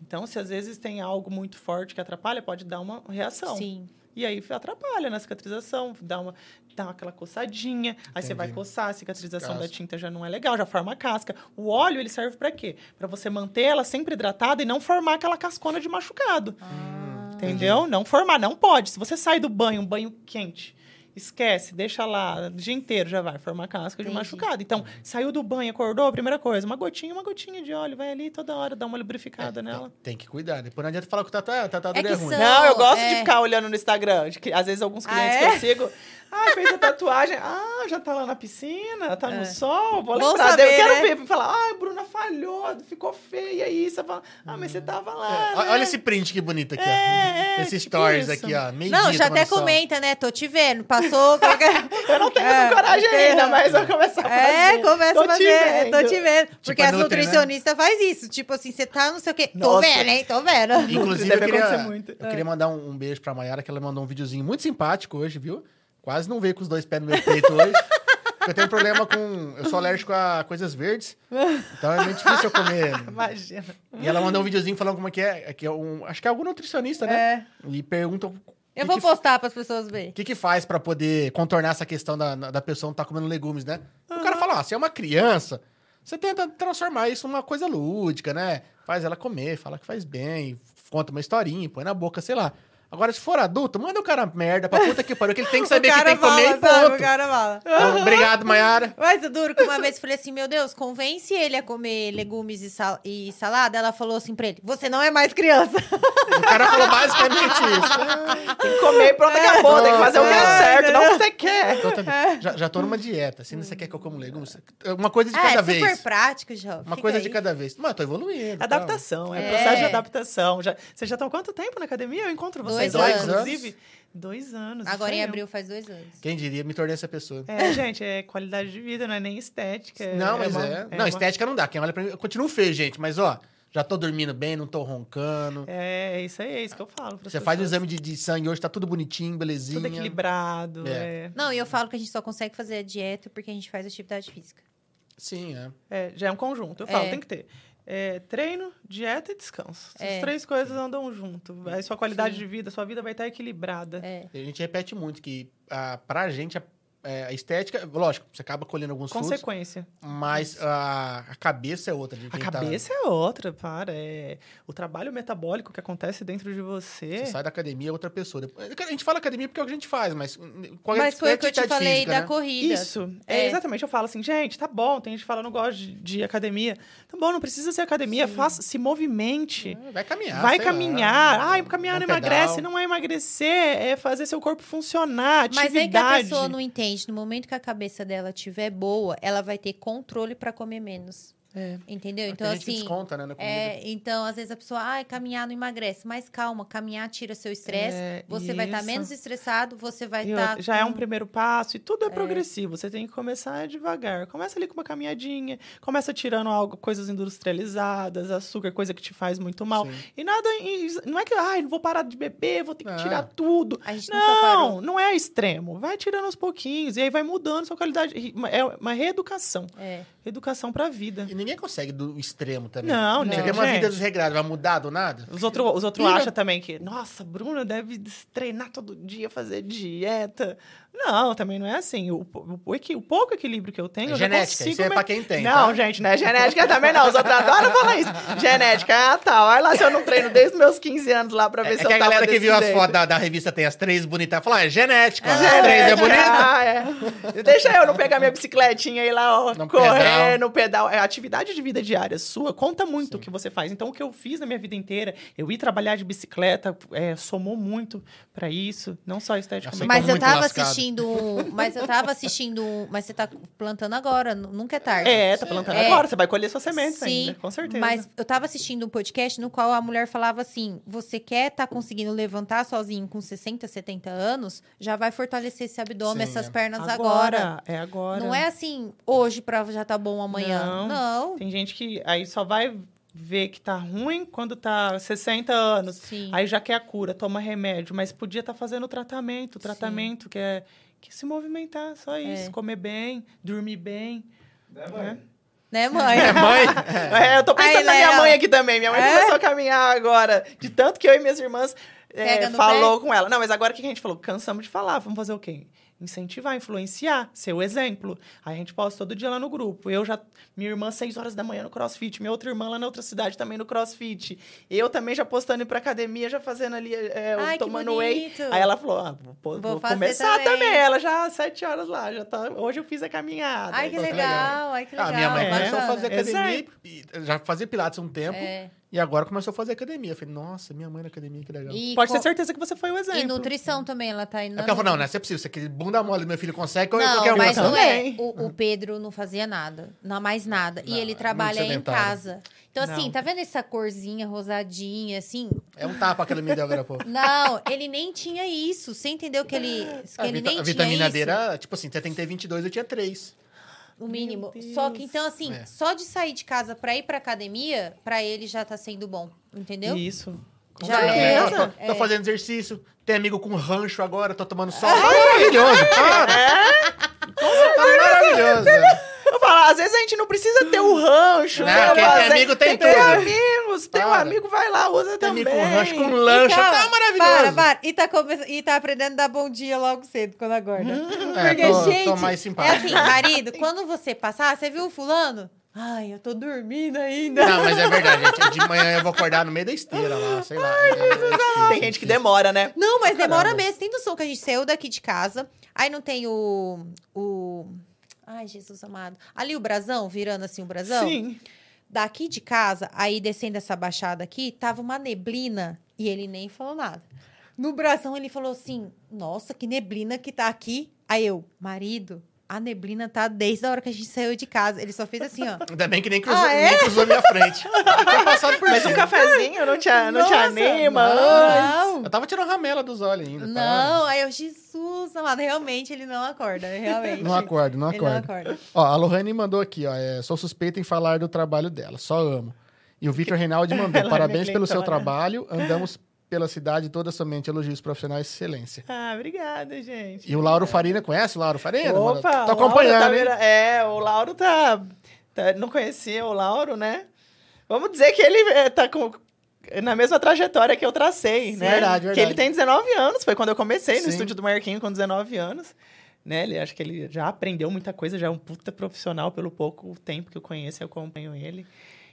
Então, se às vezes tem algo muito forte que atrapalha, pode dar uma reação. Sim. E aí atrapalha na cicatrização, dá, uma, dá aquela coçadinha, aí você vai Entendi. coçar, a cicatrização da Casca. tinta já não é legal, já forma casca. O óleo, ele serve para quê? Para você manter ela sempre hidratada e não formar aquela cascona de machucado. Ah. Entendeu? Não formar, não pode. Se você sai do banho, um banho quente, esquece, deixa lá o dia inteiro, já vai formar casca de Entendi. machucado. Então, saiu do banho, acordou, a primeira coisa, uma gotinha, uma gotinha de óleo, vai ali toda hora, dá uma lubrificada nela. Tem, tem que cuidar. Depois não adianta falar que o tatu, tatuador É é, ruim. são- Não, eu gosto de é. ficar olhando no Instagram. De que, às vezes, alguns Ah, clientes é? que eu sigo. Ah, fez a tatuagem. Ah, já tá lá na piscina, tá no sol. Vou Bom lembrar. saber, eu quero né? ver. Falar, ah, Bruna falhou, ficou feia isso. Você fala, ah, mas você tava lá. É, né? Olha esse print que bonito aqui, ó. É, é, esse tipo stories isso. aqui, ó. Meio Não, dia já até tomando sol. comenta, né? Tô te vendo. Passou. Qualquer- Eu não tenho É, essa coragem tem- ainda, mas eu vou começar a fazer. É, começa Tô a fazer. te é, Tô vendo. te vendo. Porque a as né? nutricionistas faz isso. Tipo assim, você tá não sei o quê. Tô Nossa. vendo, hein? Tô vendo. Inclusive, eu queria, eu queria mandar um, um beijo pra Mayara, que ela mandou um videozinho muito simpático hoje, viu? Quase não veio com os dois pés no meu peito hoje. porque eu tenho problema com... Eu sou alérgico a coisas verdes. Então é muito difícil eu comer. Imagina. E ela mandou um videozinho falando como é que é. Que é um, acho que é algum nutricionista, né? E pergunta... Eu que vou que postar para as pessoas verem. O que, que faz pra poder contornar essa questão da, da pessoa não estar comendo legumes, né? O cara fala, ó, se é uma criança, você tenta transformar isso numa coisa lúdica, né? Faz ela comer, fala que faz bem, conta uma historinha, põe na boca, sei lá. Agora, se for adulto, manda o cara merda pra puta que pariu, que ele tem que saber o que tem que comer fala, e sabe? ponto. O cara fala. Então, obrigado, Mayara. Mas o duro que uma vez eu falei assim, meu Deus, convence ele a comer legumes e, sal- e salada. Ela falou assim pra ele, você não é mais criança. O cara falou basicamente isso. Tem que comer e pronto, acabou. Tem que fazer o que é É, certo, não o que você Tô- quer. tô- já, já tô numa dieta. Se você quer que eu como legumes, uma coisa de Ah, cada é super vez. prático, jovem. Uma Fica coisa aí. de cada vez. Mas eu tô evoluindo. Adaptação, é, É. processo de adaptação. Já, vocês já estão há quanto tempo na academia? Eu encontro vocês Dois anos. inclusive. Dois anos. Agora em abril faz dois anos. Quem diria, me tornei essa pessoa. É, gente, é qualidade de vida, não é nem estética. é- Não, mas uma- é. não, uma- estética não dá. Quem olha pra mim, eu continuo feio, gente. Mas, ó, já tô dormindo bem, não tô roncando. É, é isso aí, é isso que eu falo. Você faz o pessoas. exame de, de sangue hoje, tá tudo bonitinho, belezinha. Tudo equilibrado. É. É. Não, e eu falo que a gente só consegue fazer a dieta porque a gente faz atividade física. Sim, é. É, já é um conjunto. Eu falo, É. tem que ter. É, treino, dieta e descanso. Essas É. três coisas andam junto. Aí sua qualidade de vida, sua vida vai estar equilibrada. É. A gente repete muito que a, pra gente a, é, a estética, lógico, você acaba colhendo alguns frutos, Consequência. mas a, a cabeça é outra. de A tá- cabeça é outra, para. É o trabalho metabólico que acontece dentro de você. Você sai da academia, é outra pessoa. A gente fala academia porque é o que a gente faz, mas... Qual é Mas foi o que eu te falei física, da né? corrida. Isso, é. É. exatamente. Eu falo assim, gente, tá bom. Tem gente que fala, não gosto de, de academia. Tá bom, não precisa ser academia. Faça, se movimente. É, Vai caminhar, Vai sei lá. caminhar. Ai, caminhar não emagrece. pedal. Não é emagrecer, é fazer seu corpo funcionar. Mas Atividade. é que a pessoa não entende. No momento que a cabeça dela estiver boa, ela vai ter controle pra comer menos. É. Entendeu? Tem Então, gente que assim. desconta, né, na comida. É, então, às vezes a pessoa, ai, caminhar não emagrece. Mas calma, caminhar tira seu estresse. É, você vai estar isso. menos estressado, você vai estar. outra, já é um primeiro passo e tudo é, progressivo. Você tem que começar devagar. Começa ali com uma caminhadinha, começa tirando algo, coisas industrializadas, açúcar, coisa que te faz muito mal. Sim. E nada, não é que, ai, não vou parar de beber, vou ter que Não. tirar tudo. A gente nunca parou. Não, não é extremo. Vai tirando aos pouquinhos e aí vai mudando sua qualidade. É uma reeducação. É. Educação pra vida. E ninguém consegue do extremo também. Não, não, quer uma gente. vida desregrada, vai mudar do nada? Os outros os outro acham também que, nossa, Bruna deve treinar todo dia, fazer dieta. Não, também não é assim. O, o, o o pouco equilíbrio que eu tenho, É eu genética, consigo... isso é pra quem tem, Não, tá? gente, não é genética também não. Os outros adoram falar isso. Genética, ah, tá. Olha lá se eu não treino desde meus 15 anos lá pra ver É, se é que eu a tava galera que viu as fotos da, da revista tem as três bonitas, fala, ah, é genética, É as três é bonita. ah, é. Deixa eu não pegar minha bicicletinha e ir lá, ó, No correr pedal. no pedal. É, a atividade de vida diária sua conta muito o que você faz. Então, o que eu fiz na minha vida inteira, eu ir trabalhar de bicicleta, é, somou muito pra isso. Não só esteticamente. Mas eu tava lascado. assistindo. Um- Mas eu tava assistindo. um- Mas você tá plantando agora, nu- nunca é tarde. É, tá plantando É. agora. Você vai colher suas sementes Sim, ainda, com certeza. Mas eu tava assistindo um podcast no qual a mulher falava assim: você quer estar conseguindo levantar sozinho com 60, 70 anos, já vai fortalecer esse abdômen, Sim, essas pernas agora. É agora. Não é assim, hoje pra já tá bom amanhã. Não. Não. Tem gente que aí só vai ver que tá ruim quando tá 60 anos. Sim. Aí já quer a cura, toma remédio, mas podia estar fazendo o tratamento, o tratamento que é que se movimentar, só isso, É. comer bem, dormir bem. Né, mãe? É. Né, mãe? É, mãe? É, eu tô pensando Aí, na minha Léo. mãe aqui também. Minha mãe É? começou a caminhar agora. De tanto que eu e minhas irmãs é, falou com ela. Não, mas agora o que a gente falou? Cansamos de falar. Vamos fazer o quê? Incentivar, influenciar, ser o exemplo. Aí a gente posta todo dia lá no grupo. Eu já... Minha irmã, seis horas da manhã no crossfit. Minha outra irmã lá na outra cidade também no crossfit. Eu também já postando ir pra academia, já fazendo ali, é, Ai, tomando whey. Aí ela falou, ah, vou, vou começar também. também. Ela já às sete horas lá. Já tá... Hoje eu fiz a caminhada. Ai, que legal, ai, que legal. Ah, minha mãe É. começou a fazer academia, e- já fazia pilates há um tempo, É. e agora começou a fazer academia. Eu falei, nossa, minha mãe na academia, que legal. E Pode co- ter certeza que você foi o exemplo. E nutrição também, ela tá indo. É porque ela falou, não, não é possível, isso aqui, bunda mole, meu filho consegue, ou Não, qualquer um. mas não é. Também. O, o Pedro não fazia nada, não mais nada. Não, e ele é trabalha em casa. Então, assim, Não. tá vendo essa corzinha rosadinha, assim? É um tapa que ela me deu agora, pô. Não, ele nem tinha isso. Você entendeu que ele, que A, ele vita- nem a tinha vitamina isso? D era, tipo assim, você tem que ter 22, eu tinha 3. O mínimo. Só que, então, assim, É. só de sair de casa pra ir pra academia, pra ele já tá sendo bom. Entendeu? Isso. Com Já certeza. é. tô, tô é. fazendo exercício, tem amigo com rancho agora, tô tomando sol. Tá maravilhoso, cara. Tá maravilhoso. Falo, às vezes a gente não precisa ter o rancho. Não, né? quem tem é- amigo tem Tem tudo. amigos, tem um amigo, vai lá, usa Tem também. amigo com rancho, com lancha, calma, tá maravilhoso. Para, para. E tá, come- e tá aprendendo a dar bom dia logo cedo, quando acorda. É, Porque, tô- tô gente, mais é simpático. assim, marido, quando você passar, você viu o fulano? Ai, eu tô dormindo ainda. Não, mas é verdade, gente. De manhã eu vou acordar no meio da esteira lá, sei lá. É- é difícil, Tem gente que demora, né? Não, mas demora mesmo. Tem noção que a gente saiu daqui de casa, aí não tem o... o... Ai, Jesus amado. Ali o brasão, virando assim o brasão. Sim. Daqui de casa, aí descendo essa baixada aqui, tava uma neblina e ele nem falou nada. No brasão ele falou assim: Nossa, que neblina que tá aqui. Aí eu, marido, a neblina tá desde a hora que a gente saiu de casa. Ele só fez assim, ó. Ainda bem que nem cruzou, Ah, é? nem cruzou minha frente. Mas um cafezinho não te, não te anima? Não. Eu tava tirando ramela dos olhos ainda. tava- Não, aí eu, Jesus amado, realmente ele não acorda, realmente. Não acordo, não Ele não acordo. acorda. Ó, a Lohane mandou aqui, ó. é, sou suspeita em falar do trabalho dela, só amo. E o Vitor Reinaldi mandou, é parabéns pelo seu meglentona. trabalho, andamos pela cidade toda somente elogios profissionais, excelência. Ah, obrigada, gente. E o Lauro Farina, conhece o Lauro Farina? mano? Opa, Tô o Lauro acompanhando, tá É, o Lauro tá, tá- Não conhecia o Lauro, né? Vamos dizer que ele é, tá com. Na mesma trajetória que eu tracei, né? verdade, Que verdade. ele tem 19 anos, foi quando eu comecei no Sim. estúdio do Marquinho com 19 anos. Né? Ele acho que ele já aprendeu muita coisa, já é um puta profissional pelo pouco tempo que eu conheço, eu acompanho ele.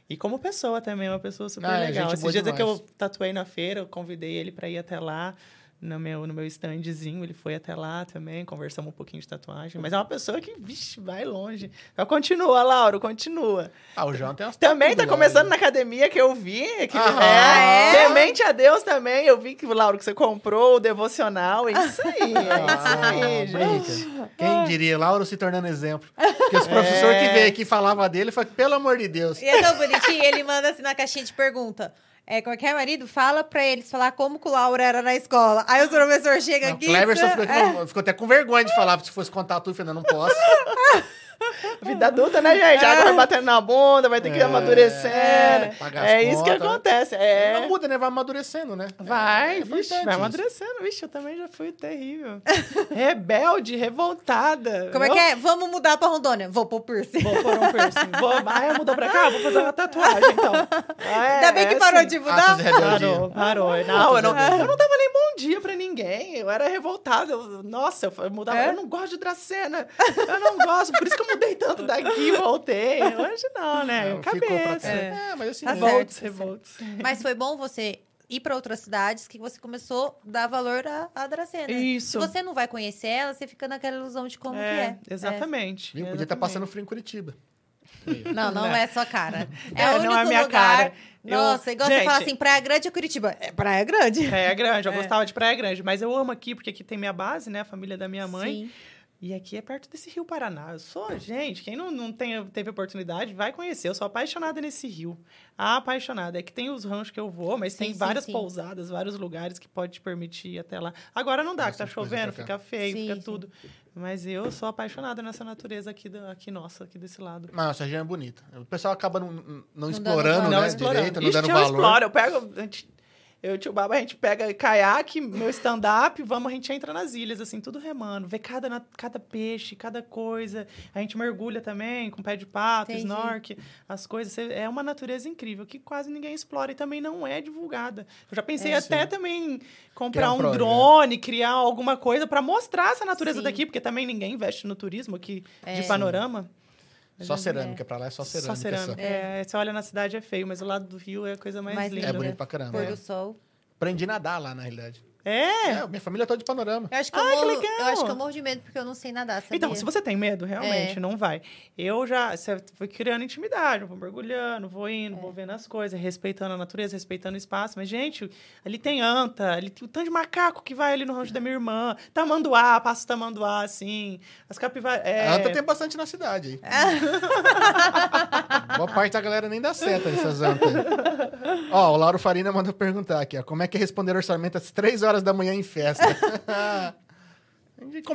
E como pessoa também, é uma pessoa super Ah, é, legal. Esses dias é que eu tatuei na feira, eu convidei ele para ir até lá no meu, no meu standzinho, ele foi até lá também, conversamos um pouquinho de tatuagem. Mas é uma pessoa que, vixe, vai longe. Então, continua, Lauro, continua. Ah, o João tem umas Também tá começando na academia que eu vi. Que, Aham. é, É? Temente a Deus também. Eu vi que, Lauro, que você comprou o devocional. É isso aí, é isso Ah, aí, gente. brinca. Quem diria, Lauro se tornando exemplo. Porque os professores É. que veio aqui falavam dele, foi pelo amor de Deus. E é tão bonitinho, ele manda assim na caixinha de pergunta. É, qualquer marido fala pra eles falar como que o Laura era na escola. Aí o professor chega Não, aqui. o Cleverson ficou, é, ficou até com vergonha de falar, se fosse contar tudo, não, não posso. Vida adulta, né, gente? A água vai batendo na bunda, vai ter que ir É. amadurecendo. Pagar as É, isso que contas. acontece. É. Não muda, né? Vai amadurecendo, né? Vai, É vixe, importante vai isso. amadurecendo. Vixe, eu também já fui terrível. Rebelde, revoltada. Como é que é? Vamos mudar pra Rondônia. Vou pro piercing. Vou pôr um piercing. Vou, ah, mudou pra cá? Vou fazer uma tatuagem, então. Ah, é, Ainda bem que é parou assim. de mudar. Atos de. Parou, parou. Não, eu não, eu não dava nem bom dia pra ninguém. Eu era revoltada. Eu- nossa, eu mudava. É? Eu não gosto de Dracena. Eu não gosto. Por isso que eu mudei tanto daqui e voltei. Hoje não, né? Não, Cabeça. cá. É, mas assim, Tá né? certo. Revolts, revolts. Mas foi bom você ir pra outras cidades que você começou a dar valor à, à Dracena. Isso. Se você não vai conhecer ela, você fica naquela ilusão de como que é. Exatamente. Viu? Podia estar passando frio em Curitiba. Não, não Não. é sua cara. É, É, o não único é a minha lugar. cara. Eu- Nossa, igual você Gente- fala assim, Praia Grande ou Curitiba? É Praia Grande. Praia Grande, eu É. gostava de Praia Grande, mas eu amo aqui porque aqui tem minha base, né? A família da minha mãe. Sim. E aqui é perto desse rio Paraná. Eu sou, gente, quem não, não tem, teve oportunidade, vai conhecer. Eu sou apaixonada nesse rio. Apaixonada. É que tem os ranchos que eu vou, mas Sim, tem sim, várias sim. pousadas, vários lugares que pode te permitir ir até lá. Agora não dá, que tá chovendo, fica feio, Sim, fica sim. tudo. Mas eu sou apaixonada nessa natureza aqui, do, aqui nossa, aqui desse lado. Mas essa região é bonita. O pessoal acaba não, não dando explorando, valor. né? Não explorando. Direito, não Ixi, dando eu valor. exploro. Eu pego... a gente- Eu e o tio Baba, a gente pega caiaque, meu stand-up, vamos, a gente entra nas ilhas, assim, tudo remando. Vê cada, cada peixe, cada coisa. A gente mergulha também, com pé de pato, Entendi. snorkel, as coisas. É uma natureza incrível, que quase ninguém explora e também não é divulgada. Eu já pensei É. até também comprar um um, drone, criar alguma coisa para mostrar essa natureza Sim. daqui, porque também ninguém investe no turismo aqui É. de panorama. Só cerâmica, pra lá é só cerâmica. Só cerâmica. É, você olha na cidade é feio, mas o lado do rio é a coisa mais, Mais linda. É bonito pra caramba. Pôr É. do sol. Aprendi a nadar lá, na realidade. É? É, minha família é toda de panorama. Eu acho que, Ah, eu, que morro, legal! eu acho que eu morro de medo porque eu não sei nadar, sabia? Então, se você tem medo, realmente, É. não vai. Eu já você foi criando intimidade, eu vou mergulhando, vou indo, É. vou vendo as coisas, respeitando a natureza, respeitando o espaço. Mas, gente, ali tem anta, ali tem o tanto de macaco que vai ali no rancho da minha irmã, tamanduá, passa tamanduá, assim, as capivaras... É... A anta tem bastante na cidade aí. Boa parte da galera nem dá seta nessas antas. Ó, o Lauro Farina mandou perguntar aqui, ó. Como é que é responder orçamento às 3 horas da manhã em festa? a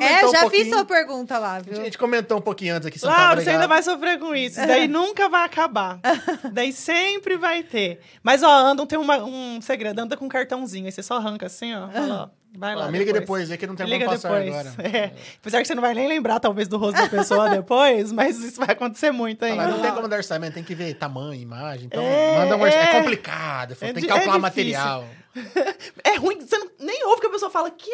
É, um já pouquinho- fiz sua pergunta lá, A viu? gente comentou um pouquinho antes aqui. você não Laura, você ainda vai sofrer com isso. Isso daí nunca vai acabar. daí sempre vai ter. Mas, ó, andam, tem uma- um segredo. Anda com um cartãozinho. Aí você só arranca assim, ó. Fala, ó vai lá Ó, me liga depois aí que não tem como passar depois. agora. É. Apesar que você não vai nem lembrar, talvez, do rosto da pessoa depois, mas isso vai acontecer muito ainda. não tem como dar orçamento, tem que ver tamanho, imagem. Então, É, manda um orçamento. É, é. complicado. É tem que di- calcular é material. É ruim, você não- nem ouve que a pessoa fala, quê?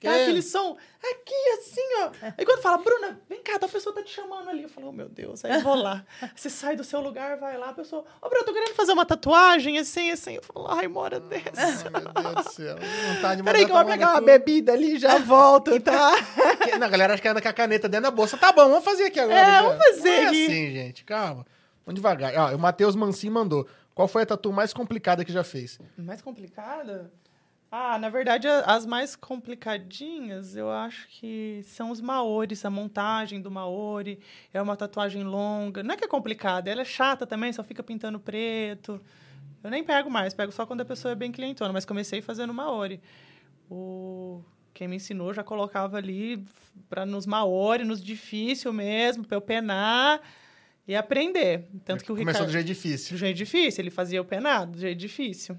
Quê? Tá aquele som aqui, assim, ó. Aí quando fala, Bruna, vem cá, a pessoa tá te chamando ali. Eu falo, oh, meu Deus, aí eu vou lá. Você sai do seu lugar, vai lá, a pessoa, ô, Bruna, eu tô querendo fazer uma tatuagem, assim, assim. Eu falo, ai, mora dessa. Meu Deus do céu. Vontade de Peraí que eu vou pegar uma cu. bebida ali e já volto, tá? Que- Não, a galera acha que anda com a caneta dentro da bolsa. Tá bom, vamos fazer aqui agora. É, já. vamos fazer Não é assim, gente. Calma. Vamos devagar. Ó, o Matheus Mancin mandou. Qual foi a tatu mais complicada que já fez? Mais complicada? Ah, na verdade, as mais complicadinhas, eu acho que são os maores, a montagem do maori. É uma tatuagem longa. Não é que é complicada, ela é chata também, só fica pintando preto. Eu nem pego mais, pego só quando a pessoa é bem clientona, mas comecei fazendo maori. O... Quem me ensinou já colocava ali para nos maori, nos difícil mesmo, para eu penar e aprender. Tanto que o Começou Ricardo... do jeito difícil. Do jeito difícil, ele fazia o penado, do jeito difícil.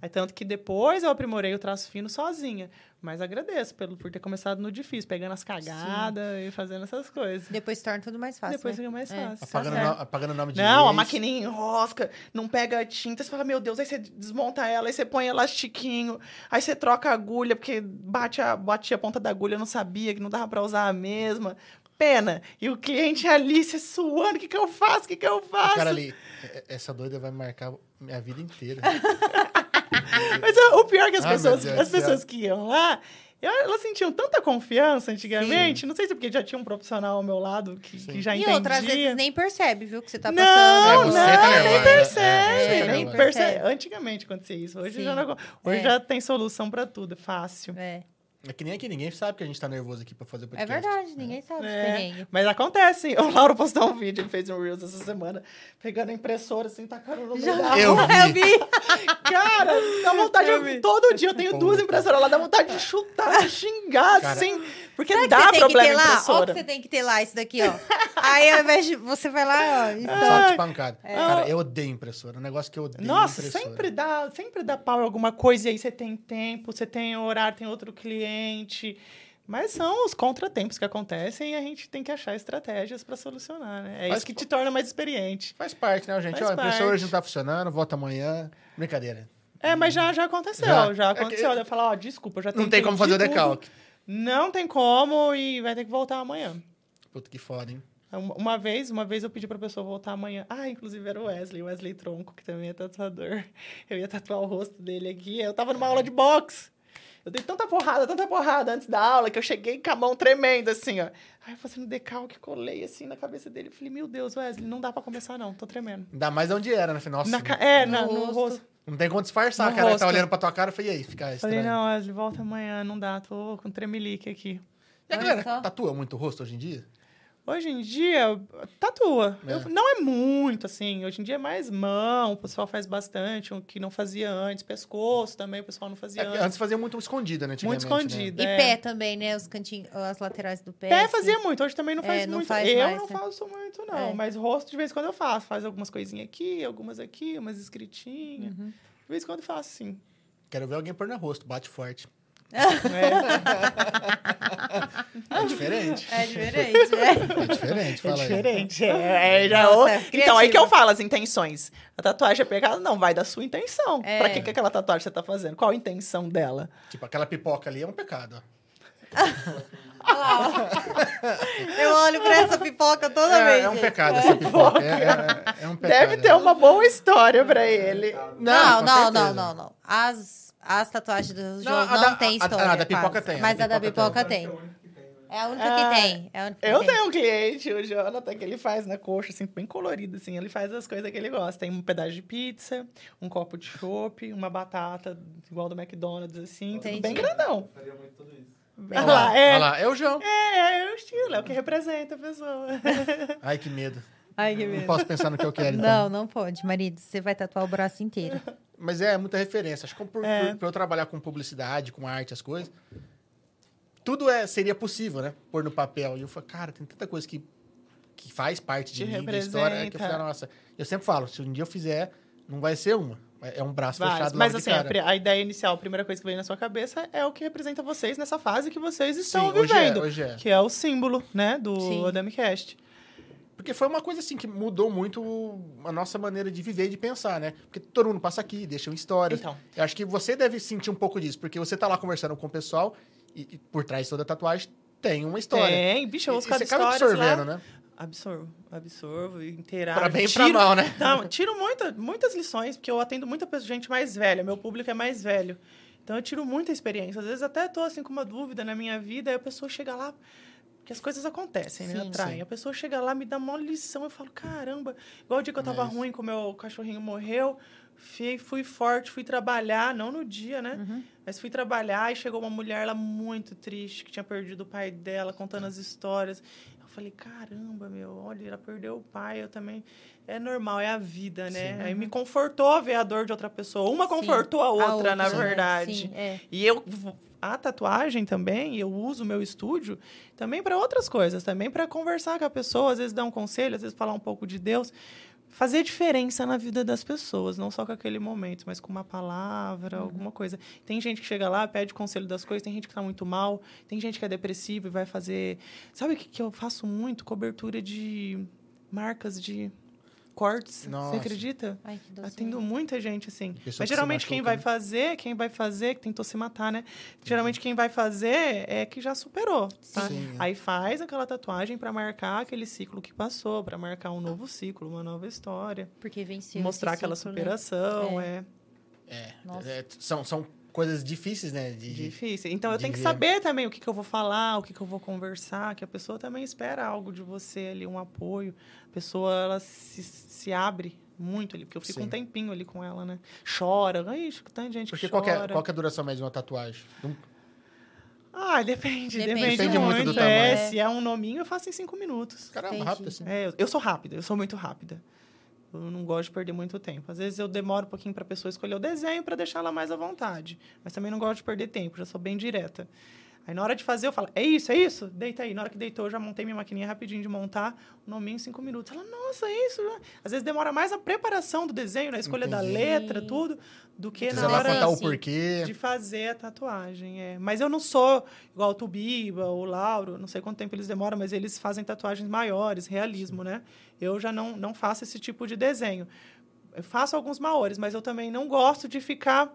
Aí, tanto que depois eu aprimorei o traço fino sozinha. Mas agradeço pelo, por ter começado no difícil, pegando as cagadas e fazendo essas coisas. Depois torna tudo mais fácil. depois né? fica mais É. fácil. Apagando, Tá no, apagando o nome de Não, a maquininha enrosca, não pega tinta, você fala, meu Deus, aí você desmonta ela, aí você põe elastiquinho, aí você troca a agulha, porque bate a, bate a ponta da agulha, eu não sabia que não dava pra usar a mesma. Pena. E o cliente ali, você suando, o que, que eu faço? O que, que eu faço? O cara ali, "É- essa doida vai marcar minha vida inteira. Mas é, o pior é que as Ah, pessoas, Deus as pessoas que iam lá, elas sentiam tanta confiança antigamente. Não sei se é porque já tinha um profissional ao meu lado que, Sim. que já E entendia. outras vezes nem percebe, viu, que você tá não, passando. É, você não, tá nem percebe, É, você tá nem percebe. Antigamente acontecia isso. Hoje, Sim. já, não, hoje É. já tem solução pra tudo, é fácil. É. É que nem aqui, ninguém sabe que a gente tá nervoso aqui pra fazer o É podcast. verdade, ninguém sabe É, é. perrengue. mas acontece. O Lauro postou um vídeo, ele fez um Reels essa semana, pegando a impressora, assim, tacando no meio da Eu vi. Eu vi. Cara, dá vontade Eu de... vi. Todo dia eu tenho duas Puta. impressoras lá, dá vontade de chutar, de xingar, Cara, assim. Porque Sabe que dá que problema ter lá? Ó, o impressora. que você tem que ter lá, isso daqui, ó. Aí, ao invés de você vai lá, ó. Isso, Só de pancada. É. Cara, eu odeio impressora. Um negócio que eu odeio Nossa, impressora. sempre dá, sempre dá pau em alguma coisa e aí você tem tempo, você tem horário, tem outro cliente. Mas são os contratempos que acontecem e a gente tem que achar estratégias para solucionar, né? É Faz isso que te torna mais experiente. Faz parte, né, gente? Faz Ó, a impressora parte. hoje não tá funcionando, volta amanhã. Brincadeira. É, mas já, já aconteceu, Já? já, É que- aconteceu. Eu falar, ó, desculpa, já Não tem como fazer o decalque. Não tem como e vai ter que voltar amanhã. Puta que foda, hein? Uma uma vez, uma vez eu pedi pra pessoa voltar amanhã. Ah, inclusive era o Wesley, o Wesley Tronco, que também é tatuador. Eu ia tatuar o rosto dele aqui. Eu tava numa aula de boxe. Eu dei tanta porrada, tanta porrada antes da aula, que eu cheguei com a mão tremendo, assim, ó. Aí eu fazendo decalque, colei assim na cabeça dele. Eu falei, meu Deus, Wesley, não dá pra começar, não, tô tremendo. Ainda mais onde era, né? Falei, Nossa, Na ca- É, No na- no, rosto. rosto. não tem como disfarçar. No cara tá rosto. olhando pra tua cara e falei, e aí, fica estranho. Falei, não, Wesley, volta amanhã, não dá, tô com tremelique aqui. E a galera tatua muito o rosto hoje em dia? Hoje em dia, tatua. É. Eu- não é muito, assim. Hoje em dia é mais mão, o pessoal faz bastante, o que não fazia antes. Pescoço também, o pessoal não fazia É, antes. antes fazia muito escondida, né? Muito né? escondida. E é. pé também, né? Os cantinhos, as laterais do pé. Pé assim. fazia muito, hoje também não faz É, não muito. faz eu mais, não né? faço muito, não. É. Mas rosto, de vez em quando eu faço. Faz algumas coisinhas aqui, algumas aqui, umas escritinhas. Uhum. De vez em quando eu faço, sim. Quero ver alguém pôr no rosto, bate forte. É, É diferente. É diferente, né? É diferente, é fala aí. diferente. É, é, já Nossa, o- é então, aí que eu falo as intenções. A tatuagem é pegada, não, vai da sua intenção. É. Pra que, que aquela tatuagem você tá fazendo? Qual a intenção dela? Tipo, aquela pipoca ali é um pecado. Eu olho pra essa pipoca toda É, vez. é um pecado essa pipoca. É, é- é um pecado. Deve ter uma boa história pra ele. Não, não, não, não, não. As, as tatuagens do João a não, da- tem a- a- história. a da pipoca quase. tem, a Mas da a da pipoca tem. é tem, a única Ah, que tem. É a que Eu tem. tenho um cliente, o Jonathan, que ele faz na coxa, assim, bem colorido, assim. Ele faz as coisas que ele gosta. Tem um pedaço de pizza, um copo de chopp, uma batata igual do McDonald's, assim. Tudo Entendi. bem grandão. Eu faria muito tudo isso. Olha lá, é. olha lá, é o João. É, é o estilo, é o que representa a pessoa. Ai, que medo. Ai, que Não posso pensar no que eu quero, então. Não, não pode, marido. Você vai tatuar o braço inteiro. Mas é muita referência. Acho que por, É. por- por eu trabalhar com publicidade, com arte, as coisas, tudo é, seria possível, né? Pôr no papel. E eu falei, cara, tem tanta coisa que, que faz parte de Te mim, da história. Que eu falei, nossa, eu sempre falo, se um dia eu fizer, não vai ser uma. É é um braço Vários. fechado Mas assim, de a, a ideia inicial, a primeira coisa que vem na sua cabeça é o que representa vocês nessa fase que vocês estão Sim, hoje é, vivendo. hoje é. Que é o símbolo, né, do Sim. Porque foi uma coisa assim que mudou muito a nossa maneira de viver e de pensar, né? Porque todo mundo passa aqui, deixa histórias. Então. Eu acho que você deve sentir um pouco disso, porque você tá lá conversando com o pessoal e, e por trás de toda tatuagem tem uma história. Tem, bicho, eu e cada você acaba história absorvendo, lá. né? Absorvo, absorvo, interajo. Pra bem e pra tiro- mal, né? Não, tiro muita, muitas lições, porque eu atendo muita gente mais velha, meu público é mais velho. Então eu tiro muita experiência. Às vezes até tô assim com uma dúvida na minha vida, aí a pessoa chega lá, porque as coisas acontecem, né? Sim, Atraem. sim. A pessoa chega lá, me dá uma lição, eu falo, caramba, igual o dia que eu tava Mas- ruim, que o meu cachorrinho morreu, fui, fui forte, fui trabalhar, não no dia, né? Uhum. Mas fui trabalhar e chegou uma mulher lá muito triste, que tinha perdido o pai dela, contando as histórias. Eu falei, caramba, meu, olha, ela perdeu o pai, eu também. É normal, é a vida, né? Aí me confortou ver a dor de outra pessoa. Uma Sim, confortou a outra, na né? verdade. Sim, é. E eu a tatuagem também, eu uso o meu estúdio também para outras coisas, também para conversar com a pessoa, às vezes dar um conselho, às vezes falar um pouco de Deus, fazer diferença na vida das pessoas, não só com aquele momento, mas com uma palavra, Uhum. alguma coisa. Tem gente que chega lá, pede conselho das coisas, tem gente que está muito mal, tem gente que é depressivo e vai fazer, sabe o que, que eu faço muito? Cobertura de marcas de cortes. Nossa. Você acredita? Ai, que doce. Atendo muita gente, assim. Que Mas geralmente quem machuca, vai né? fazer, quem vai fazer, que tentou se matar, né? Geralmente quem vai fazer é que já superou. Tá? Sim. Aí faz aquela tatuagem para marcar aquele ciclo que passou, para marcar um novo ciclo, uma nova história. Porque venceu. mostrar aquela ciclo, né? superação, é. É, Nossa. é, são, são coisas difíceis, né? De, Difícil. Então eu tenho que ver. saber também o que, que eu vou falar, o que, que eu vou conversar, que a pessoa também espera algo de você ali, um apoio. A pessoa, ela se, se abre muito ali, porque eu fico Sim. um tempinho ali com ela, né? Chora. Ai, tem gente Porque que qual que, chora. é, qual que é a duração média de uma tatuagem? Não- Ah, depende, Depende depende, Depende muito muito. do é, tamanho. se é um nominho, eu faço em cinco minutos. Caramba, Entendi. rápido assim. É, eu, eu sou rápida, eu sou muito rápida. Eu não gosto de perder muito tempo. Às vezes eu demoro um pouquinho para a pessoa escolher o desenho para deixar ela mais à vontade. Mas também não gosto de perder tempo, já sou bem direta. Aí na hora de fazer, eu falo, é isso, é isso? Deita aí. Na hora que deitou, eu já montei minha maquininha rapidinho de montar, o nominho em cinco minutos. Ela, nossa, é isso? Às vezes demora mais a preparação do desenho, na escolha da Entendi. letra, tudo, do que Precisa na hora contar o porquê. de fazer a tatuagem. É. Mas eu não sou igual o Tubiba, o Lauro, não sei quanto tempo eles demoram, mas eles fazem tatuagens maiores, realismo, né? Eu já não, não faço esse tipo de desenho. Eu faço alguns maiores, mas eu também não gosto de ficar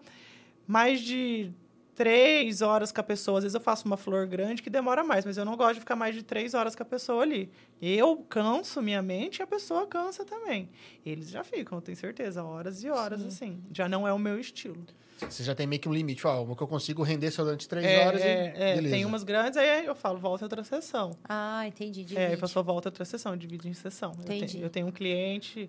mais de três horas com a pessoa. Às vezes eu faço uma flor grande que demora mais, mas eu não gosto de ficar mais de três horas com a pessoa ali. Eu canso minha mente e a pessoa cansa também. Eles já ficam, eu tenho certeza, horas e horas, assim. Já não é o meu estilo. Você já tem meio que um limite. Ó, o que eu consigo render só durante três É, horas é, e é, beleza. tem umas grandes, aí eu falo, volta outra sessão. Ah, entendi. É, aí a divide. pessoa volta outra sessão, divide em sessão. Eu Entendi. tenho, eu tenho um cliente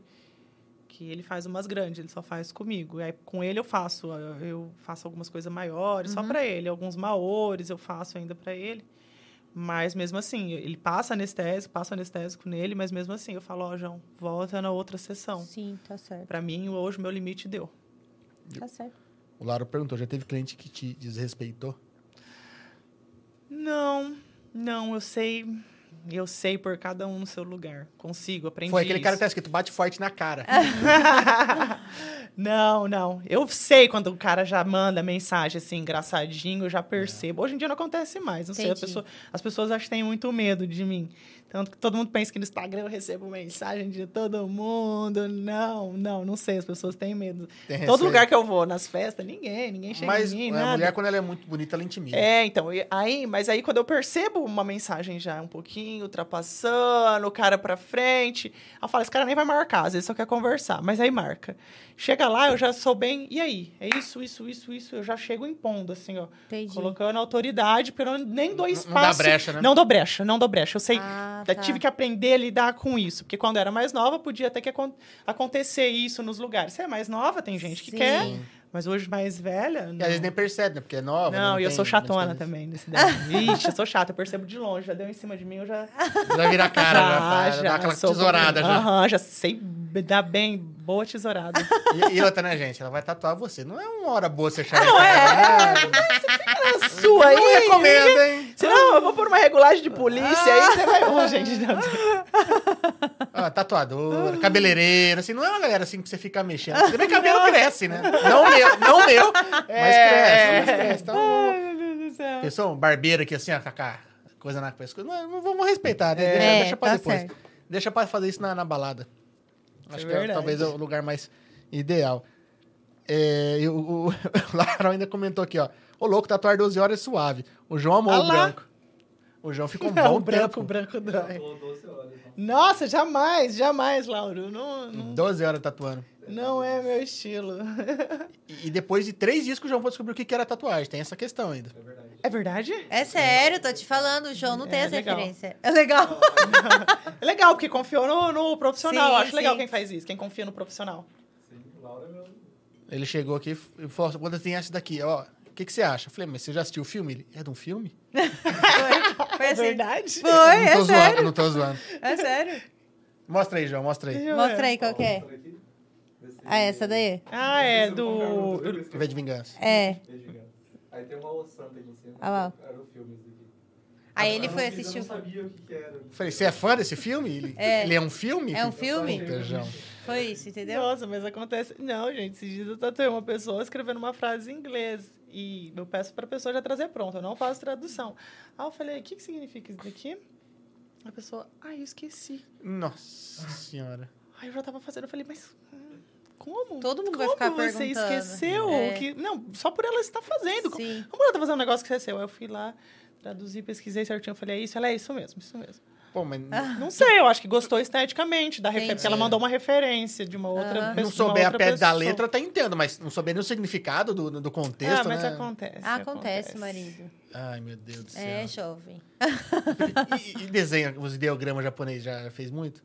que ele faz umas grandes, ele só faz comigo. Aí com ele eu faço, eu- eu faço algumas coisas maiores, só para ele. Alguns maores eu faço ainda para ele. Mas mesmo assim, ele passa anestésico, passa anestésico nele, mas mesmo assim eu falo, ó, João, volta na outra sessão. Sim, tá certo. Para mim, hoje o meu limite deu. Tá certo. O Laro perguntou, já teve cliente que te desrespeitou? Não, não, eu sei, eu sei por cada um no seu lugar. Consigo, aprendi Foi aquele cara que isso. tá escrito, bate forte na cara. Não, não. Eu sei quando o cara já manda mensagem assim, engraçadinho, eu já percebo. Hoje em dia não acontece mais. Não sei, a Entendi. pessoa- as pessoas acho que têm muito medo de mim. Tanto que todo mundo pensa que no Instagram eu recebo mensagem de todo mundo. Não, não, não sei. As pessoas têm medo. Tem Todo receio. lugar que eu vou, nas festas, ninguém, ninguém chega Mas em mim, a nada. mulher, quando ela é muito bonita, ela intimida. É, então, aí, mas aí quando eu percebo uma mensagem já um pouquinho ultrapassando, o cara pra frente, eu falo, esse cara nem vai marcar, às vezes só quer conversar, mas aí marca. Chega lá, eu já sou bem, e aí? É isso, isso, isso, isso, eu já chego impondo, assim, ó. Entendi. Colocando autoridade, porque eu nem dou Não- espaço. não dá brecha, né? Não dou brecha, não dou brecha. Eu sei, Ah, eu tá. tive que aprender a lidar com isso, porque quando era mais nova, podia até que acon- acontecer isso nos lugares. Você é mais nova, tem gente que Sim. quer, mas hoje mais velha, E não. às vezes nem percebe, né? Porque é nova. Não, e eu sou chatona também nesse daí. Ixi, eu sou chata, eu percebo de longe. Já deu em cima de mim, eu já. Já vira a cara, já, Ah, já, dá aquela sou tesourada já. Aham, já sei dar bem, boa tesourada. E, e outra, né, gente? Ela vai tatuar você. Não é uma hora boa você achar. Não é. A sua aí. Não recomendo, hein? Senão eu vou por uma regulagem de polícia, aí você vai. Ô, gente, não. Ah, tatuadora, cabeleireira, assim, não é uma galera assim que você fica mexendo. Que cabelo cresce, né? Não meu, não meu, mas É. cresce, mas cresce. Então, Ai, meu Deus do céu. pessoa, um barbeiro aqui assim, ó, com a coisa na pescoço. Não, não vamos respeitar, né? É, Deixa, deixa pra tá depois. certo. Deixa pra fazer isso na, na balada. Acho É que é, talvez é o lugar mais ideal. É, e o, o, Larão ainda comentou aqui, ó. Ô, louco, tatuar 12 horas é suave. O João amou Ah o branco. O João ficou um Não, bom o branco, tempo. branco dói. Falou 12 horas. né? Nossa, jamais, jamais, Lauro. Não, não, 12 horas tatuando. não é meu estilo. E, e depois de três que o João foi descobrir o que era tatuagem. Tem essa questão ainda. É verdade. É verdade? É sério, tô te falando, o João não tem É, essa legal. referência. É legal. É legal, porque confiou no, no profissional. Sim, Acho legal sim. quem faz isso, quem confia no profissional. Sim, Laura é meu. Ele chegou aqui e falou: quando tem essa daqui, ó. O que, que você acha? Eu falei, mas você já assistiu o filme? Ele, é de um filme? Foi É assim. verdade? Foi, não tô é zoando, sério. não tô zoando. É sério. Mostra aí, João, mostra aí. Mostra aí qual que é. Ah, essa daí? Ah, é do. V de Vingança. É. Aí tem uma ossanta aqui em cima. Ah lá. Era o filme esse aqui. Aí ele foi assistir Eu o não filme. sabia o que, que era. Falei, você é fã desse filme? Ele É. ele é um filme? É um filme? João. Foi isso, entendeu? Nossa, mas acontece. Não, gente, esses dias eu tatuei uma pessoa escrevendo uma frase em inglês. E eu peço pra pessoa já trazer pronto, eu não faço tradução. Aí eu falei, o que, que significa isso daqui? A pessoa, ah, eu esqueci. Nossa senhora. Aí eu já tava fazendo, eu falei, mas hum, como? Todo mundo vai Como ficar você perguntando. esqueceu? É. Que... Não, só por ela estar fazendo. Sim. Como ela tá fazendo um negócio que esqueceu? Aí eu fui lá, traduzi, pesquisei certinho, falei, é isso? Ela é isso mesmo, isso mesmo. Pô, mas Não sei, eu acho que gostou esteticamente da referência. Porque ela mandou uma referência de uma outra Aham. pessoa. não souber a outra pé da pessoa. letra, eu até entendo, mas não souber nem o significado do, do contexto, Ah, mas né? acontece. Acontece, marido. Ai, meu Deus do céu. É, jovem. E, e desenho, os ideogramas japoneses já fez muito?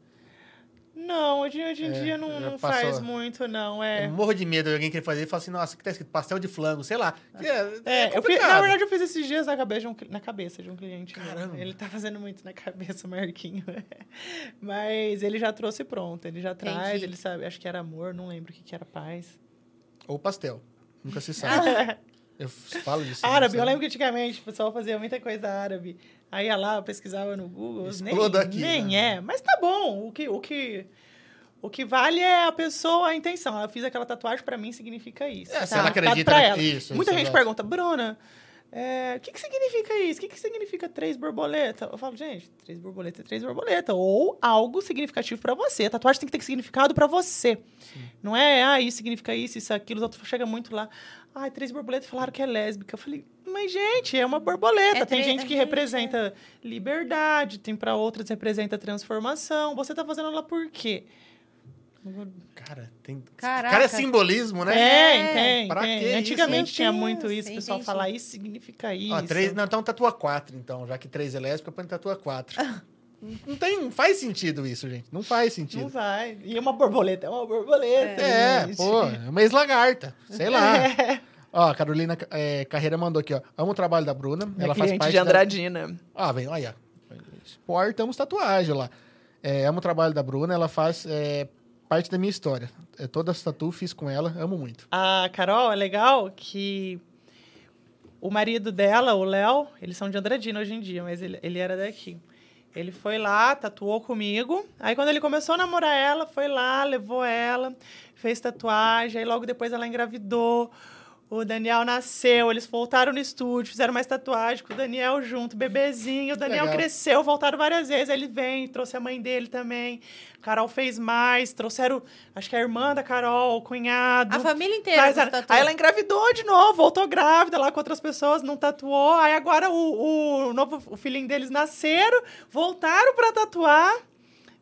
Não, hoje, hoje em É, dia não, não faz muito, não. É. Eu morro de medo de alguém querer fazer e falar assim, nossa, que tá escrito pastel de flango, sei lá. Que É, É, eu fiz, complicado. na verdade, eu fiz esses dias na cabeça de um, na cabeça de um cliente. Caramba. Ele tá fazendo muito na cabeça, o Marquinho. Mas ele já trouxe pronto, ele já traz, Entendi. ele sabe, acho que era amor, não lembro o que, que era paz. Ou pastel. Nunca se sabe. eu falo disso. árabe, eu lembro que antigamente o pessoal fazia muita coisa árabe. Aí ia lá, pesquisava no Google, nem, Exploda aqui, nem né? é. Mas tá bom, o que, o que, o que vale é a pessoa, a intenção. Eu fiz aquela tatuagem, pra mim, significa isso. É, se Tá? ela Significado acredita pra ela. isso, Muita isso, gente exato. pergunta, Bruna, é, o que, que significa isso? O que, que significa três borboletas? Eu falo, gente, três borboletas é três borboletas. Ou algo significativo pra você. A tatuagem tem que ter significado pra você. Não é, ah, isso significa isso, isso, aquilo. Os outros chegam muito lá. Ah, três borboletas falaram que é lésbica. Eu falei, mas, gente, é uma borboleta. É tem gente que gente, representa liberdade, tem pra outras representa transformação. Você tá fazendo ela por quê? Cara, tem. Caraca. Cara, é simbolismo, né? Tem, tem, Pra tem. que isso? Antigamente Meu tinha muito isso. O pessoal falar isso significa isso. Ó, três, não, então tatua quatro, então. Já que três é lésbica, põe tatua quatro. não tem, não faz sentido isso, gente. Não faz Não sentido. vai. E uma borboleta é uma borboleta. É, gente. pô, é uma ex-lagarta. Sei lá. É. Ó, a Carolina é, Carreira mandou aqui, ó. Amo o trabalho da Bruna. Minha ela faz parte de da- Andradina. Ah, vem, olha. Exportamos tatuagem lá. É, amo o trabalho da Bruna, ela faz é, parte da minha história. É, toda essa tatu fiz com ela, amo muito. A Carol, é legal que o marido dela, o Léo, eles são de Andradina hoje em dia, mas ele, ele era daqui. Ele foi lá, tatuou comigo. Aí quando ele começou a namorar ela, foi lá, levou ela, fez tatuagem. Aí logo depois ela engravidou. O Daniel nasceu, eles voltaram no estúdio, fizeram mais tatuagem com o Daniel junto, bebezinho. O Daniel Legal. cresceu, voltaram várias vezes. Aí ele vem, trouxe a mãe dele também. Carol fez mais, trouxeram, acho que a irmã da Carol, o cunhado. A família inteira. Mas, aí ela engravidou de novo, voltou grávida lá com outras pessoas, não tatuou. Aí agora o, o novo o filhinho deles nasceram, voltaram pra tatuar.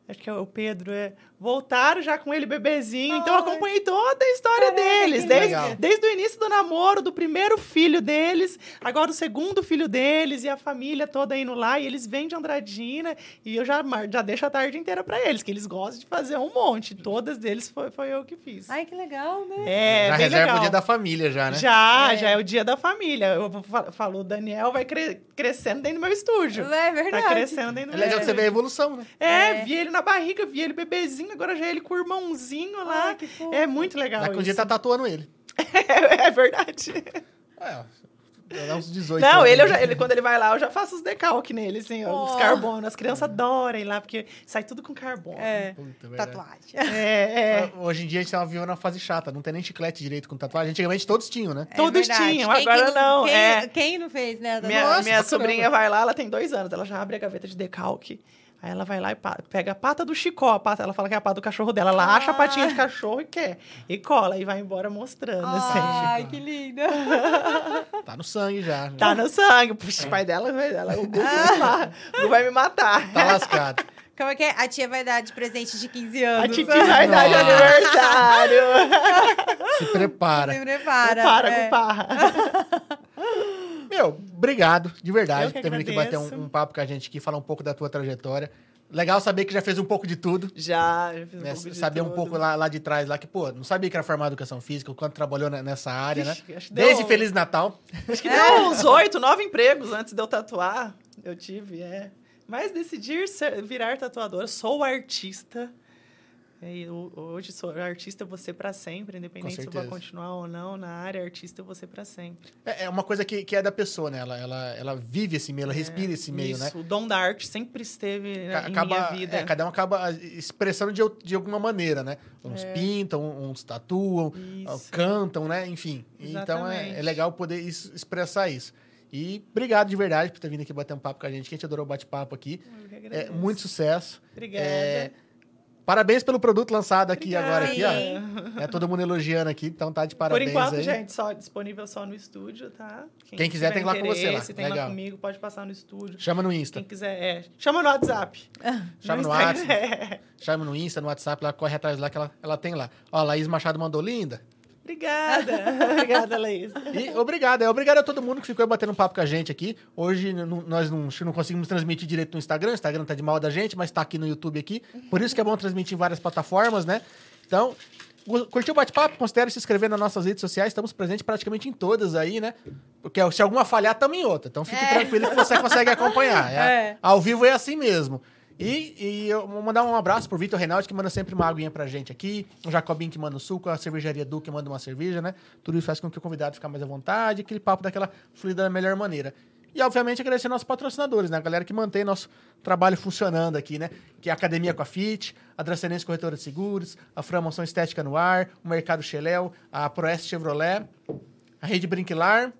Acho que é o Pedro, é. Voltaram já com ele bebezinho. Então eu Ai. acompanhei toda a história Caraca, deles. Desde, legal. desde o início do namoro, do primeiro filho deles, agora o segundo filho deles e a família toda indo lá. E eles vêm de Andradina. E eu já, já deixo a tarde inteira pra eles, que eles gostam de fazer um monte. Todas deles foi, foi eu que fiz. Ai, que legal, né? é, já bem reserva legal. o dia da família já, né? Já, É. já é o dia da família. Eu falo, o Daniel vai cre- crescendo dentro do meu estúdio. É verdade. Tá crescendo dentro do É meu legal que você vê a evolução, né? É, É. vi ele na barriga, vi ele bebezinho, agora já é ele com o irmãozinho lá. Ai, que fofo. é muito legal Daqui um isso. dia tá tatuando ele. é, verdade. É, dá uns 18 Não, anos. ele, eu já- ele, quando ele vai lá, eu já faço os decalques nele, assim, ó, os Oh. carbono. As crianças adoram ir lá, porque sai tudo com carbono. É. Puta, verdade. Tatuagem. É, é. Hoje em dia a gente tá vivendo uma fase chata, não tem nem chiclete direito com tatuagem. Antigamente todos tinham, né? É Todos verdade. tinham, Quem agora que não, Quem, é. quem não fez, né? Minha, Nossa, minha sobrinha vai lá, ela tem dois anos, ela já abre a gaveta de decalque. Aí ela vai lá e pega a pata do chicó, a pata, ela fala que é a pata do cachorro dela. Ela acha a patinha de cachorro e quer. E cola, e vai embora mostrando, assim. Ai, que linda. Tá no sangue já. Tá no sangue. Puxa, o pai dela, vai- ela, o Gugu vai, me matar. Tá lascado. Como é que é? A tia vai dar de presente de 15 anos. A Titi vai dar de aniversário. Se prepara. Se prepara. Para, é. com parra. Meu, obrigado, de verdade, por que ter vindo aqui bater um, um papo com a gente aqui, falar um pouco da tua trajetória. Legal saber que já fez um pouco de tudo. Já, já fiz um né? pouco de Saber um tudo. pouco lá, lá de trás, lá que, pô, não sabia que era formado em educação física, o quanto trabalhou ne- nessa área, Vixe, né? Desde Feliz Natal. Acho que deu uns oito, nove empregos antes de eu tatuar. Eu tive, é. Mas decidir ser- virar tatuadora. Sou artista. E eu- hoje sou artista, ser pra sempre, independente se eu vou certeza. continuar ou não na área, artista vou ser pra sempre. É é uma coisa que, que é da pessoa, né? Ela, ela, ela vive esse meio, ela respira esse meio, né? Isso, o dom da arte sempre esteve né, Ca- em Acaba, minha vida. é, cada um acaba expressando de, de alguma maneira, né? Uns pintam, uns tatuam, É. Isso. cantam, né? Enfim. Então é, Exatamente. é legal poder is- expressar isso. E obrigado de verdade por ter vindo aqui bater um papo com a gente, que a gente adorou o bate-papo aqui. É, muito sucesso. Obrigada. É, parabéns pelo produto lançado aqui Obrigada. agora, aqui, ó. É todo mundo elogiando aqui, então tá de Por parabéns enquanto, aí. gente, só disponível só no estúdio, tá? Quem quiser tiver tem lá com você lá. interesse, Tem lá Legal. comigo, pode passar no estúdio. Chama no Insta. Quem quiser, é. Chama no WhatsApp. Chama no. WhatsApp. É. Chama no Insta, no WhatsApp, lá corre atrás lá que ela, ela tem lá. Ó, a Laís Machado mandou linda. Obrigada. Obrigada, Laís. E obrigado, é obrigado a todo mundo que ficou batendo papo com a gente aqui. Hoje nós não, não conseguimos transmitir direito no Instagram, o Instagram tá de mal da gente, mas tá aqui no YouTube aqui. Por isso que é bom transmitir em várias plataformas, né? Então, curtiu o bate-papo? Considere se inscrever nas nossas redes sociais, estamos presentes praticamente em todas aí, né? Porque se alguma falhar, estamos em outra. Então fique É. tranquilo que você consegue acompanhar. É, É. Ao vivo é assim mesmo. E, e eu vou mandar um abraço pro Vitor Reinaldi, que manda sempre uma aguinha pra gente aqui. O Jacobinho que manda o suco, a cervejaria Du que manda uma cerveja, né? Tudo isso faz com que o convidado fique mais à vontade, aquele papo daquela fluida da melhor maneira. E, obviamente, agradecer nossos patrocinadores, né? A galera que mantém nosso trabalho funcionando aqui, né? Que é a Academia com a Fit, a Dracenense Corretora de Seguros, a Fran Mansão Estética no Ar, o Mercado Cheléu, a Proeste Chevrolet, a Rede Brinquilar.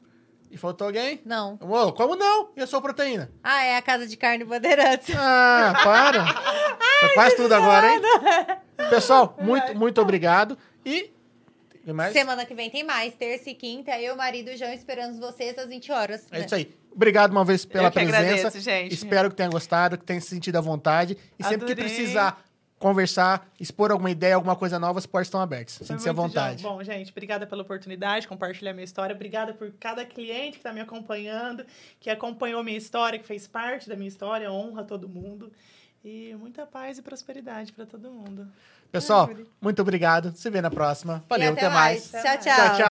E faltou alguém? Não. Uou, como não? E a sua proteína? Ah, é a Casa de Carne Bandeirantes. Ah, para! Foi quase tudo agora, hein? Pessoal, muito, muito obrigado. E. Semana que vem tem mais. Terça e quinta, eu, marido e o João esperando vocês às 20 horas. É isso aí. Obrigado uma vez pela Eu que presença. agradeço, gente. Espero que tenha gostado, que tenha se sentido à vontade. E sempre que Adorei. precisar conversar, expor alguma ideia, alguma coisa nova, as portas estão abertas. Sinta-se à muito vontade. Bom, gente, obrigada pela oportunidade, compartilhar minha história. Obrigada por cada cliente que está me acompanhando, que acompanhou minha história, que fez parte da minha história. Honra todo mundo. E muita paz e prosperidade para todo mundo. Pessoal, muito obrigado. Se vê na próxima. E Valeu, até até mais. Tchau, tchau. Tchau, tchau.